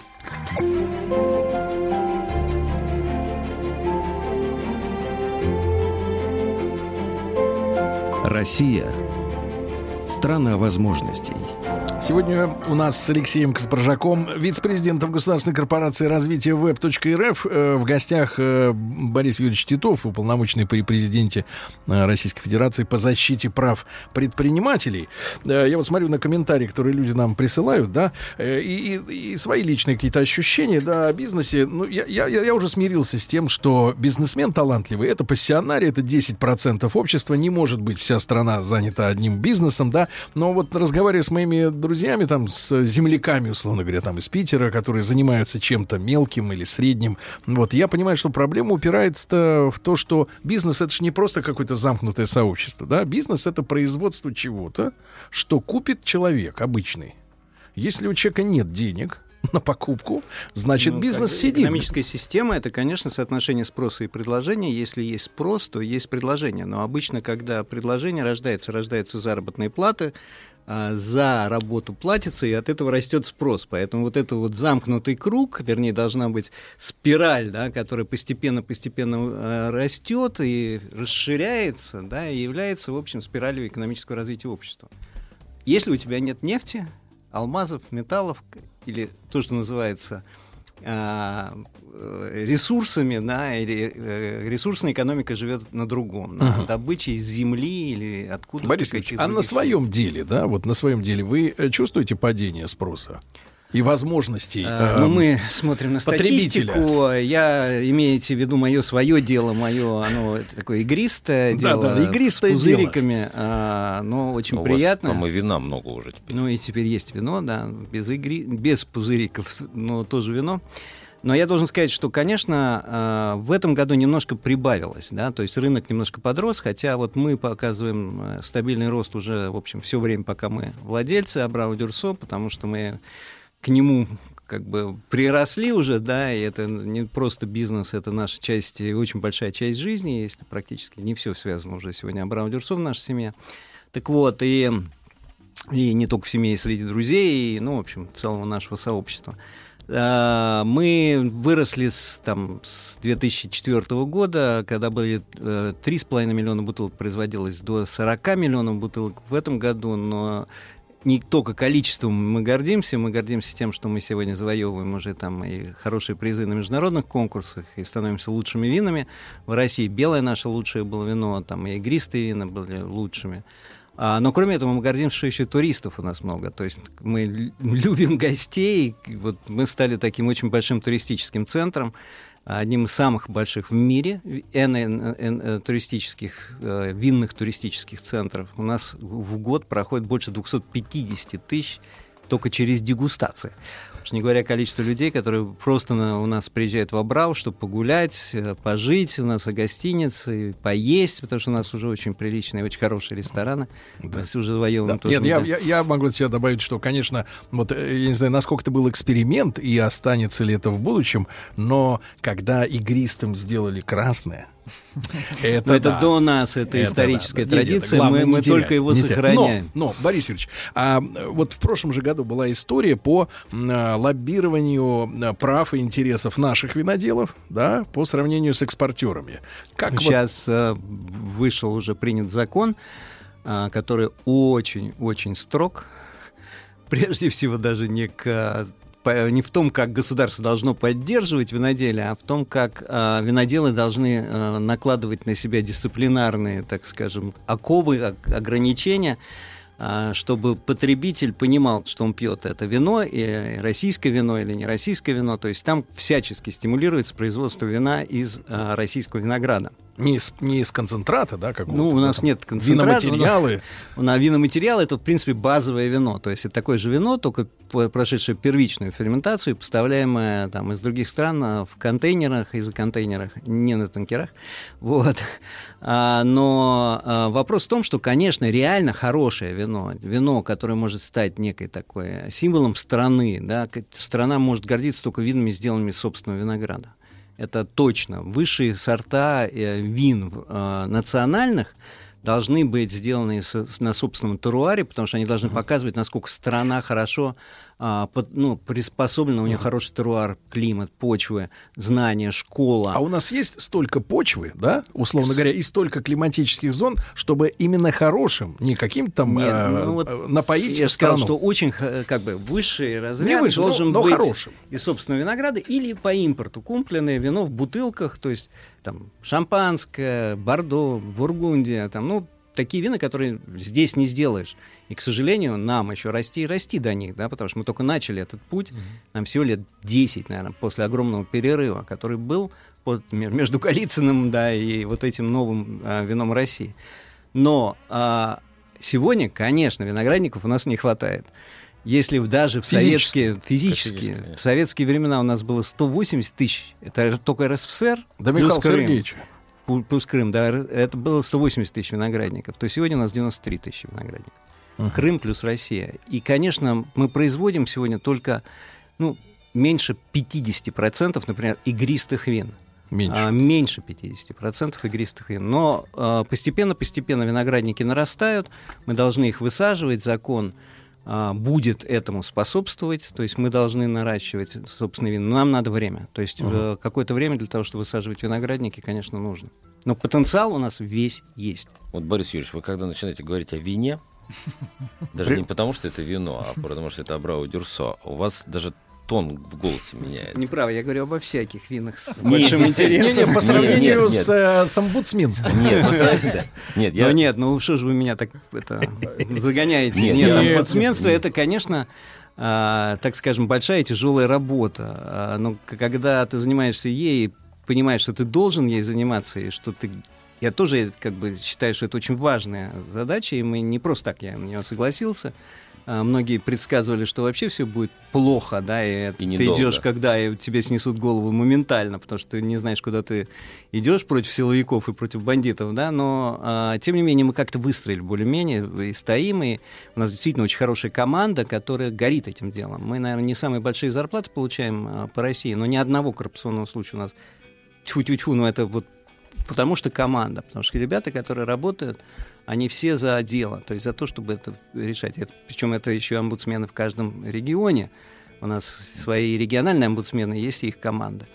Россия – страна возможностей.
Сегодня у нас с Алексеем Каспаржаком, вице-президентом Государственной корпорации развития веб.рф, э, в гостях э, Борис Юрьевич Титов, уполномоченный при президенте э, Российской Федерации по защите прав предпринимателей. Я вот смотрю на комментарии, которые люди нам присылают, да, и, и, и свои личные какие-то ощущения, да, о бизнесе. Ну, я, я, я уже смирился с тем, что бизнесмен талантливый, это пассионарий, это 10% общества, не может быть вся страна занята одним бизнесом, да, но вот разговаривая с моими друзьями, там, с земляками, условно говоря, там, из Питера, которые занимаются чем-то мелким или средним. Вот, я понимаю, что проблема упирается в то, что бизнес — это же не просто какое-то замкнутое сообщество, да, бизнес — это производство чего-то, что купит человек обычный. Если у человека нет денег, на покупку, значит, ну, бизнес сидит.
Экономическая система это, конечно, соотношение спроса и предложения. Если есть спрос, то есть предложение. Но обычно, когда предложение рождается, рождаются заработные платы, а, за работу платится, и от этого растет спрос. Поэтому вот это вот замкнутый круг, вернее, должна быть спираль, да, которая постепенно-постепенно э, растет и расширяется, да, и является, в общем, спиралью экономического развития общества. Если у тебя нет нефти, алмазов, металлов или то, что называется ресурсами, да, или э, ресурсная экономика живет на другом, на uh-huh. добыче из земли или откуда.
Борис Ильич, а на своем деле, да, вот на своем деле вы э, чувствуете падение спроса? И возможностей.
А, ну, мы смотрим на статистику. Я имеете в виду мое свое дело, мое оно такое игристое дело. Да, да, игристое с пузыриками, дело. А, но очень
у
приятно.
Вас, там и вина много уже
теперь. Ну и теперь есть вино, да, без игри, без пузыриков, но тоже вино. Но я должен сказать, что, конечно, а, в этом году немножко прибавилось, да, то есть рынок немножко подрос, хотя вот мы показываем э, стабильный рост уже, в общем, все время, пока мы владельцы Абрау Дюрсо, потому что мы к нему как бы приросли уже, да, и это не просто бизнес, это наша часть, и очень большая часть жизни, если практически не все связано уже сегодня Абрам Дюрсов в нашей семье. Так вот, и, и не только в семье, и среди друзей, и, ну, в общем, целого нашего сообщества. А, мы выросли с, там, с 2004 года, когда были 3,5 э, миллиона бутылок производилось, до 40 миллионов бутылок в этом году, но не только количеством мы гордимся, мы гордимся тем, что мы сегодня завоевываем уже там и хорошие призы на международных конкурсах, и становимся лучшими винами. В России белое наше лучшее было вино, там и игристые вина были лучшими. А, но кроме этого мы гордимся, что еще туристов у нас много. То есть мы лю- любим гостей. Вот мы стали таким очень большим туристическим центром, одним из самых больших в мире э, туристических, э, винных туристических центров. У нас в год проходит больше 250 тысяч только через дегустации. Уж не говоря о количестве людей, которые просто на- у нас приезжают в Абрау, чтобы погулять, э, пожить у нас и гостиницы, и поесть, потому что у нас уже очень приличные, очень хорошие рестораны. То есть уже завоевываем
Да.
тоже
Нет, я,
медаль.
я, я могу от себя добавить, что, конечно, вот э, я не знаю, насколько это был эксперимент и останется ли это в будущем, но когда игристым сделали красное, это,
Но это
да.
до нас, это историческая
да. Нет, нет,
традиция,
главное,
мы- мы
терять,
только его сохраняем.
Но, но, Борис Юрьевич, а, вот в прошлом же году была история по а, лоббированию а, прав и интересов наших виноделов, да, по сравнению с экспортерами. Как вот-
Сейчас э, вышел уже принят закон, а, который очень-очень строг. Прежде всего даже не к не в том, как государство должно поддерживать виноделие, а в том, как а, виноделы должны а, накладывать на себя дисциплинарные, так скажем, оковы, ог- ограничения, а, чтобы потребитель понимал, что он пьет это вино, и российское вино или не российское вино. То есть там всячески стимулируется производство вина из а, российского винограда.
Не из, не из концентрата, да, как
Ну, у нас нет концентрата.
Виноматериалы.
У нас виноматериалы это, в принципе, базовое вино. То есть это такое же вино, только прошедшее первичную ферментацию, поставляемое там, из других стран а, в контейнерах, из контейнерах, не на танкерах. Вот. А, но а, вопрос в том, что, конечно, реально хорошее вино, вино, которое может стать некой такой символом страны, да, страна может гордиться только винами, сделанными из собственного винограда. Это точно. Высшие сорта э, вин э, национальных должны быть сделаны на собственном теруаре, потому что они должны показывать, насколько страна хорошо а, под- ну, приспособлена, у нее хороший теруар, климат, почвы, знания, школа.
А у нас есть столько почвы, да, условно говоря, и столько климатических зон, чтобы именно хорошим, не каким-то там
Нет,
э,
ну вот
э, напоить
Я же сказал,
страну.
что очень как бы высший разряд
Не но-
должен
но
быть
хорошим.
из собственного винограда или по импорту купленное вино в бутылках, то есть там шампанское, бордо, бургундия, там, ну такие вина, которые здесь не сделаешь. И, к сожалению, нам еще расти и расти до них, да, потому что мы только начали этот путь, нам всего лет 10, наверное, после огромного перерыва, который был под, ме- между Голицыным, да, и вот этим новым а, вином России. Но а, сегодня, конечно, виноградников у нас не хватает. Если даже в советские, физически,
Физически,
в советские времена у нас было 180 тысяч, это только РСФСР,
Да, Михаил
Крым.
Сергеевич.
Плюс Крым, да, это было 180 тысяч виноградников, то сегодня у нас 93 тысячи виноградников. Крым плюс Россия. И, конечно, мы производим сегодня только ну, меньше 50%, например, игристых вин.
Меньше.
А, меньше 50% игристых вин. Но а, постепенно-постепенно виноградники нарастают, мы должны их высаживать, закон а, будет этому способствовать, то есть мы должны наращивать собственные вина. Но нам надо время. То есть э, какое-то время для того, чтобы высаживать виноградники, конечно, нужно. Но потенциал у нас весь есть.
Вот, Борис Юрьевич, вы когда начинаете говорить о вине, даже не потому, что это вино, а потому, что это Абрау Дюрсо, у вас даже тон в голосе меняется.
Неправда, я говорю обо всяких винах с большим интересом.
По сравнению с, э, с омбудсменством.
Нет, ну, нет, я...
Ну нет, ну что же вы меня так это, загоняете?
Нет,
омбудсменство это, конечно, а, так скажем, большая и тяжелая работа. А, но когда ты занимаешься ей, понимаешь, что ты должен ей заниматься, и что ты... Я тоже как бы считаю, что это очень важная задача, и мы не просто так я на нее согласился. А, Многие предсказывали, что вообще все будет плохо, да, и,
И
ты идешь, когда и тебе снесут голову моментально, потому что ты не знаешь, куда ты идешь против силовиков и против бандитов, да, но а, тем не менее мы как-то выстроили более-менее и стоим, и у нас действительно очень хорошая команда, которая горит этим делом. Мы, наверное, не самые большие зарплаты получаем а, по России, но ни одного коррупционного случая у нас тьфу-тьфу-тьфу, но это вот потому что команда, потому что ребята, которые работают, они все за дело, то есть за то, чтобы это решать. Это, причем это еще омбудсмены в каждом регионе. У нас свои региональные омбудсмены, есть и их команда.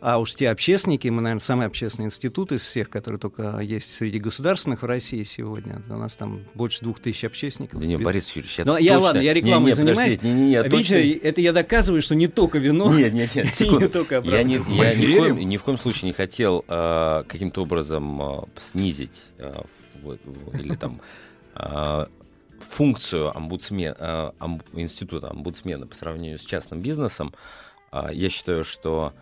А уж те общественники, мы, наверное, самый общественный институт из всех, которые только есть среди государственных в России сегодня. У нас там больше двух тысяч общественников.
Да не, Борис Юрьевич, я
я
точно-
ладно, я
Не,
рекламой
не,
занимаюсь.
подождите, Не, не, не,
Видите,
точно-
это я доказываю, что не только вино.
Нет, нет, нет, секунду.
не только
Я, не, я ни, в коем, ни в коем случае не хотел а, каким-то образом а, снизить в- или там а, функцию омбудсмен, а, института омбудсмена по сравнению с частным бизнесом, а, я считаю, что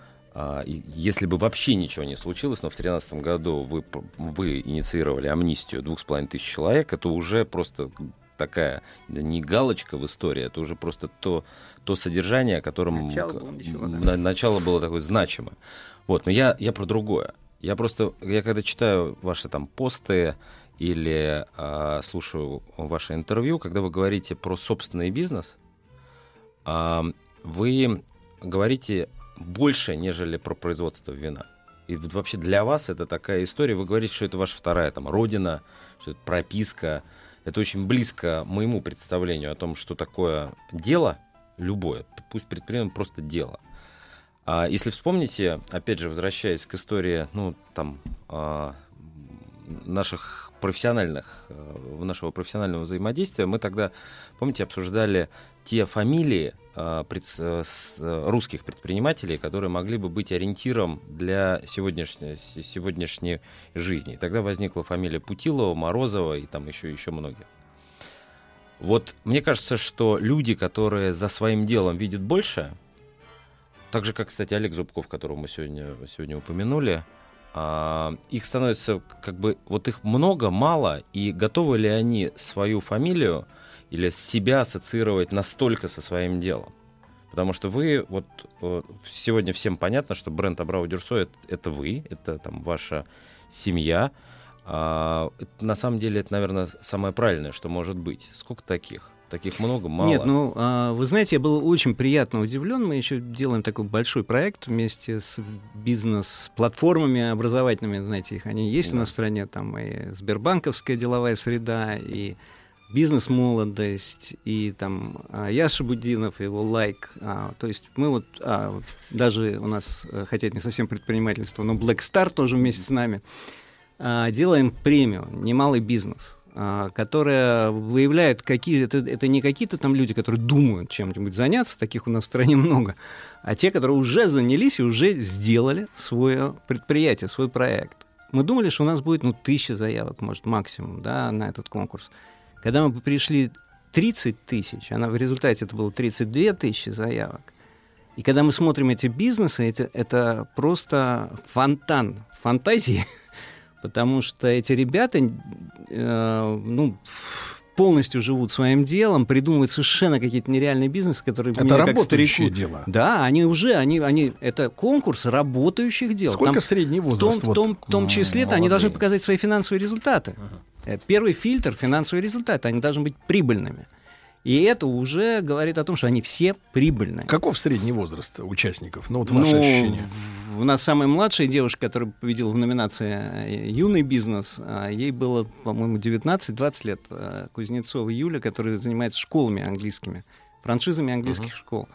если бы вообще ничего не случилось, но в 2013 году вы, вы инициировали амнистию двух с половиной тысяч человек, это уже просто такая не галочка в истории, это уже просто то, то содержание, о котором
Начало было ничего, да.
на- начало было такое значимое. Вот, но я, я про другое. Я просто, я когда читаю ваши там посты или а, слушаю ваше интервью, когда вы говорите про собственный бизнес, а, вы говорите больше, нежели про производство вина. И вообще для вас это такая история. Вы говорите, что это ваша вторая там родина, что это прописка. Это очень близко моему представлению о том, что такое дело любое. Пусть предпринимаем просто дело. А если вспомните, опять же, возвращаясь к истории, ну, там, а, наших профессиональных, э, нашего профессионального взаимодействия, мы тогда, помните, обсуждали те фамилии э, э, русских предпринимателей, которые могли бы быть ориентиром для сегодняшней, сегодняшней жизни. Тогда возникла фамилия Путилова, Морозова и там еще, еще многие. Вот мне кажется, что люди, которые за своим делом видят больше, так же, как, кстати, Олег Зубков, которого мы сегодня, сегодня упомянули, а, их становится как бы, вот их много, мало, и готовы ли они свою фамилию или себя ассоциировать настолько со своим делом? Потому что вы, вот э, сегодня всем понятно, что бренд Абрау Дюрсо это, это вы, это там ваша семья. А, это, на самом деле это, наверное, самое правильное, что может быть. Сколько таких? Таких много, мало?
Нет, ну, а, вы знаете, я был очень приятно удивлен. Мы еще делаем такой большой проект вместе с бизнес-платформами образовательными, знаете, их они есть у нас в стране, там и Сбербанковская деловая среда, и бизнес-молодость, и там а, Яша Будинов, его лайк. А, то есть мы вот, а, вот даже у нас, э, хотя это не совсем предпринимательство, но Black Star тоже вместе с нами, а, делаем премию «Немалый бизнес», которая выявляет какие это, это не какие-то там люди, которые думают чем-нибудь заняться, таких у нас в стране много, а те, которые уже занялись и уже сделали свое предприятие, свой проект. Мы думали, что у нас будет ну, тысяча заявок, может, максимум, да, на этот конкурс. Когда мы пришли 30 тысяч, а в результате это было 32 тысячи заявок, и когда мы смотрим эти бизнесы, это, это просто фонтан фантазии, потому что эти ребята э, ну, полностью живут своим делом, придумывают совершенно какие-то нереальные бизнесы, которые
Это
меня как
работающее
старику-
дело.
Да, они уже, они, они, это конкурс работающих дел.
Сколько
Там
средний
в том,
возраст?
в том,
вот,
в том
м,
числе они должны
молодые?
показать свои финансовые результаты. Э, Первый фильтр финансовые результаты, они должны быть прибыльными. И это уже говорит о том, что они все прибыльные.
Каков средний возраст участников? Ну, вот ваше
Ну,
ощущение.
У нас самая младшая девушка, которая победила в номинации э, «Юный бизнес», а ей было, по-моему, 19-20 лет. э, Кузнецова Юля, которая занимается школами английскими, франшизами английских школ.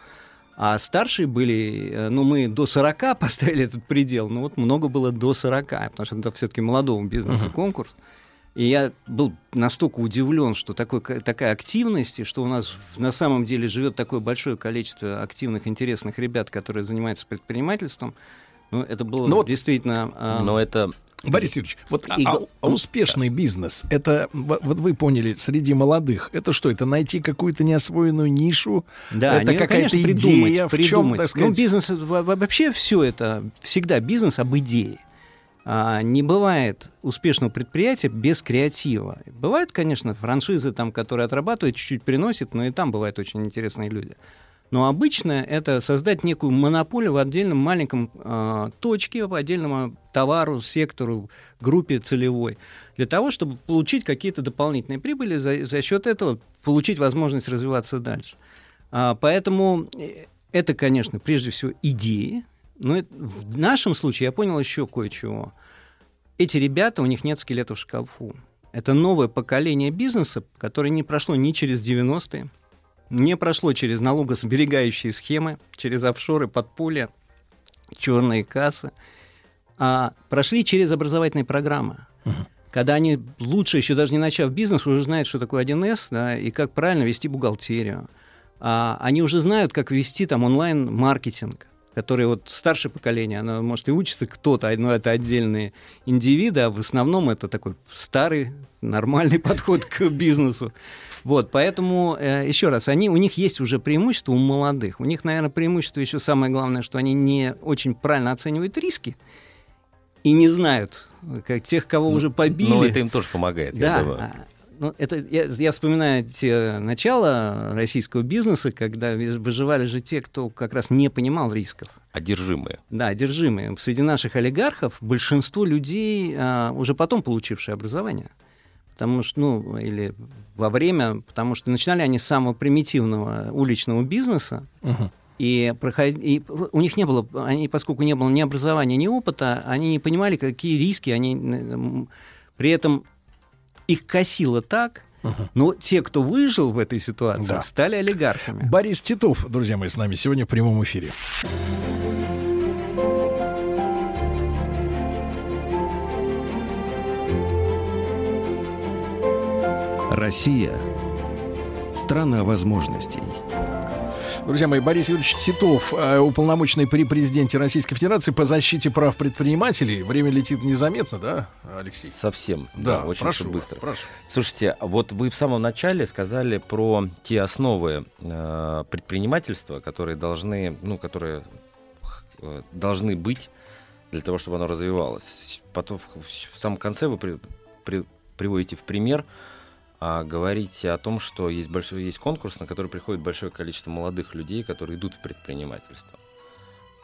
А старшие были, э, ну, мы до 40 поставили этот предел, но вот много было до 40, потому что это все-таки молодого бизнеса конкурс. И я был настолько удивлен, что такой, такая активность, и что у нас на самом деле живет такое большое количество активных, интересных ребят, которые занимаются предпринимательством. Ну, это было
Ну вот-
действительно... а,
Но это
Борис Юрьевич, вот
И
а- а успешный бизнес, это, вот вы поняли, среди молодых, это что, это найти какую-то неосвоенную нишу?
Да,
это
они,
какая-то
конечно,
идея,
придумать,
в чем,
придумать.
так сказать...
Ну, бизнес, во- во- вообще все это, всегда бизнес об идее. А, не бывает успешного предприятия без креатива. Бывают, конечно, франшизы, там, которые отрабатывают, чуть-чуть приносят, но и там бывают очень интересные люди. Но обычно это создать некую монополию в отдельном маленьком а, точке, в отдельном товару, сектору, группе целевой, для того, чтобы получить какие-то дополнительные прибыли, за, за счет этого получить возможность развиваться дальше. А, поэтому э, это, конечно, прежде всего идеи, но в нашем случае я понял еще кое-чего. Эти ребята, у них нет скелета в шкафу. Это новое поколение бизнеса, которое не прошло ни через 90-е, не прошло через налогосберегающие схемы, через офшоры, подполья, черные кассы, а прошли через образовательные программы. Когда они лучше, еще даже не начав бизнес, уже знают, что такое 1С, да, и как правильно вести бухгалтерию. А, они уже знают, как вести там онлайн-маркетинг. Которые вот старшее поколение, оно, может, и учится кто-то, но это отдельные индивиды, а в основном это такой старый, нормальный подход к бизнесу. Вот, поэтому, э, еще раз, они, у них есть уже преимущество у молодых. У них, наверное, преимущество еще самое главное, что они не очень правильно оценивают риски и не знают, как тех, кого уже побили.
Но это им тоже помогает, я
Да,
думаю.
Ну, это я, я вспоминаю те начала российского бизнеса, когда выживали же те, кто как раз не понимал рисков.
Одержимые.
Да, одержимые. Среди наших олигархов большинство людей, а, уже потом получившие образование. Потому что, ну, или во время, потому что начинали они с самого примитивного уличного бизнеса, и, проход- и у них не было, они, поскольку не было ни образования, ни опыта, они не понимали, какие риски, они при этом их косило так, но те, кто выжил в этой ситуации,
Да.
стали олигархами.
Борис Титов, друзья мои, с нами сегодня в прямом эфире.
Россия – страна возможностей.
Друзья мои, Борис Юрьевич Титов, э, уполномоченный при президенте Российской Федерации по защите прав предпринимателей. Время летит незаметно, да, Алексей?
Совсем.
Да,
очень
прошу
всё
вас,
быстро.
прошу.
Слушайте, вот вы в самом начале сказали про те основы э, предпринимательства, которые должны, ну, которые э, должны быть для того, чтобы оно развивалось. Потом в, в самом конце вы при- при- приводите в пример, а, говорите о том, что есть большой есть конкурс, на который приходит большое количество молодых людей, которые идут в предпринимательство.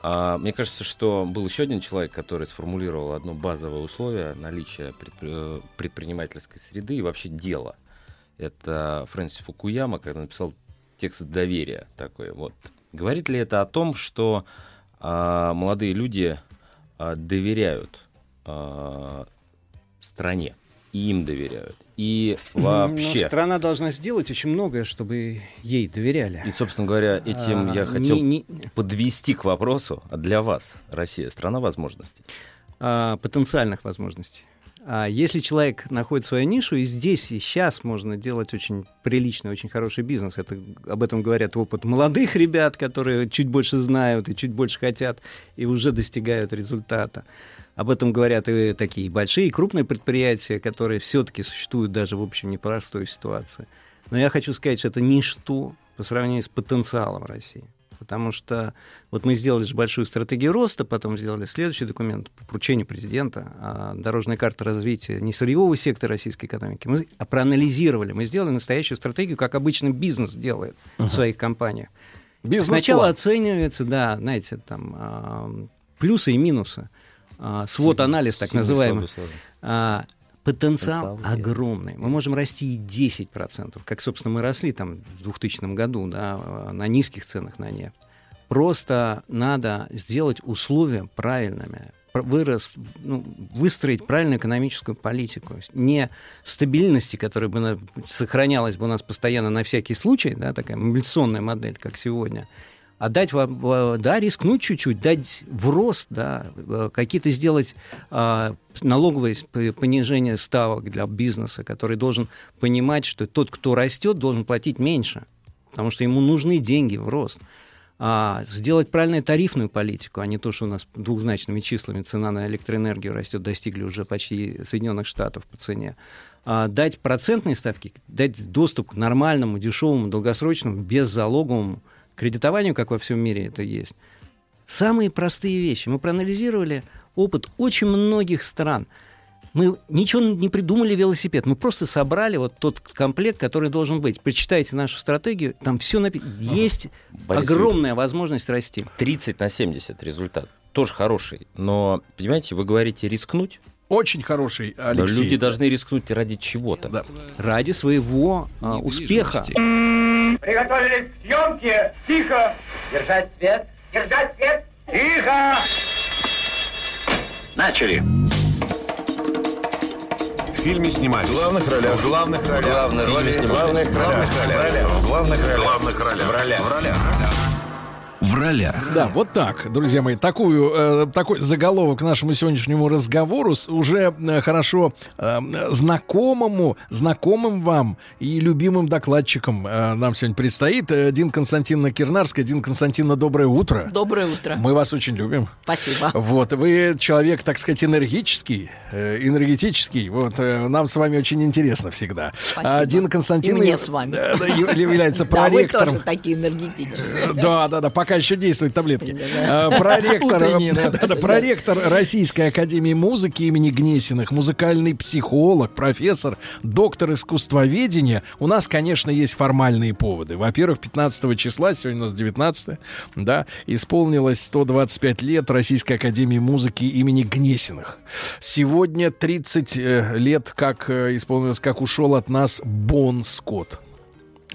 А, мне кажется, что был еще один человек, который сформулировал одно базовое условие наличия предпри- э, предпринимательской среды и вообще дела. Это Фрэнсис Фукуяма, когда написал текст доверия такой. Вот. Говорит ли это о том, что а, молодые люди а, доверяют а, стране и им доверяют? И
Ну,
вообще...
страна должна сделать очень многое, чтобы ей доверяли.
И, собственно говоря, этим
А,
я хотел
не-
подвести к вопросу, а для вас Россия страна возможностей?
а, потенциальных возможностей. А если человек находит свою нишу, и здесь, и сейчас можно делать очень приличный, очень хороший бизнес. Это, об этом говорят опыт молодых ребят, которые чуть больше знают и чуть больше хотят, и уже достигают результата. Об этом говорят и такие большие, и крупные предприятия, которые все-таки существуют даже в общем непростой ситуации. Но я хочу сказать, что это ничто по сравнению с потенциалом России. Потому что вот мы сделали же большую стратегию роста, потом сделали следующий документ по поручению президента, а, дорожная карта развития не сырьевого сектора российской экономики. Мы а проанализировали, мы сделали настоящую стратегию, как обычно бизнес делает в своих компаниях.
Бизнес-план.
Сначала оценивается, да, знаете, там плюсы и минусы, а, свод-анализ так называемый. А, потенциал
Потенциал
огромный. Мы можем расти и 10%, как, собственно, мы росли там в 2000 году, да, на низких ценах на нефть. Просто надо сделать условия правильными, пр- вырос, ну, выстроить правильную экономическую политику. Не стабильности, которая бы на- сохранялась бы у нас постоянно на всякий случай, да, такая мобилизационная модель, как сегодня, а дать, во- во- да, рискнуть чуть-чуть, дать в рост, да, э, какие-то сделать а, налоговые понижение ставок для бизнеса, который должен понимать, что тот, кто растет, должен платить меньше, потому что ему нужны деньги в рост. А, сделать правильную тарифную политику, а не то, что у нас двухзначными числами цена на электроэнергию растет, достигли уже почти Соединенных Штатов по цене. А, дать процентные ставки, дать доступ к нормальному, дешевому, долгосрочному, беззалоговому кредитованию, как во всем мире это есть. Самые простые вещи. Мы проанализировали опыт очень многих стран. Мы ничего не придумали велосипед, мы просто собрали вот тот комплект, который должен быть. Почитайте нашу стратегию, там все написано. Есть
Борис
огромная возможность расти.
30 на 70 результат. Тоже хороший. Но, понимаете, вы говорите рискнуть.
Очень хороший,
Но
Алексей.
люди должны рискнуть ради чего-то.
Ради своего а, успеха.
Приготовились к съемке. Тихо. Держать свет. Держать свет. Тихо.
Начали.
В фильме снимались. В главных ролях. В главных ролях. Главные роли. В главных ролях. В главных ролях. В главных ролях. В главных ролях. В ролях. В ролях.
В ролях.
Да, вот так, друзья мои, такую, э, такой заголовок нашему сегодняшнему разговору с уже э, хорошо э, знакомому, знакомым вам и любимым докладчиком э, нам сегодня предстоит. Э, Дин Константиновна Кирнарская. Дин Константиновна, доброе утро.
Доброе утро.
Мы вас очень любим.
Спасибо.
Вот, вы человек, так сказать, энергический, э, энергетический. Вот, э, нам с вами очень интересно всегда.
Спасибо.
А Дина Константиновна
И мне с вами.
э, является
Да, вы
проректором.
тоже такие энергетические.
Да, да, да, пока еще действуют таблетки. Проректор, да, проректор Российской Академии Музыки имени Гнесиных, музыкальный психолог, профессор, доктор искусствоведения. У нас, конечно, есть формальные поводы. Во-первых, 15 числа, сегодня у нас 19 да, исполнилось 125 лет Российской Академии Музыки имени Гнесиных. Сегодня 30 э, лет, как э, исполнилось, как ушел от нас Бон Скотт.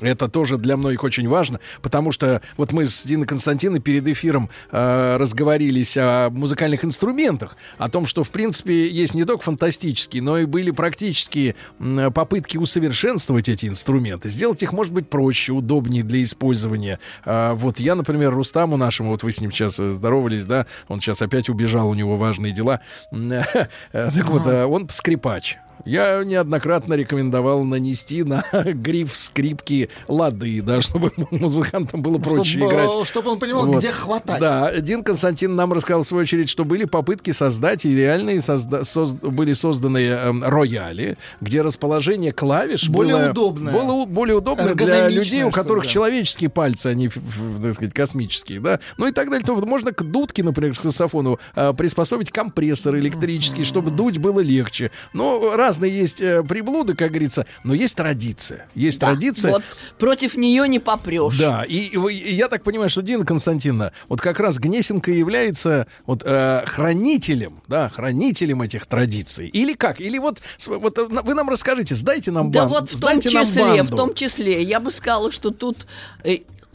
Это тоже для многих очень важно, потому что вот мы с Диной Константиной перед эфиром э, разговорились о музыкальных инструментах, о том, что в принципе есть не только фантастические, но и были практические м, попытки усовершенствовать эти инструменты, сделать их, может быть, проще, удобнее для использования. А, вот я, например, Рустаму нашему, вот вы с ним сейчас э, здоровались, да, он сейчас опять убежал, у него важные дела. Так вот, э, он скрипач. Я неоднократно рекомендовал нанести на гриф скрипки лады, да, чтобы музыкантам было проще
Чтобы,
играть.
э, чтобы он понимал, где хватать.
Да, Дин Константин нам рассказал, в свою очередь, что были попытки создать, и реальные созда- соз- были созданы эм, рояли, где расположение клавиш
Более
было,
удобное.
было более удобное для людей, у которых
да.
человеческие пальцы, они, ф- так сказать, космические, да, ну и так далее. То можно к дудке, например, к саксофону э, приспособить компрессор электрический, чтобы дуть было легче. Но разные есть э, приблуды, как говорится, но есть традиция. Есть традиция.
Вот против нее не попрешь.
Да, и, и и я так понимаю, что Дина Константиновна, вот как раз Гнесинка является вот э, хранителем, да, хранителем этих традиций. Или как? Или вот, вот э, вы нам расскажите, сдайте нам
Да
бан-
вот в том числе, в
банду.
том числе, я бы сказала, что тут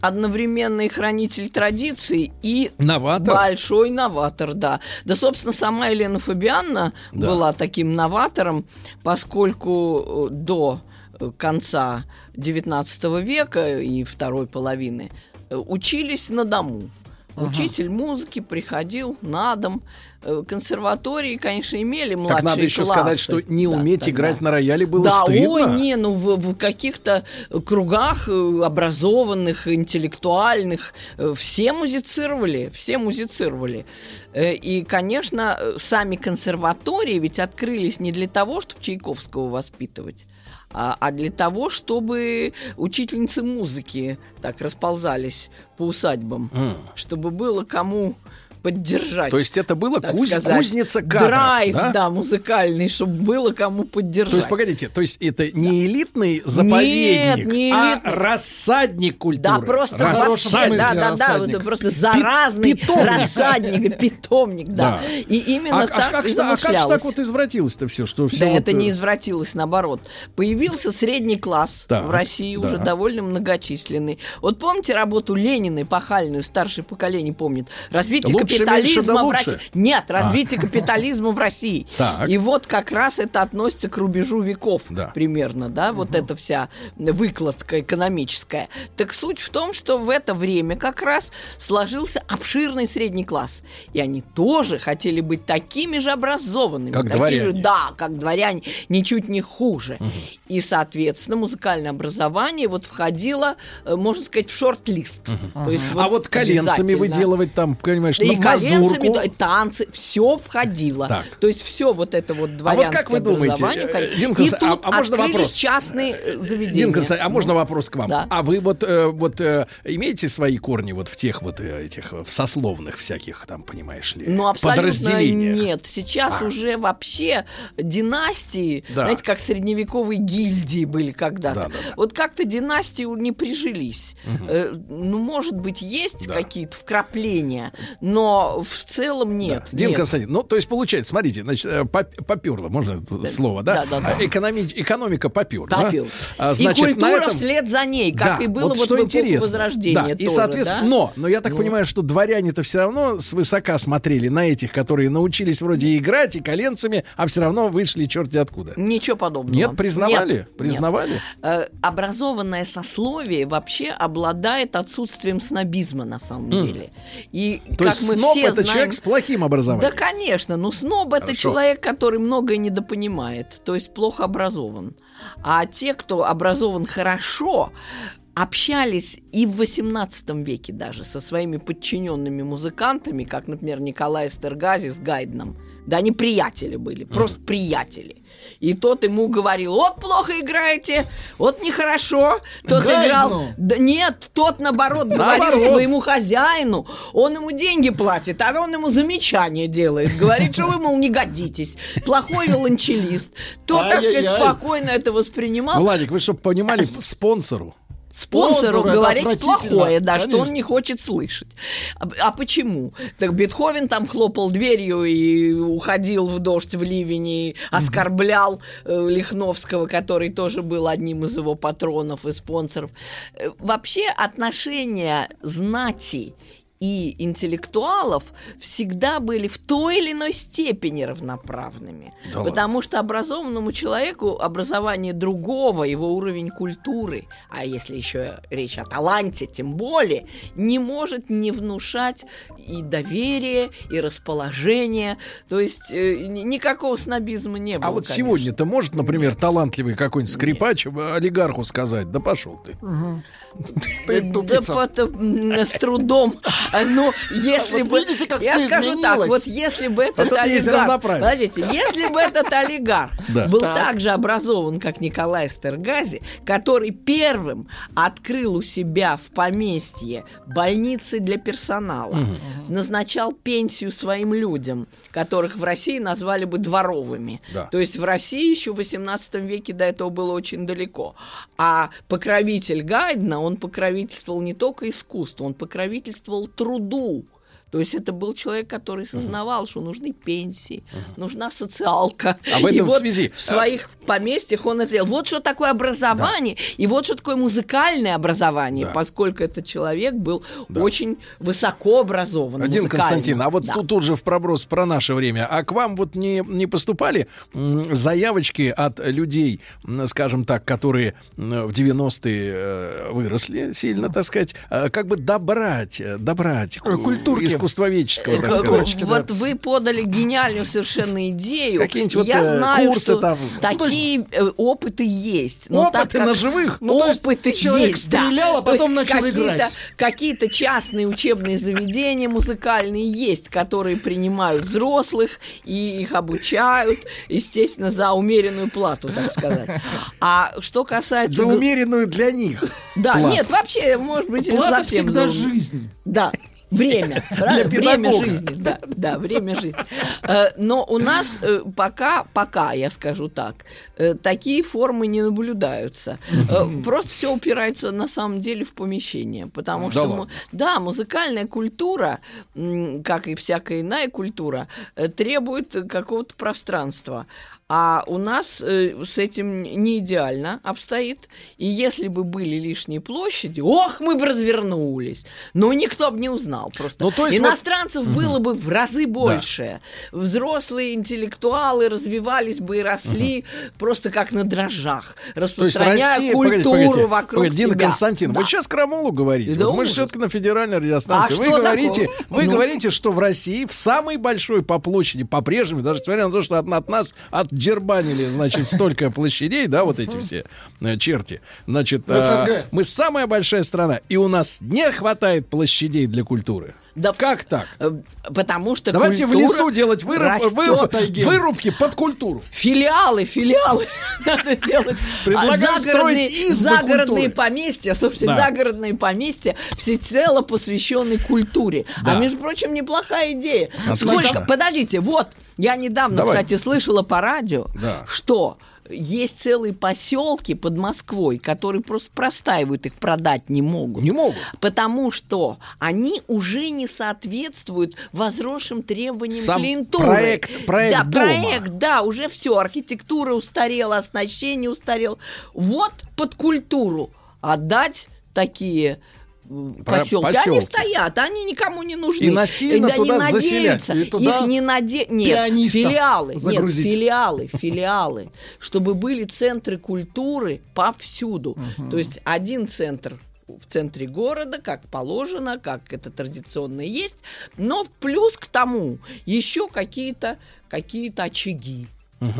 одновременно и хранитель традиций и
Новатор.
большой новатор, да. Да, собственно, сама Елена Фабианна
Да.
была таким новатором, поскольку э, до э, конца XIX века и второй половины э, учились на дому.
Ага.
Учитель музыки приходил на дом. Э, Консерватории, конечно, имели младшие
Так надо еще
классы.
сказать, что не
Да,
уметь
тогда.
играть на рояле было
да,
стыдно.
ой, не, ну в, в каких-то кругах э, образованных, интеллектуальных э, все музицировали, все музицировали. И, конечно, сами консерватории ведь открылись не для того, чтобы Чайковского воспитывать, а, а для того, чтобы учительницы музыки так расползались по усадьбам,
М.
чтобы было кому поддержать.
То есть это было куз-
сказать,
кузница кадров,
Драйв,
да?
да? музыкальный, чтобы было кому поддержать.
То есть, погодите, то есть это не элитный заповедник,
Нет, не
а
элитный.
рассадник культуры.
Да, просто
Рассадник.
вообще, да, да, да, вот просто заразный
питомник.
рассадник, питомник, да.
Да.
И именно
а, а
так
как,
и
а как ж так вот извратилось-то все, что все
Да,
вот,
это
э,
не извратилось, наоборот. Появился средний класс
Так,
в России, уже
да.
довольно многочисленный. Вот помните работу Ленина, эпохальную, старшее поколение помнит? Развитие
Меньше,
капитализма
да
в
лучше.
России. Нет,
А.
развитие капитализма в России.
Так.
И вот как раз это относится к рубежу веков
Да.
примерно, да, вот эта вся выкладка экономическая. Так суть в том, что в это время как раз сложился обширный средний класс. И они тоже хотели быть такими же образованными.
Как
такими
дворяне.
да, как дворяне, ничуть не хуже. И, соответственно, музыкальное образование вот входило, э, можно сказать, в шорт-лист. То есть
а вот коленцами выделывать там, понимаешь,
Да
на мазурку.
да, танцы, все входило.
Так.
То есть все вот это вот
А вот
дворянское
как вы думаете, э,
входило.
Дин
И
Константин,
тут
а- а можно вопрос?
частные э, заведения.
Дин Константин, а можно вопрос к вам?
Да.
А вы вот, э, вот э, имеете свои корни вот в тех вот э, этих э, в сословных всяких там, понимаешь ли,
Ну,
подразделениях?
нет. Сейчас
А.
уже вообще династии,
Да.
знаете, как средневековые гильдии были когда-то.
Да, да, да.
Вот как-то династии не прижились. Э, ну, может быть, есть
Да.
какие-то вкрапления, но Но в целом нет.
Дин
нет.
Константин, ну, то есть, получается, смотрите, значит, э, поп- поперло, можно слово, да?
Да, да, да.
А Экономи- экономика поперла. да? А,
и культура
этом-
вслед за ней, как
Да,
и было вот,
что
в эпоху
интересно.
Возрождения
Да, и,
тоже,
соответственно,
да?
но, но я так
Ну.
понимаю, что дворяне-то все равно свысока смотрели на этих, которые научились вроде играть и коленцами, а все равно вышли черти откуда.
Ничего подобного.
Нет, признавали?
Нет,
Признавали?
нет. Э, Образованное сословие вообще обладает отсутствием снобизма на самом
М.
деле. И
То
как
есть
мы
сноб
все
это
знаем...
человек с плохим образованием.
Да, конечно. Ну, сноб это
Хорошо.
человек, который многое недопонимает, то есть плохо образован. А те, кто образован хорошо, общались и в XVIII веке даже со своими подчиненными музыкантами, как, например, Николай Эстергази с Гайдном. Да, они приятели были, просто приятели. И тот ему говорил, вот плохо играете, вот нехорошо. Тот
Гайдну?
играл... Да нет, тот, наоборот, говорил своему хозяину. Он ему деньги платит, а он ему замечания делает. Говорит, что вы, мол, не годитесь. Плохой виолончелист. Тот, так сказать, спокойно это воспринимал.
Владик, вы чтобы понимали, спонсору.
Спонсору
это
говорить плохое, да, что он
конечно.
не хочет слышать. А, а почему? Так Бетховен там хлопал дверью и уходил в дождь, в ливень, и оскорблял э, Лихновского, который тоже был одним из его патронов и спонсоров. Э, Вообще отношения знати и интеллектуалов всегда были в той или иной степени равноправными.
Да
потому что образованному человеку образование другого, его уровень культуры, а если еще речь о таланте, тем более, не может не внушать и доверие, и расположение. То есть э, ни- никакого снобизма не было.
А вот
конечно.
сегодня-то может, например, талантливый какой-нибудь скрипач э, олигарху сказать, да пошел ты.
Ты
Да с трудом. А, Ну, если
Вот
бы...
видите, как
я скажу так, вот если бы этот
Вот
олигарх... Подождите, если бы этот олигарх
Да.
был
Так.
так же образован, как Николай Стергази, который первым открыл у себя в поместье больницы для персонала, назначал пенсию своим людям, которых в России назвали бы дворовыми.
Да.
То есть в России еще в XVIII веке до этого было очень далеко. А покровитель Гайдна, он покровительствовал не только искусству, он покровительствовал труду. То есть это был человек, который сознавал, что нужны пенсии, нужна социалка.
А в
И
этом
вот
связи-
в своих поместьях он это делал. Вот что такое образование, и вот что такое музыкальное образование,
Да.
поскольку этот человек был очень высоко образован.
Один. Константин, а вот
Да.
тут, тут же в проброс про наше время. А к вам вот не, не поступали заявочки от людей, скажем так, которые в 90-е э, выросли сильно, так сказать, э, как бы добрать, э, добрать
Э, культурки.
Искусствоведческого, так
Э,
сказать.
Да.
Вот вы подали гениальную совершенно идею.
Какие-нибудь вот,
Я
э,
знаю,
курсы
что
там.
такие э, опыты есть. Но так
Опыты
как
ножевых?
Ну, есть
опыты
человек
есть, да.
стрелял, а потом начал
какие-то-
играть.
Какие-то частные учебные заведения музыкальные есть, которые принимают взрослых и их обучают, естественно, за умеренную плату, так сказать. А что касается...
За умеренную для них.
Да,
плату.
нет, вообще, может быть, и
Плата
совсем
всегда
за
жизнь.
да, время. правильно? время жизни. Да, да, время жизни. Э, Но у нас э, пока, пока, я скажу так, э, такие формы не наблюдаются. Просто все упирается на самом деле в помещение. Потому
Да
что, да, музыкальная культура, как и всякая иная культура, требует какого-то пространства. А у нас э, с этим не идеально обстоит. И если бы были лишние площади, ох, мы бы развернулись. Но никто бы не узнал просто.
Ну, то есть вот-
Иностранцев было бы в разы больше. Взрослые интеллектуалы развивались бы и росли просто как на дрожжах, распространяя
Россия,
культуру
погодите, погодите,
вокруг
погодите, Дина
себя.
Константин,
Да.
вы сейчас крамолу говорите.
Да
Вот мы же все-таки на федеральной радиостанции.
А
вы говорите,
такого?
вы
Ну.
говорите, что в России в самой большой по площади, по-прежнему, даже несмотря на то, что от, от нас отдербанили, значит, столько площадей, да, вот эти все э, черти. Значит, э, мы самая большая страна, и у нас не хватает площадей для культуры.
Да,
Как так?
э, Потому что
Давайте в лесу делать выруб- выруб- вырубки под культуру.
Филиалы, филиалы надо делать.
Предлагаю
А загородные, загородные поместья, слушайте,
Да.
загородные поместья всецело посвящены культуре.
Да.
А между прочим, неплохая идея.
Отлично.
Сколько? Подождите, вот я недавно,
Давай.
кстати, слышала по радио,
Да.
что есть целые поселки под Москвой, которые просто простаивают, их продать не могут.
Не могут.
Потому что они уже не соответствуют возросшим требованиям
Сам
клиентуры.
проект- проект
да,
дома.
проект, да, уже все, архитектура устарела, оснащение устарело. Вот под культуру отдать такие
Про-
поселки. Они
поселки.
стоят, они никому не нужны.
И насильно
Да,
туда
не
заселять.
надеются.
И туда
Их не наде... Нет, филиалы. Нет,
загрузить.
филиалы, филиалы. Чтобы были центры культуры повсюду. То есть один центр в центре города, как положено, как это традиционно есть, но плюс к тому еще какие-то какие-то очаги.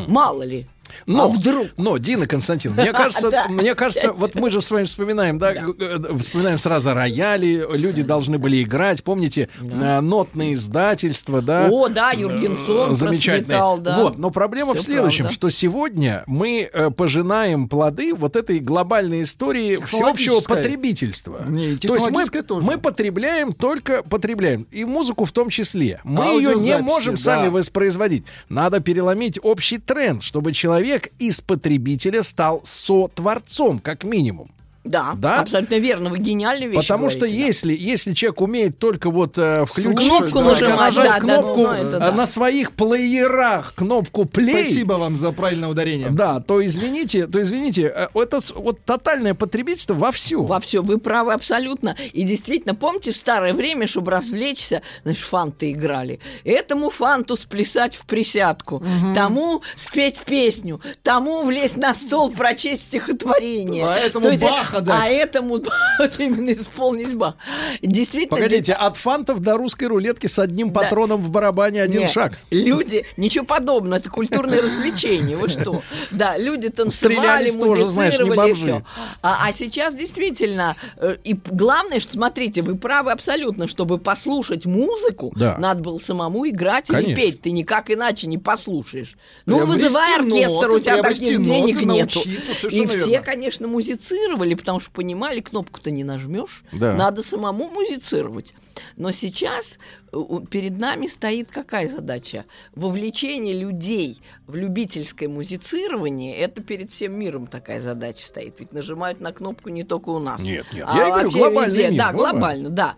Мало ли.
Но,
а вдруг?
но, Дина Константин, мне кажется,
Да.
мне кажется, вот мы же с вами вспоминаем, да, г- г- вспоминаем сразу рояли, люди должны были играть, помните, э, нотные издательства, да?
О, да, Юргенсон
Э, замечательные.
процветал, да.
Вот, но проблема в следующем,
правда.
что сегодня мы э, пожинаем плоды вот этой глобальной истории всеобщего потребительства.
Не,
То есть мы,
тоже.
мы потребляем только потребляем, и музыку в том числе. Мы ее не можем
да.
сами воспроизводить. Надо переломить общий тренд, чтобы человек из потребителя стал сотворцом, как минимум.
Да,
Да?
абсолютно верно. Вы гениальную вещь
Потому что
говорите, да.
если, если человек умеет только вот э, включить,
Кнопку
нажимать,
нажать
да, да,
кнопку
ну, это
э,
да.
на своих плеерах кнопку play,
Спасибо вам за правильное ударение.
да, то извините, то извините, э, это вот тотальное потребительство во всю.
Во все, вы правы абсолютно. И действительно, помните, в старое время, чтобы развлечься, значит, фанты играли. Этому фанту сплясать в присядку, тому спеть песню, тому влезть на стол, прочесть стихотворение.
А этому
То есть,
Баха дать.
А этому вот именно исполнить Бах. Действительно,
Погодите, от фантов до русской рулетки с одним
Да.
патроном в барабане один шаг.
Люди, ничего подобного, это культурное развлечение. Вы что? Да, люди танцевали,
Стрелялись тоже, знаешь, не
музицировали,
бомжи.
все. А, а сейчас действительно, э, и главное, что, смотрите, вы правы абсолютно, чтобы послушать музыку,
Да.
надо было самому играть или петь. Ты никак иначе не послушаешь. Ну, вызывай оркестр, у тебя таких денег нету. И все,
верно.
конечно, музицировали, потому что понимали, кнопку-то не нажмешь.
Да.
Надо самому музицировать. Но сейчас э, перед нами стоит какая задача? Вовлечение людей в любительское музицирование, это перед всем миром такая задача стоит. Ведь нажимают на кнопку не только у нас.
Нет, нет.
а
Я говорю,
вообще
глобальный
везде.
мир,
Да,
глобально.
глобально, да.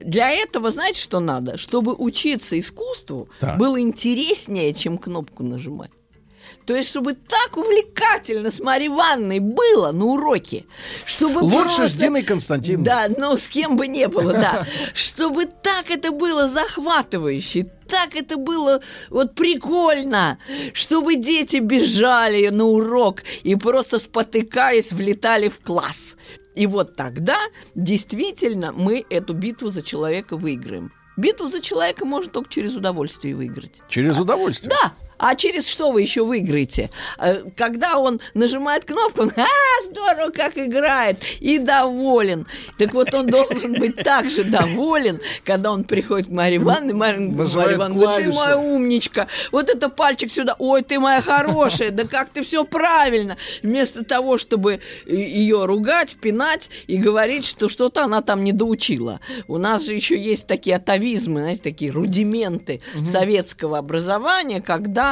Для этого, знаете, что надо? Чтобы учиться искусству,
Так.
было интереснее, чем кнопку нажимать. То есть, чтобы так увлекательно с Марьей Ивановной было на уроке, чтобы
Лучше с
просто-
Диной Константиновной.
Да, ну с кем бы не было, да. Чтобы так это было захватывающе, так это было вот прикольно, чтобы дети бежали на урок и просто спотыкаясь влетали в класс. И вот тогда действительно мы эту битву за человека выиграем. Битву за человека можно только через удовольствие выиграть.
Через удовольствие.
Да. А через что вы еще выиграете? Э, Когда он нажимает кнопку, он, а, здорово, как играет, и доволен. Так вот, он должен быть также доволен, когда он приходит к Марье Ивановне,
Нажимает
Марья Ивановна говорит, ты моя умничка, вот это пальчик сюда, ой, ты моя хорошая, да как ты все правильно. Вместо того, чтобы ее ругать, пинать и говорить, что что-то она там не доучила. У нас же еще есть такие атовизмы, знаете, такие рудименты советского образования, когда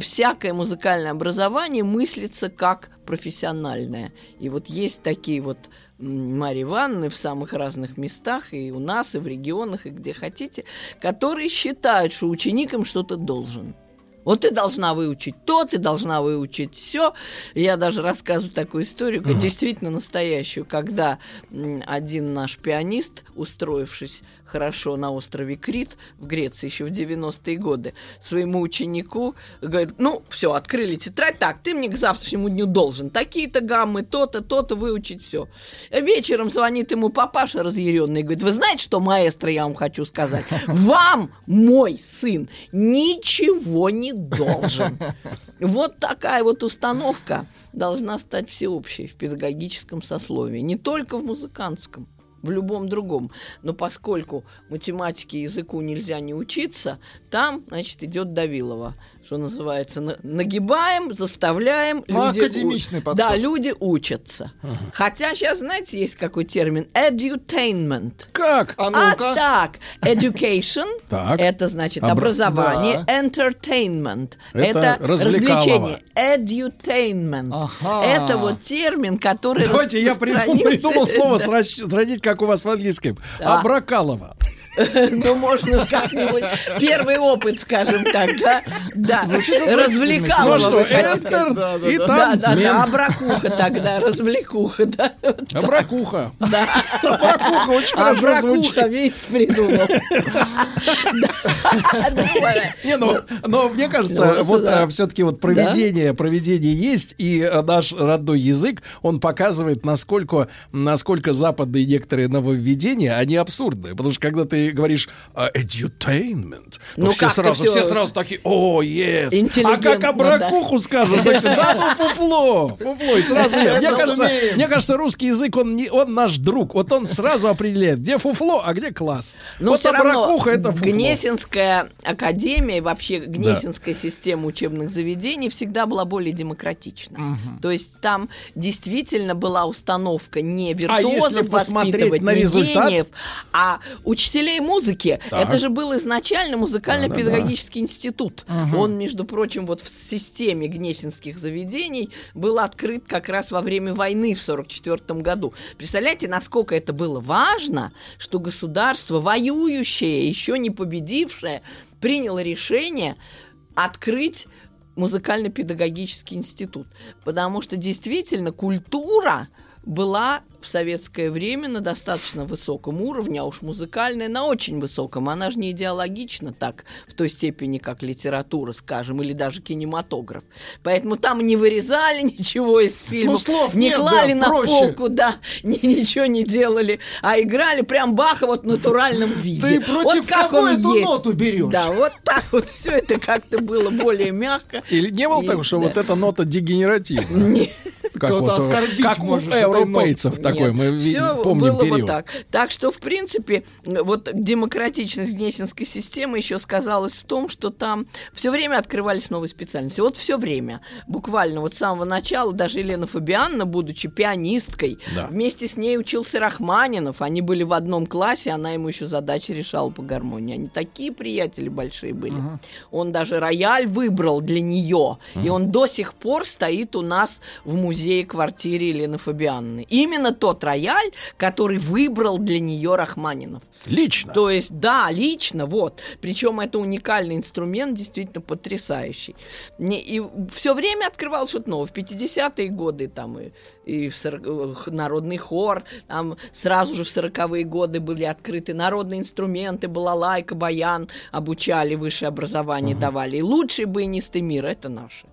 всякое музыкальное образование мыслится как профессиональное. И вот есть такие вот Марьи Ивановны в самых разных местах, и у нас, и в регионах, и где хотите, которые считают, что ученик им что-то должен. Вот ты должна выучить то, ты должна выучить все. Я даже рассказываю такую историю, как действительно настоящую, когда один наш пианист, устроившись хорошо на острове Крит в Греции еще в 90-е годы, своему ученику говорит, ну, все, открыли тетрадь, так, ты мне к завтрашнему дню должен такие-то гаммы, то-то, то-то выучить все. Вечером звонит ему папаша разъяренный говорит, вы знаете, что, маэстро, я вам хочу сказать? Вам мой сын ничего не должен. Вот такая вот установка должна стать всеобщей в педагогическом сословии, не только в музыкантском. В любом другом. Но поскольку математике языку нельзя не учиться, там, значит, идет Давилова, что называется, на- нагибаем, заставляем.
Ну,
люди
академичный
у-
подход.
Да, люди учатся. Хотя сейчас, знаете, есть какой термин? Edutainment.
Как?
А
А
ну-ка.
так, education,
Так.
это значит
Обра-
образование,
Да.
entertainment,
Это
это, развлечение, edutainment.
Ага.
Это вот термин, который
Давайте я придумал, придумал слово сравнить, как у вас в английском.
Да.
Абракалово.
Ну, можно как-нибудь. Первый опыт, скажем так, да? Да. Развлекалово.
Ну что, Эстер и там
Да, да, да, абракуха тогда, развлекуха, да.
Абракуха.
Да.
Абракуха очень хорошо звучит.
Абракуха, видите, придумал.
Не, ну, но мне кажется, вот
да.
все-таки вот проведение, проведение есть, и э, наш родной язык, он показывает, насколько, насколько западные некоторые нововведения, они абсурдные. Потому что когда ты говоришь а, edutainment,
Ну,
все сразу,
всё
все сразу такие, о, yes. А как абракуху скажут, так все, да ну фуфло, фуфло, и сразу нет. Мне кажется, мне кажется, русский язык, он, не, он наш друг. Вот он сразу определяет, где фуфло, а где класс.
Но
вот
все равно
абракуха это фуфло.
Гнесинская академия, и вообще Гнесинская система учебных заведений всегда была более демократична. То есть там действительно была установка не
А если
виртуозов
посмотреть
воспитывать,
на результат?
гениев, а учителей музыки.
Так.
Это же был изначально музыкально-педагогический институт. Он, между прочим, вот в системе гнесинских заведений был открыт как раз во время войны в 1944 году. Представляете, насколько это было важно, что государство, воюющее, еще не победившее, приняло решение открыть музыкально-педагогический институт. Потому что действительно культура была в советское время на достаточно высоком уровне, а уж музыкальная на очень высоком. Она же не идеологична так, в той степени, как литература, скажем, или даже кинематограф. Поэтому там не вырезали ничего из фильмов,
слов
не
нет,
клали
да,
на
проще.
полку, да, ни- ничего не делали, а играли прям Баха вот в натуральном виде.
Ты против
вот как
кого
он
эту
есть.
ноту берешь?
Да, вот так вот все это как-то было более мягко.
Или не было
И-
так, что
да.
вот эта нота дегенеративная?
Не.
Как
Кто-то
вот, как у
можешь этой
европейцев такой,
Нет,
мы
всё
помним
было
период.
вот так. Так что, в принципе, вот демократичность Гнесинской системы еще сказалась в том, что там все время открывались новые специальности. Вот все время. Буквально вот с самого начала даже Елена Фабианна, будучи пианисткой,
Да.
вместе с ней учился Рахманинов. Они были в одном классе, она ему еще задачи решала по гармонии. Они такие приятели большие были. Он даже рояль выбрал для нее. И он до сих пор стоит у нас в музее-квартире Елены Фабианны. Именно тот рояль, который выбрал для нее Рахманинов.
Лично.
То есть, да, лично, вот. Причем это уникальный инструмент, действительно потрясающий. И все время открывал что-то новое. В 50-е годы там и, и в сорок- э, х- народный хор, там сразу же в 40-е годы были открыты народные инструменты, балалайка, баян, обучали, высшее образование давали. И лучшие баянисты мира — это наши.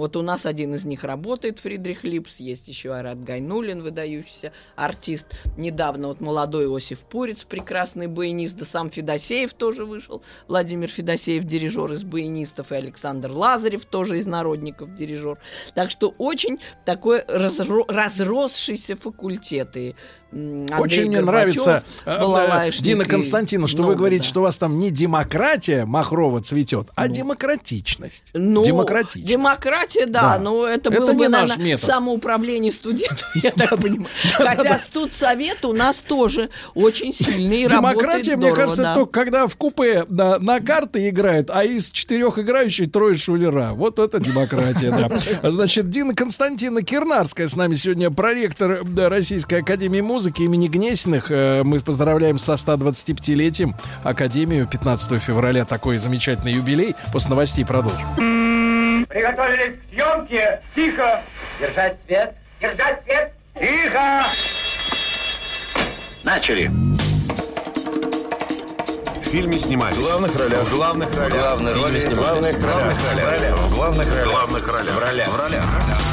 Вот у нас один из них работает, Фридрих Липс, есть еще Айрат Гайнулин, выдающийся артист. Недавно вот молодой Иосиф Пурец, прекрасный баянист, да сам Федосеев тоже вышел. Владимир Федосеев, дирижер из баянистов, и Александр Лазарев тоже из народников, дирижер. Так что очень такой разро- разросшийся факультет. И, Андрей
Очень мне нравится, э, Дина
и
Константиновна, что вы
много,
говорите,
да.
что у вас там не демократия Махрова цветет, а демократичность.
Ну,
Демократичность.
демократия, да,
Да.
но это,
Это
было
не
бы,
наш
наверное,
метод.
самоуправление студентов, я так понимаю. Хотя студсовет у нас тоже очень сильный и
Демократия, мне кажется, только когда в купе на, карты играют, а из четырех играющих трое шулера. Вот это демократия, да. Значит, Дина Константина Кирнарская с нами сегодня проректор да, Российской Академии Музыки имени Гнесиных. Э, Мы поздравляем со 125-летием Академию 15 февраля. Такой замечательный юбилей. После новостей продолжим.
Приготовились к съемке. Тихо. Держать свет. Держать свет. Тихо.
Начали. В фильме снимались. В главных ролях. В главных ролях. Главные роли снимались. В главных ролях. В главных ролях. В главных ролях. В ролях. В ролях.
в ролях.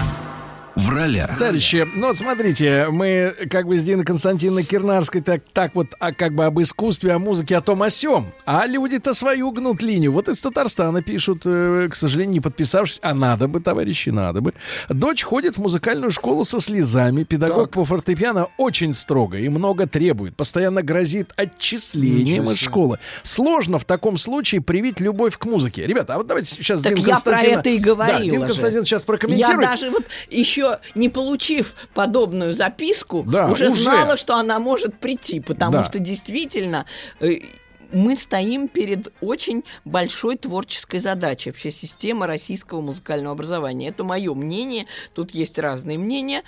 Товарищи, ну вот смотрите, мы как бы с Диной Константиновной Кирнарской так, так вот а, как бы об искусстве, о музыке, о том о сём. А люди-то свою гнут линию. Вот из Татарстана пишут, э, к сожалению, не подписавшись, а надо бы, товарищи, надо бы. Дочь ходит в музыкальную школу со слезами. Педагог по фортепиано очень строго и много требует. Постоянно грозит отчислением из школы. Сложно в таком случае привить любовь к музыке. Ребята, а вот давайте сейчас
Так
Дина
я про это и
Да,
говорила
Дина
же.
Константиновна сейчас
Я
прокомментирует.
даже вот еще не получив подобную записку,
Да,
уже,
уже.
знала, что она может прийти, потому
Да.
что действительно э, мы стоим перед очень большой творческой задачей вообще системы российского музыкального образования. Это мое мнение, тут есть разные мнения.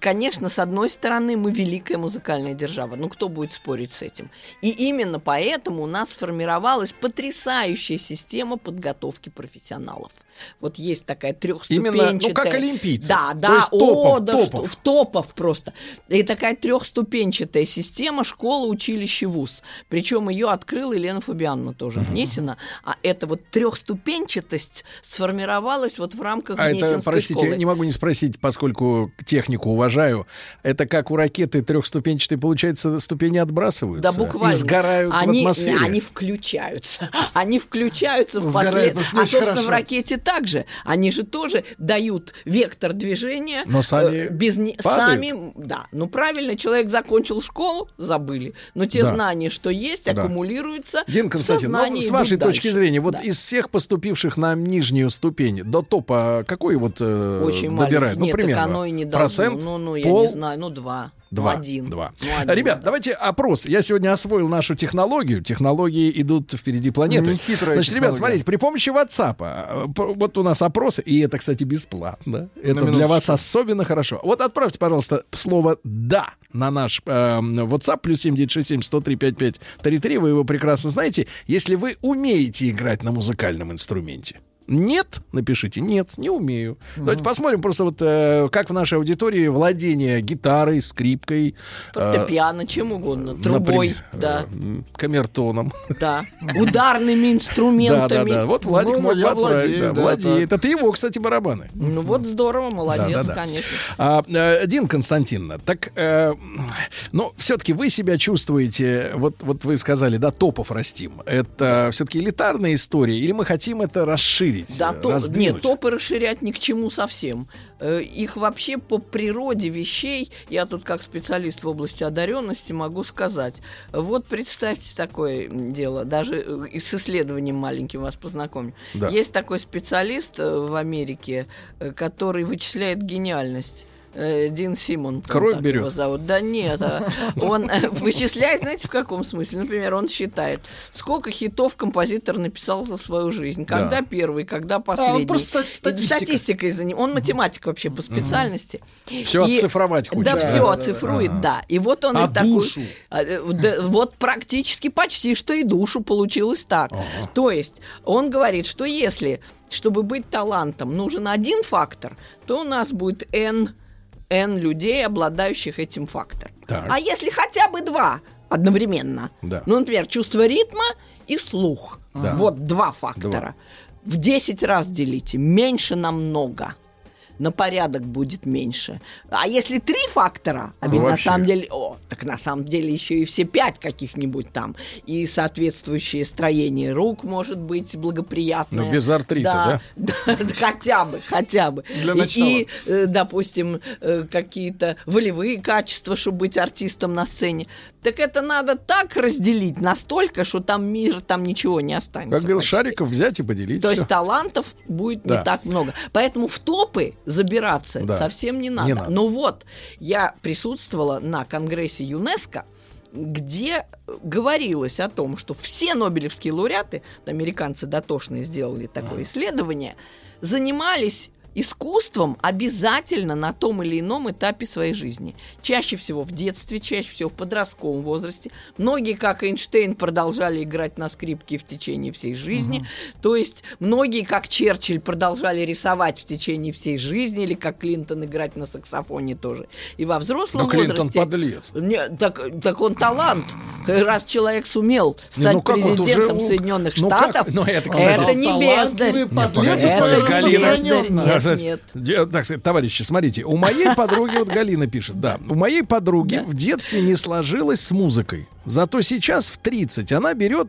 Конечно, с одной стороны, мы великая музыкальная держава. Ну, кто будет спорить с этим? И именно поэтому у нас сформировалась потрясающая система подготовки профессионалов. Вот есть такая трехступенчатая...
Именно, ну, как олимпийцев.
Да,
То
да,
есть
о,
топов,
да,
топов.
что- в топов просто. И такая трехступенчатая система школа, училище, вуз. Причем ее открыла Елена Фабиановна тоже внесена. А эта вот трехступенчатость сформировалась вот в рамках
А это, простите,
школы.
не могу не спросить, поскольку технику уважаю. Это как у ракеты трехступенчатой, получается, ступени отбрасываются
Да, буквально.
и сгорают
они,
в атмосфере.
Они включаются. Они включаются в послед...
просто
А, собственно,
хорошо.
в ракете также. Они же тоже дают вектор движения.
Но сами
э, без не-. Сами, да. Ну, правильно, человек закончил школу, забыли. Но те
Да.
знания, что есть,
Да.
аккумулируются.
Дин Константин, ну, с вашей точки
дальше.
зрения, вот
Да.
из всех поступивших на нижнюю ступень до топа какой вот э,
Очень
добирают?
маленький.
Ну,
Нет,
примерно.
так оно и не должно.
Процент?
Ну, ну, я
Пол?
не знаю, ну, два.
Два.
Ну, один.
Два.
Ну, один,
Ребят,
да.
давайте опрос. Я сегодня освоил нашу технологию. Технологии идут впереди планеты.
Нехитрая
Значит, ребят,
технология.
смотрите, при помощи WhatsApp, э, вот у нас опросы, и это, кстати, бесплатно. Это для вас особенно хорошо. Вот отправьте, пожалуйста, слово «да» на наш э, WhatsApp, плюс 7967 103 5533. Вы его прекрасно знаете, если вы умеете играть на музыкальном инструменте. Нет, напишите. Нет, не умею. Давайте посмотрим просто вот э, как в нашей аудитории владение гитарой, скрипкой, э,
Фортепиано, чем угодно. Трубой,
например,
да.
э, камертоном.
Да. Ударными
Да,
инструментами.
да, да. Вот Владик
Ну,
мог да,
да,
владеет. Это его, кстати, барабаны.
Ну вот здорово, молодец,
Да, да, да.
конечно.
А, э, Дин Константиновна, так, э, ну, все-таки вы себя чувствуете, вот, вот вы сказали, да, топов растим. Это все-таки элитарная история, или мы хотим это расширить,
Да,
э,
то-
раздвинуть?
нет, топы расширять ни к чему совсем. Э, Их вообще по природе вещей, я тут как специалист в области одаренности могу сказать. Вот представьте такое дело, даже э, и с исследованием маленьким вас познакомлю.
Да.
Есть такой специалист э, в Америке, э, который вычисляет гениальность. Э, Дин Симон. он
Кровь
так
берет?
его зовут. Да нет, а он э, вычисляет, знаете, в каком смысле? Например, он считает, сколько хитов композитор написал за свою жизнь.
Да.
Когда первый, когда последний.
просто стати-
И
статистика.
Статистикой заним- Он математик вообще по специальности.
Всё
И-
оцифровать хочет.
Да,
Да,
все
да, да,
оцифрует,
ага.
да. И вот он
А
и такой...
душу?
А, э, да, вот практически почти что и душу получилось так. То есть он говорит, что если, чтобы быть талантом, нужен один фактор, то у нас будет N, N людей, обладающих этим фактором.
Так.
А если хотя бы два одновременно,
Да.
ну, например, чувство ритма и слух,
Да.
вот два фактора, в 10 раз делите, меньше намного. На порядок будет меньше. А если три фактора, а
Ну,
ведь на
вообще.
самом деле, о, так на самом деле еще и все пять каких-нибудь там. И соответствующее строение рук может быть благоприятное.
Ну, без артрита,
да? Да, хотя бы, хотя бы.
Для
И-
начала.
И, э, допустим, э, какие-то волевые качества, чтобы быть артистом на сцене. Так это надо так разделить настолько, что там мир, там ничего не останется.
Как говорил
почти.
Шариков, взять и поделить.
То
всё.
есть талантов будет
Да.
не так много. Поэтому в топы забираться
Да.
совсем не надо.
Не надо.
Но вот я присутствовала на конгрессе ЮНЕСКо, где говорилось о том, что все нобелевские лауреаты, американцы дотошные сделали такое исследование, занимались искусством обязательно на том или ином этапе своей жизни. Чаще всего в детстве, чаще всего в подростковом возрасте. Многие, как Эйнштейн, продолжали играть на скрипке в течение всей жизни. То есть многие, как Черчилль, продолжали рисовать в течение всей жизни, или как Клинтон играть на саксофоне тоже. И во взрослом
Но Клинтон
возрасте...
подлец.
Не, так, так он талант. Раз человек сумел
Не,
стать
ну как, вот
президентом
уже
Соединенных
ну как-
Штатов,
ну это, кстати-
это не бездарь. Это не бездарь,
сказать,
нет.
де- так сказать, товарищи, смотрите, у моей подруги, вот Галина пишет, да, у моей подруги в детстве не сложилось с музыкой. Зато сейчас в 30 она берет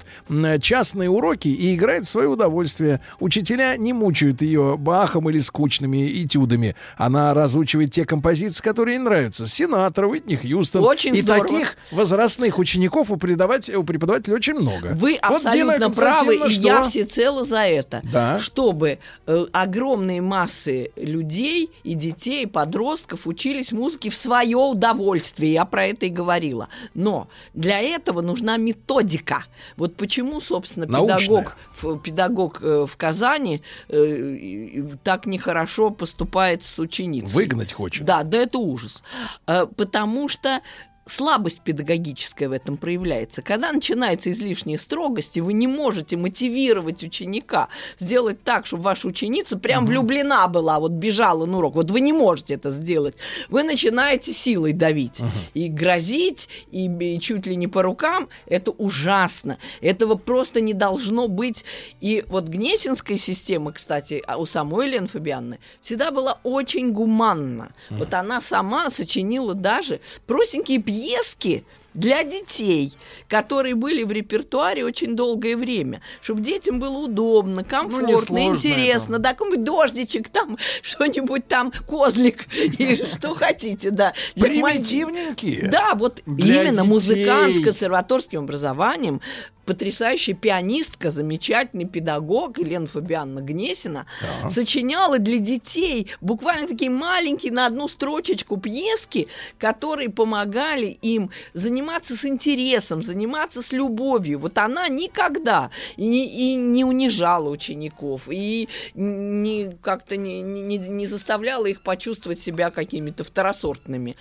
частные уроки и играет в свое удовольствие. Учителя не мучают ее бахом или скучными этюдами. Она разучивает те композиции, которые ей нравятся. Сенатор, Уитни Хьюстон.
Очень
и
здорово.
таких возрастных учеников у, преподавателя, у преподавателей очень много.
Вы
Вот
абсолютно правы, и я всецело за это.
Да.
Чтобы э, огромные массы людей и детей, и подростков учились музыке в свое удовольствие. Я про это и говорила. Но для этого нужна методика. Вот почему, собственно,
Научная.
педагог, в, педагог э, в Казани э, так нехорошо поступает с ученицей.
Выгнать хочет.
Да, да, это ужас. Э, Потому что слабость педагогическая в этом проявляется. Когда начинается излишняя строгость, и вы не можете мотивировать ученика сделать так, чтобы ваша ученица прям влюблена была, вот бежала на урок. Вот вы не можете это сделать. Вы начинаете силой давить. И грозить, и, и чуть ли не по рукам. Это ужасно. Этого просто не должно быть. И вот Гнесинская система, кстати, а у самой Елены Фабианны, всегда была очень гуманна. Вот она сама сочинила даже простенькие пьески для детей, которые были в репертуаре очень долгое время, чтобы детям было удобно, комфортно,
несложно
интересно, да, какой-нибудь дождичек там, что-нибудь там, козлик, и что хотите, да.
Примитивненькие.
Да, вот именно музыкант с консерваторским образованием, потрясающая пианистка, замечательный педагог Елена Фабианна Гнесина
Да.
сочиняла для детей буквально такие маленькие на одну строчечку пьески, которые помогали им заниматься с интересом, заниматься с любовью. Вот она никогда и не, и не унижала учеников, и не, как-то не, не, не заставляла их почувствовать себя какими-то второсортными.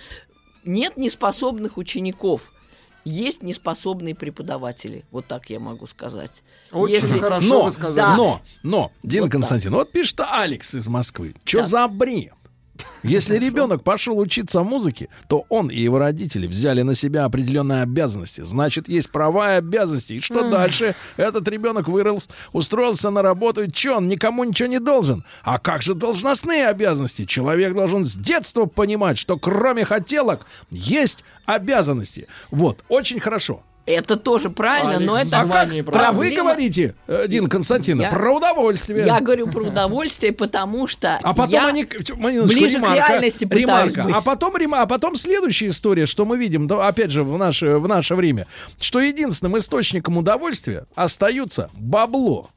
Нет неспособных учеников. Есть неспособные преподаватели, вот так я могу сказать.
Очень хорошо
но,
вы сказали.
Да.
но, но, Дин
Вот так.
Константин, вот пишет Алекс из Москвы. Что
Так.
за бред? Если ребенок пошел учиться музыке, то он и его родители взяли на себя определенные обязанности. Значит, есть права и обязанности. И что дальше? Этот ребенок вырос, устроился на работу. И что, он никому ничего не должен? А как же должностные обязанности? Человек должен с детства понимать, что кроме хотелок есть обязанности. Вот, очень хорошо.
Это тоже правильно, но
Алекс,
это
звание
Про вы говорите, э, Дин Константин,
Я-
про удовольствие.
Я говорю про удовольствие, потому что
А потом
я-
они,
ближе к
ремарка,
реальности пытаюсь
ремарка.
быть.
А потом а потом следующая история, что мы видим, опять же в наше в наше время, что единственным источником удовольствия остаются бабло.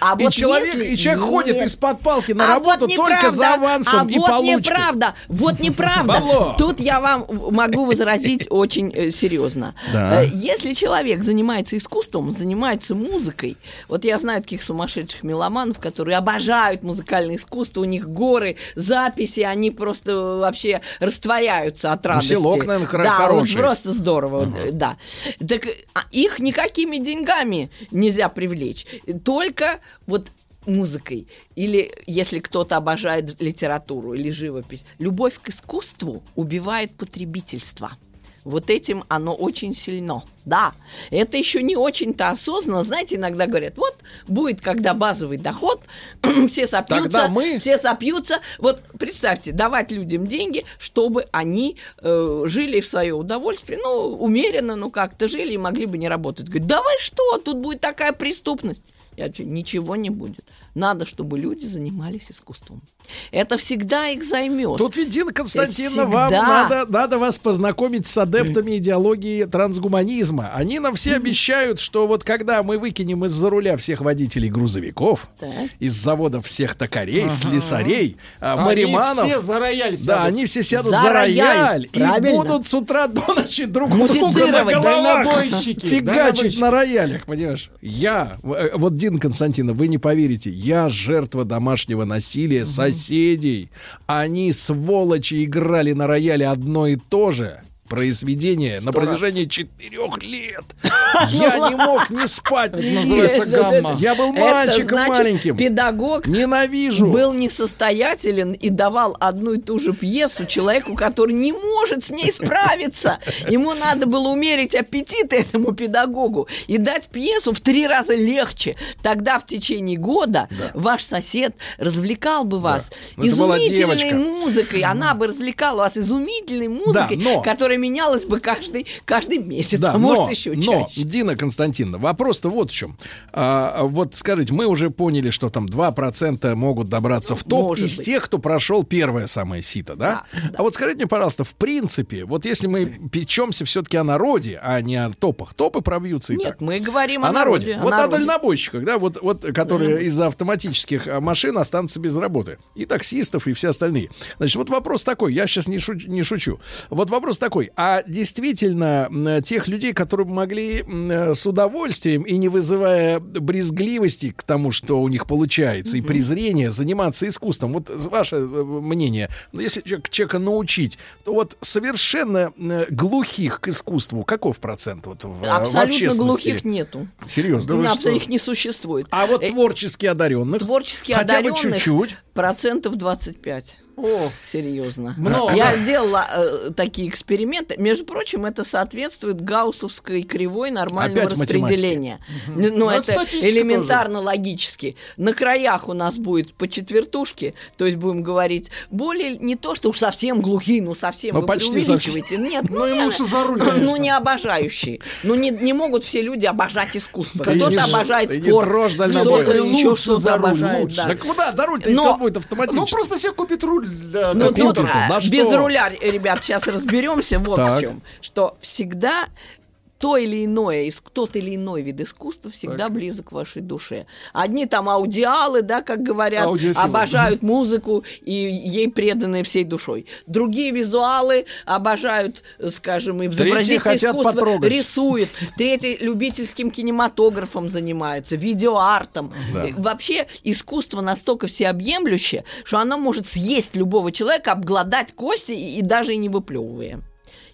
А
и
вот
человек,
если-
и человек
Нет.
ходит из-под палки на
А
работу
вот
только за авансом
а
и
вот
получкой.
неправда, вот неправда.
Бабло.
Тут я вам могу возразить очень э, серьезно.
Да.
Э, Если человек занимается искусством, занимается музыкой, вот я знаю таких сумасшедших меломанов, которые обожают музыкальное искусство, у них горы, записи, они просто вообще растворяются от
Ну,
радости.
селок, наверное, хоро-
да, вот
хороший.
просто здорово, э, да. Так э, а их никакими деньгами нельзя привлечь, только вот музыкой. Или если кто-то обожает литературу или живопись. Любовь к искусству убивает потребительство. Вот этим оно очень сильно. Да, это еще не очень-то осознанно. Знаете, иногда говорят, вот будет, когда базовый доход, все сопьются,
Тогда мы-
все сопьются. Вот представьте, давать людям деньги, чтобы они э, жили в свое удовольствие, ну, умеренно, ну, как-то жили и могли бы не работать. Говорит, да вы что, тут будет такая преступность. Я ничего не будет. Надо, чтобы люди занимались искусством. Это всегда их займет.
Тут ведь, Дина Константиновна, вам надо, надо вас познакомить с адептами идеологии трансгуманизма. Они нам все обещают, что вот когда мы выкинем из-за руля всех водителей грузовиков,
Так.
из заводов всех токарей,
Ага.
слесарей, а,
Они
мариманов...
все за рояль
Да,
сядут.
они все сядут
За
за,
рояль,
рояль, и
правильно.
будут с утра до ночи друг друга на головах фигачить на роялях, понимаешь? Я, э, вот, Дин Константинов, вы не поверите, я жертва домашнего насилия соседей. Они, сволочи, играли на рояле одно и то же. Произведение на протяжении четырех лет. Я не мог не спать, не есть. Я был мальчиком маленьким.
Педагог
Ненавижу.
был несостоятелен и давал одну и ту же пьесу человеку, который не может с ней справиться. Ему надо было умерить аппетит этому педагогу и дать пьесу в три раза легче. Тогда в течение года ваш сосед развлекал бы вас
Ну,
изумительной музыкой. Она бы развлекала вас изумительной музыкой, которая менялась бы каждый, каждый месяц,
Да,
а может
но,
еще
но,
чаще.
Дина Константиновна, вопрос-то вот в чем. А, вот скажите, мы уже поняли, что там 2% могут добраться в топ
Может
из
быть.
тех, кто прошел первое самое сито, да? А вот скажите мне, пожалуйста, в принципе, вот если мы печемся все-таки о народе, а не о топах, топы пробьются и
Нет,
так.
мы говорим
О
о
народе.
народе. о
Вот о
народе.
дальнобойщиках, да, вот, вот которые из-за автоматических а, машин останутся без работы. И таксистов, и все остальные. Значит, вот вопрос такой, я сейчас не, шучу, не шучу. Вот вопрос такой, а действительно тех людей, которые бы могли с удовольствием и не вызывая брезгливости к тому, что у них получается, и презрения, заниматься искусством, вот ваше э, мнение, ну, если человек- человека научить, то вот совершенно глухих к искусству, каков процент вот в, в
Абсолютно
общественности?
глухих нету.
Серьезно? Вы
абсолютно их не существует.
А вот
Э,
творчески одаренных?
Творчески
Хотя бы
одаренных
чуть-чуть.
процентов 25. О, серьезно.
Много.
Я делала э, такие эксперименты. Между прочим, это соответствует гауссовской кривой нормального
Опять
распределения. Н-
Ну,
Ну,
это
элементарно логически. На краях у нас будет по четвертушке, то есть будем говорить более не то, что уж совсем глухие, ну совсем
Ну,
вы
почти
преувеличиваете. Нет,
Ну,
не-
лучше за руль,
ну
конечно.
не обожающие. Ну не, не могут все люди обожать искусство. Кто-то обожает спорт, кто-то еще что-то обожает. да.
Так куда? До руль-то
Но-
все будет
Ну,
автоматически.
просто себе купит руль для
Ну, тут,
компьютер-то,
а,
что?
без руля, ребят, сейчас разберемся вот
Так.
в чем. Что всегда то или иное, из- тот или иной вид искусства всегда близок к вашей душе. Одни там аудиалы, да, как говорят,
Аудиофилы.
обожают музыку и ей преданы всей душой. Другие визуалы обожают, скажем, изобразительное искусство,
потрогать.
рисуют. Третьи любительским кинематографом занимаются, видеоартом.
Да.
Вообще искусство настолько всеобъемлющее, что оно может съесть любого человека, обглодать кости и, и даже и не выплевывая.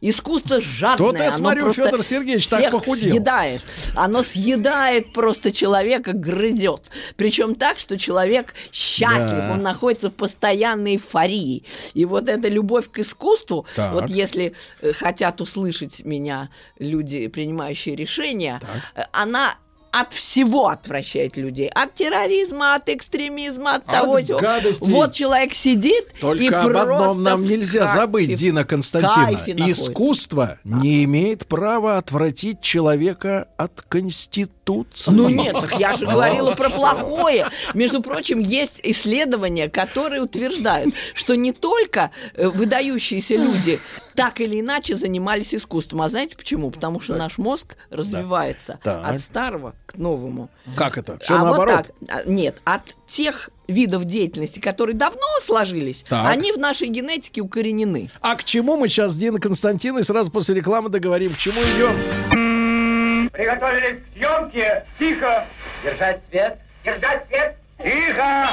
Искусство жадное.
То-то я
оно
смотрю, Федор Сергеевич так похудел.
съедает. Оно съедает просто человека, грызет. Причем так, что человек счастлив,
Да.
он находится в постоянной эйфории. И вот эта любовь к искусству,
Так.
вот если э, хотят услышать меня люди, принимающие решения, э, она от всего отвращает людей. От терроризма, от экстремизма, от
От
того сего.
гадостей.
Вот человек сидит и
Только об
просто
одном нам нельзя забыть, Дина
находится.
Искусство не имеет права отвратить человека от Конституции.
Ну нет, так я же говорила про плохое. Между прочим, есть исследования, которые утверждают, что не только э, выдающиеся люди так или иначе занимались искусством. А знаете почему? Потому что наш мозг развивается
Так.
от старого к новому.
Как это? Все
а
наоборот.
вот так. А, Нет, от тех видов деятельности, которые давно сложились,
Так.
они в нашей генетике укоренены.
А к чему мы сейчас, Дина Константиновна, и сразу после рекламы договорим, к чему идем?
Приготовились к съемке. Тихо. Держать свет. Держать свет. Тихо.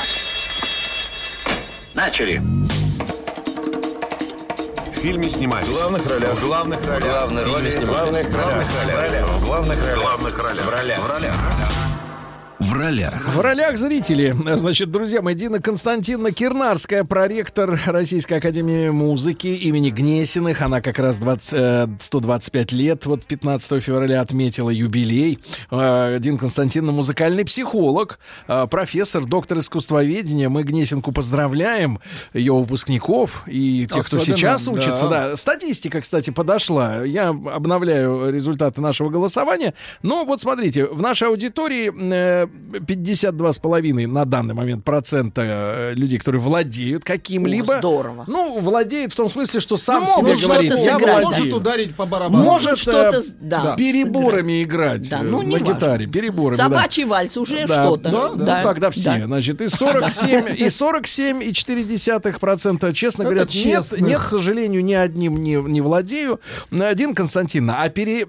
Начали.
В фильме снимались. В главных ролях. В главных ролях. Главные роли снимались. Главных ролях. В главных ролях. В главных ролях. В ролях. В ролях.
В ролях.
В ролях зрители. Значит, друзья мои, Дина Константиновна Кирнарская, проректор Российской Академии Музыки имени Гнесиных. Она как раз 20, э, 125 лет, вот 15 февраля отметила юбилей. Э, Дина Константиновна музыкальный психолог, э, профессор, доктор искусствоведения. Мы Гнесинку поздравляем, ее выпускников и тех, кто
Особенно,
сейчас
да.
учится. Да. Статистика, кстати, подошла. Я обновляю результаты нашего голосования. Но вот смотрите, в нашей аудитории э, 52,5 на данный момент процента э, людей, которые владеют каким-либо.
Здорово.
Ну, владеет в том смысле, что сам
Ну,
себе говорит,
что-то
я
сыграть,
владею.
Может ударить по барабану.
Может
что-то
э,
с- да,
переборами играть
Да,
э,
ну,
на
важно.
гитаре. Переборами, да.
Собачий вальс уже
Да,
что-то.
да, ну, тогда все.
да.
Значит, и 47, и 47, и 4 процента, честно
Это
говоря, нет, нет, к сожалению, ни одним не, не владею. Один Константин, а пере,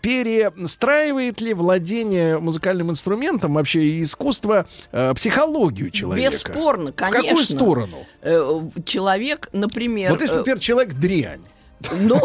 перестраивает ли владение музыкальным инструментом вообще и искусство э, психологию человека?
Бесспорно,
В
конечно.
какую сторону?
Э, Человек, например...
Вот если,
э,
например, человек дрянь.
Ну,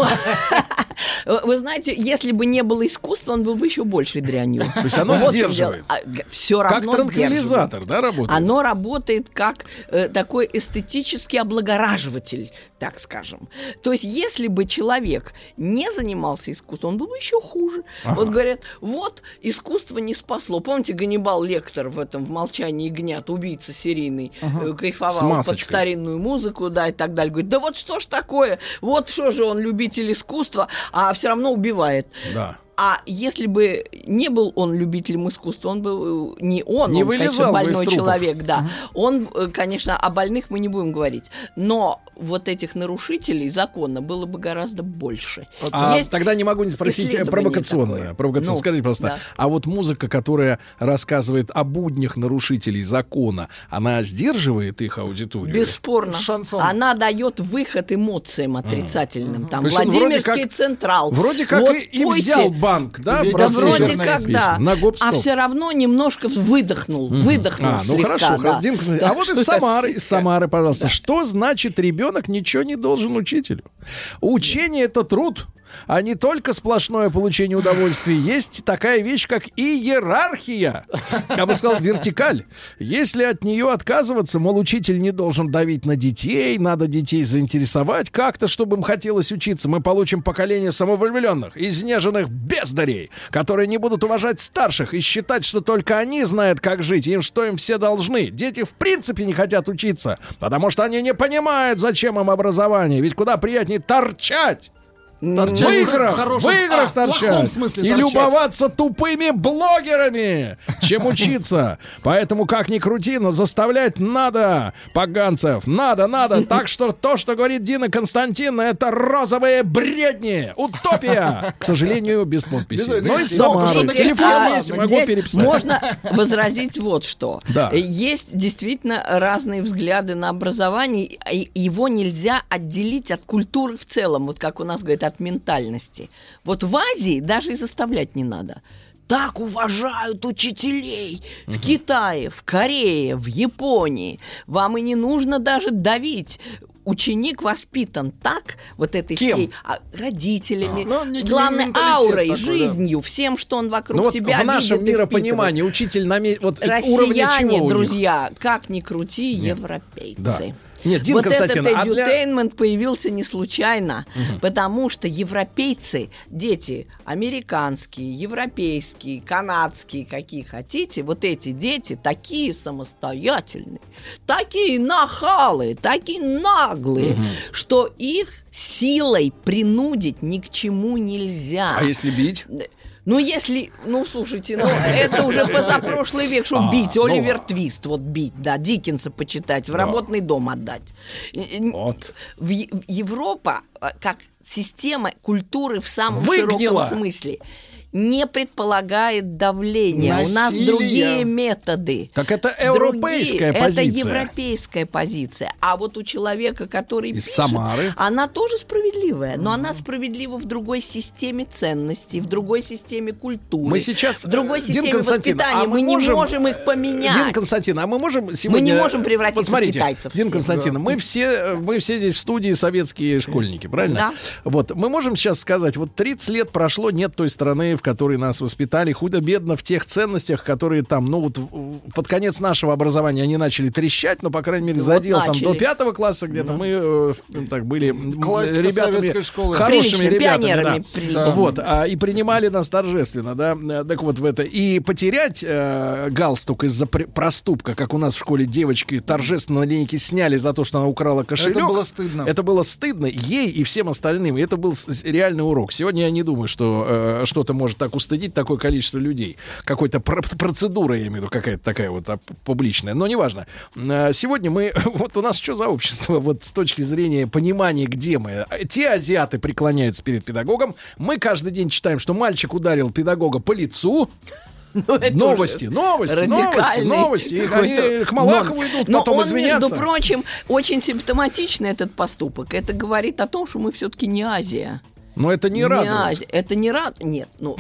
вы знаете, если бы не было искусства, он был бы еще большей дрянью.
То есть оно
Вот
сдерживает.
А, Все равно
Как транквилизатор, да, работает?
Оно работает как э, такой эстетический облагораживатель, так скажем. То есть, если бы человек не занимался искусством, он был бы еще хуже.
Ага.
Вот говорят, вот искусство не спасло. Помните, Ганнибал Лектор в этом в «Молчании ягнят», убийца серийный,
Ага.
э, кайфовал под старинную музыку, да, и так далее. Говорит, да вот что ж такое? Вот что же он любитель искусства, а все равно убивает.
Да.
А если бы не был он любителем искусства, он был э, не он,
Не
он, конечно, больной человек, да. Он, э, конечно, о больных мы не будем говорить, но вот этих нарушителей закона было бы гораздо больше.
А
Есть
тогда не могу не спросить э, провокационное. провокационное.
Ну,
Скажите просто,
да.
а вот музыка, которая рассказывает о буднях нарушителей закона, она сдерживает их аудиторию?
Бесспорно. Она дает выход эмоциям отрицательным. Там
он вроде
Владимирский
как-
Централ.
Вроде как
Вот
и, и взял банк, да?
Да вроде как,
песни.
да.
На
А все равно немножко выдохнул, выдохнул
А, ну
слегка,
хорошо,
да.
А вот из Самары, из. Самары, пожалуйста. Что значит ребенок ничего не должен учителю? Учение это труд. А не только сплошное получение удовольствия. Есть такая вещь, как иерархия. Я бы сказал, вертикаль. Если от нее отказываться, мол, учитель не должен давить на детей, надо детей заинтересовать как-то, чтобы им хотелось учиться, мы получим поколение самовлюбленных, изнеженных бездарей, которые не будут уважать старших и считать, что только они знают, как жить, им что им все должны. Дети в принципе не хотят учиться, потому что они не понимают, зачем им образование. Ведь куда приятнее торчать.
Торчать
в
в
играх,
хорошем-
в играх
а, в
торчать
смысле
и
торчать.
любоваться тупыми блогерами, чем учиться. Поэтому как ни крути, но заставлять надо, поганцев, надо, надо. Так что то, что говорит Дина Константиновна, это розовые бредни, утопия. К сожалению, без подписи. Но
Но,
Самары.
видите,
Телефон
а,
есть, могу переписать.
Можно возразить вот что.
Да.
Есть действительно разные взгляды на образование, и его нельзя отделить от культуры в целом, вот как у нас говорят, от ментальности. Вот в Азии даже и заставлять не надо. Так уважают учителей в Китае, в Корее, в Японии. Вам и не нужно даже давить. Ученик воспитан так, вот этой
Кем?
всей а, родителями,
Ну, некий
главное,
менталитет
аурой,
такой, да.
жизнью, всем, что он вокруг
Ну вот
себя
в нашем миропонимании учитель на ме- вот уровня чего
Россияне,
у них?
друзья, как ни крути, европейцы.
Да. Нет, Дина
вот этот
Константиновна, а для-
появился не случайно, потому что европейцы, дети американские, европейские, канадские, какие хотите, вот эти дети такие самостоятельные, такие нахалы, такие наглые, что их силой принудить ни к чему нельзя.
А если бить?
Ну, если, ну, слушайте, ну, это уже позапрошлый век, что
А,
бить,
ну
Оливер Твист, вот бить, да, Диккенса почитать, в работный дом отдать.
Вот.
В Европа, э, как система культуры в самом
Выгнила.
широком смысле, не предполагает давления. У нас другие методы.
Так это
Другие.
европейская
Это
позиция.
европейская позиция. А вот у человека, который
Из
пишет,
Самары.
она тоже справедливая, но она справедлива в другой системе ценностей, в другой системе культуры,
Мы сейчас,
в другой
э, Дин
системе
Константиновна,
воспитания.
а
мы,
мы
не
можем,
можем их поменять.
Дин Константин, а мы можем сегодня...
не можем превратиться
Вот смотрите,
в китайцев
Дин. Константин,
Да.
мы все, мы все здесь в студии советские школьники, правильно?
Да.
Вот, мы можем сейчас сказать, вот 30 лет прошло, нет той страны, в которой нас воспитали худо-бедно в тех ценностях, которые там, ну вот под конец нашего образования они начали трещать, но, по крайней мере,
Вот
задел там
начали.
до пятого класса где-то мы э, в- так были
Классика
ребятами,
школы.
хорошими
Приличными,
ребятами,
пионерами
да.
приличными.
Вот, а, и принимали нас торжественно, да, так вот в это. И потерять э, галстук из-за пр- проступка, как у нас в школе девочки торжественно на линейке сняли за то, что она украла кошелек.
Это было стыдно.
Это было стыдно ей и всем остальным. И это был реальный урок. Сегодня я не думаю, что э, что-то может так устыдить такое количество людей. Какой-то про- процедура, я имею в виду, какая-то такая вот а, публичная. Но неважно. Э, Сегодня мы... Вот у нас что за общество? Вот с точки зрения понимания, где мы. Те азиаты преклоняются перед педагогом. Мы каждый день читаем, что мальчик ударил педагога по лицу.
Ну, это
Новости, новости, новости, новости. Их они к Малахову идут
Но
потом
он,
извиняться.
между прочим, очень симптоматичный этот поступок. Это говорит о том, что мы все-таки не Азия.
Но это не радует.
Азия. Это не рад. Нет, ну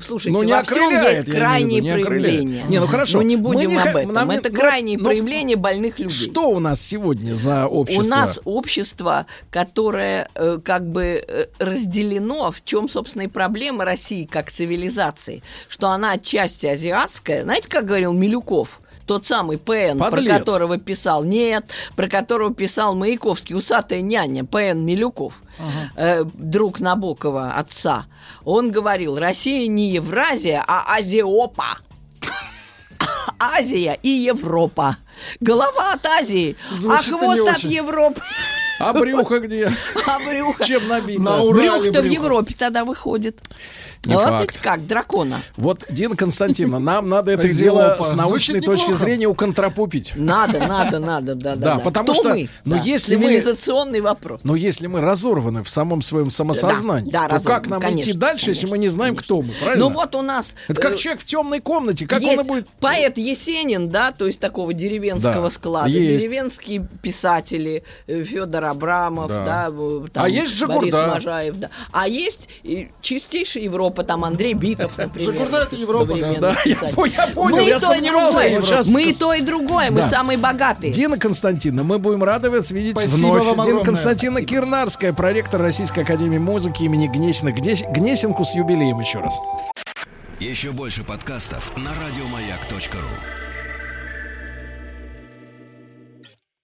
слушайте,
Ну, не
во всем есть крайние
не
проявления.
Не, ну хорошо.
Но не будем
не
об этом.
нам не-
это
ну,
крайние
ну,
проявления больных людей.
Что у нас сегодня за общество?
У нас общество, которое э, как бы э, разделено, в чем, собственно, и проблема России как цивилизации, что она отчасти азиатская. Знаете, как говорил Милюков? Тот самый ПН, про
Подлец.
которого писал, нет, про которого писал Маяковский, усатая няня, ПН Милюков, э, друг Набокова, отца. Он говорил, Россия не Евразия, а Азиопа. Азия и Европа. Голова от Азии,
Звучит-то
а хвост от. Европы.
А брюхо где?
А брюхо?
Чем набито?
На Урале
Брюхо-то в
брюхо.
Европе тогда выходит.
Не
вот
факт.
ведь как, дракона.
Вот, Дина Константиновна, нам надо это дело с научной точки зрения уконтропупить.
Надо, надо, надо, да, да.
Да, потому что,
мы?
ну, если мы-
Цивилизационный вопрос.
Но если мы разорваны в самом своем самосознании, то как нам идти дальше, если мы не знаем, кто мы, правильно?
Ну вот у нас...
Это как
э,
человек в темной комнате, как он и будет...
поэт Есенин, да, то есть такого деревенского
Да,
склада, деревенские писатели, э, Федор Абрамов,
Да. А есть
Борис
Джигурда.
Можаев, да. А есть и чистейшая Европа, там Андрей Битов, например.
Джигурда это Европа, да.
Да, я
писатель.
по- я понял,
Мы
я
и то, и
сомневался,
другое.
вот сейчас
Мы и то, и другое, мы самые богатые.
Дина Константиновна, мы будем рады вас видеть
Спасибо
вновь.
вам
Дина
огромное.
Константиновна Кирнарская, проректор Российской Академии Музыки имени Гнесина. Гнес- Гнесинку с юбилеем еще раз.
Еще больше подкастов на радиомаяк.ру.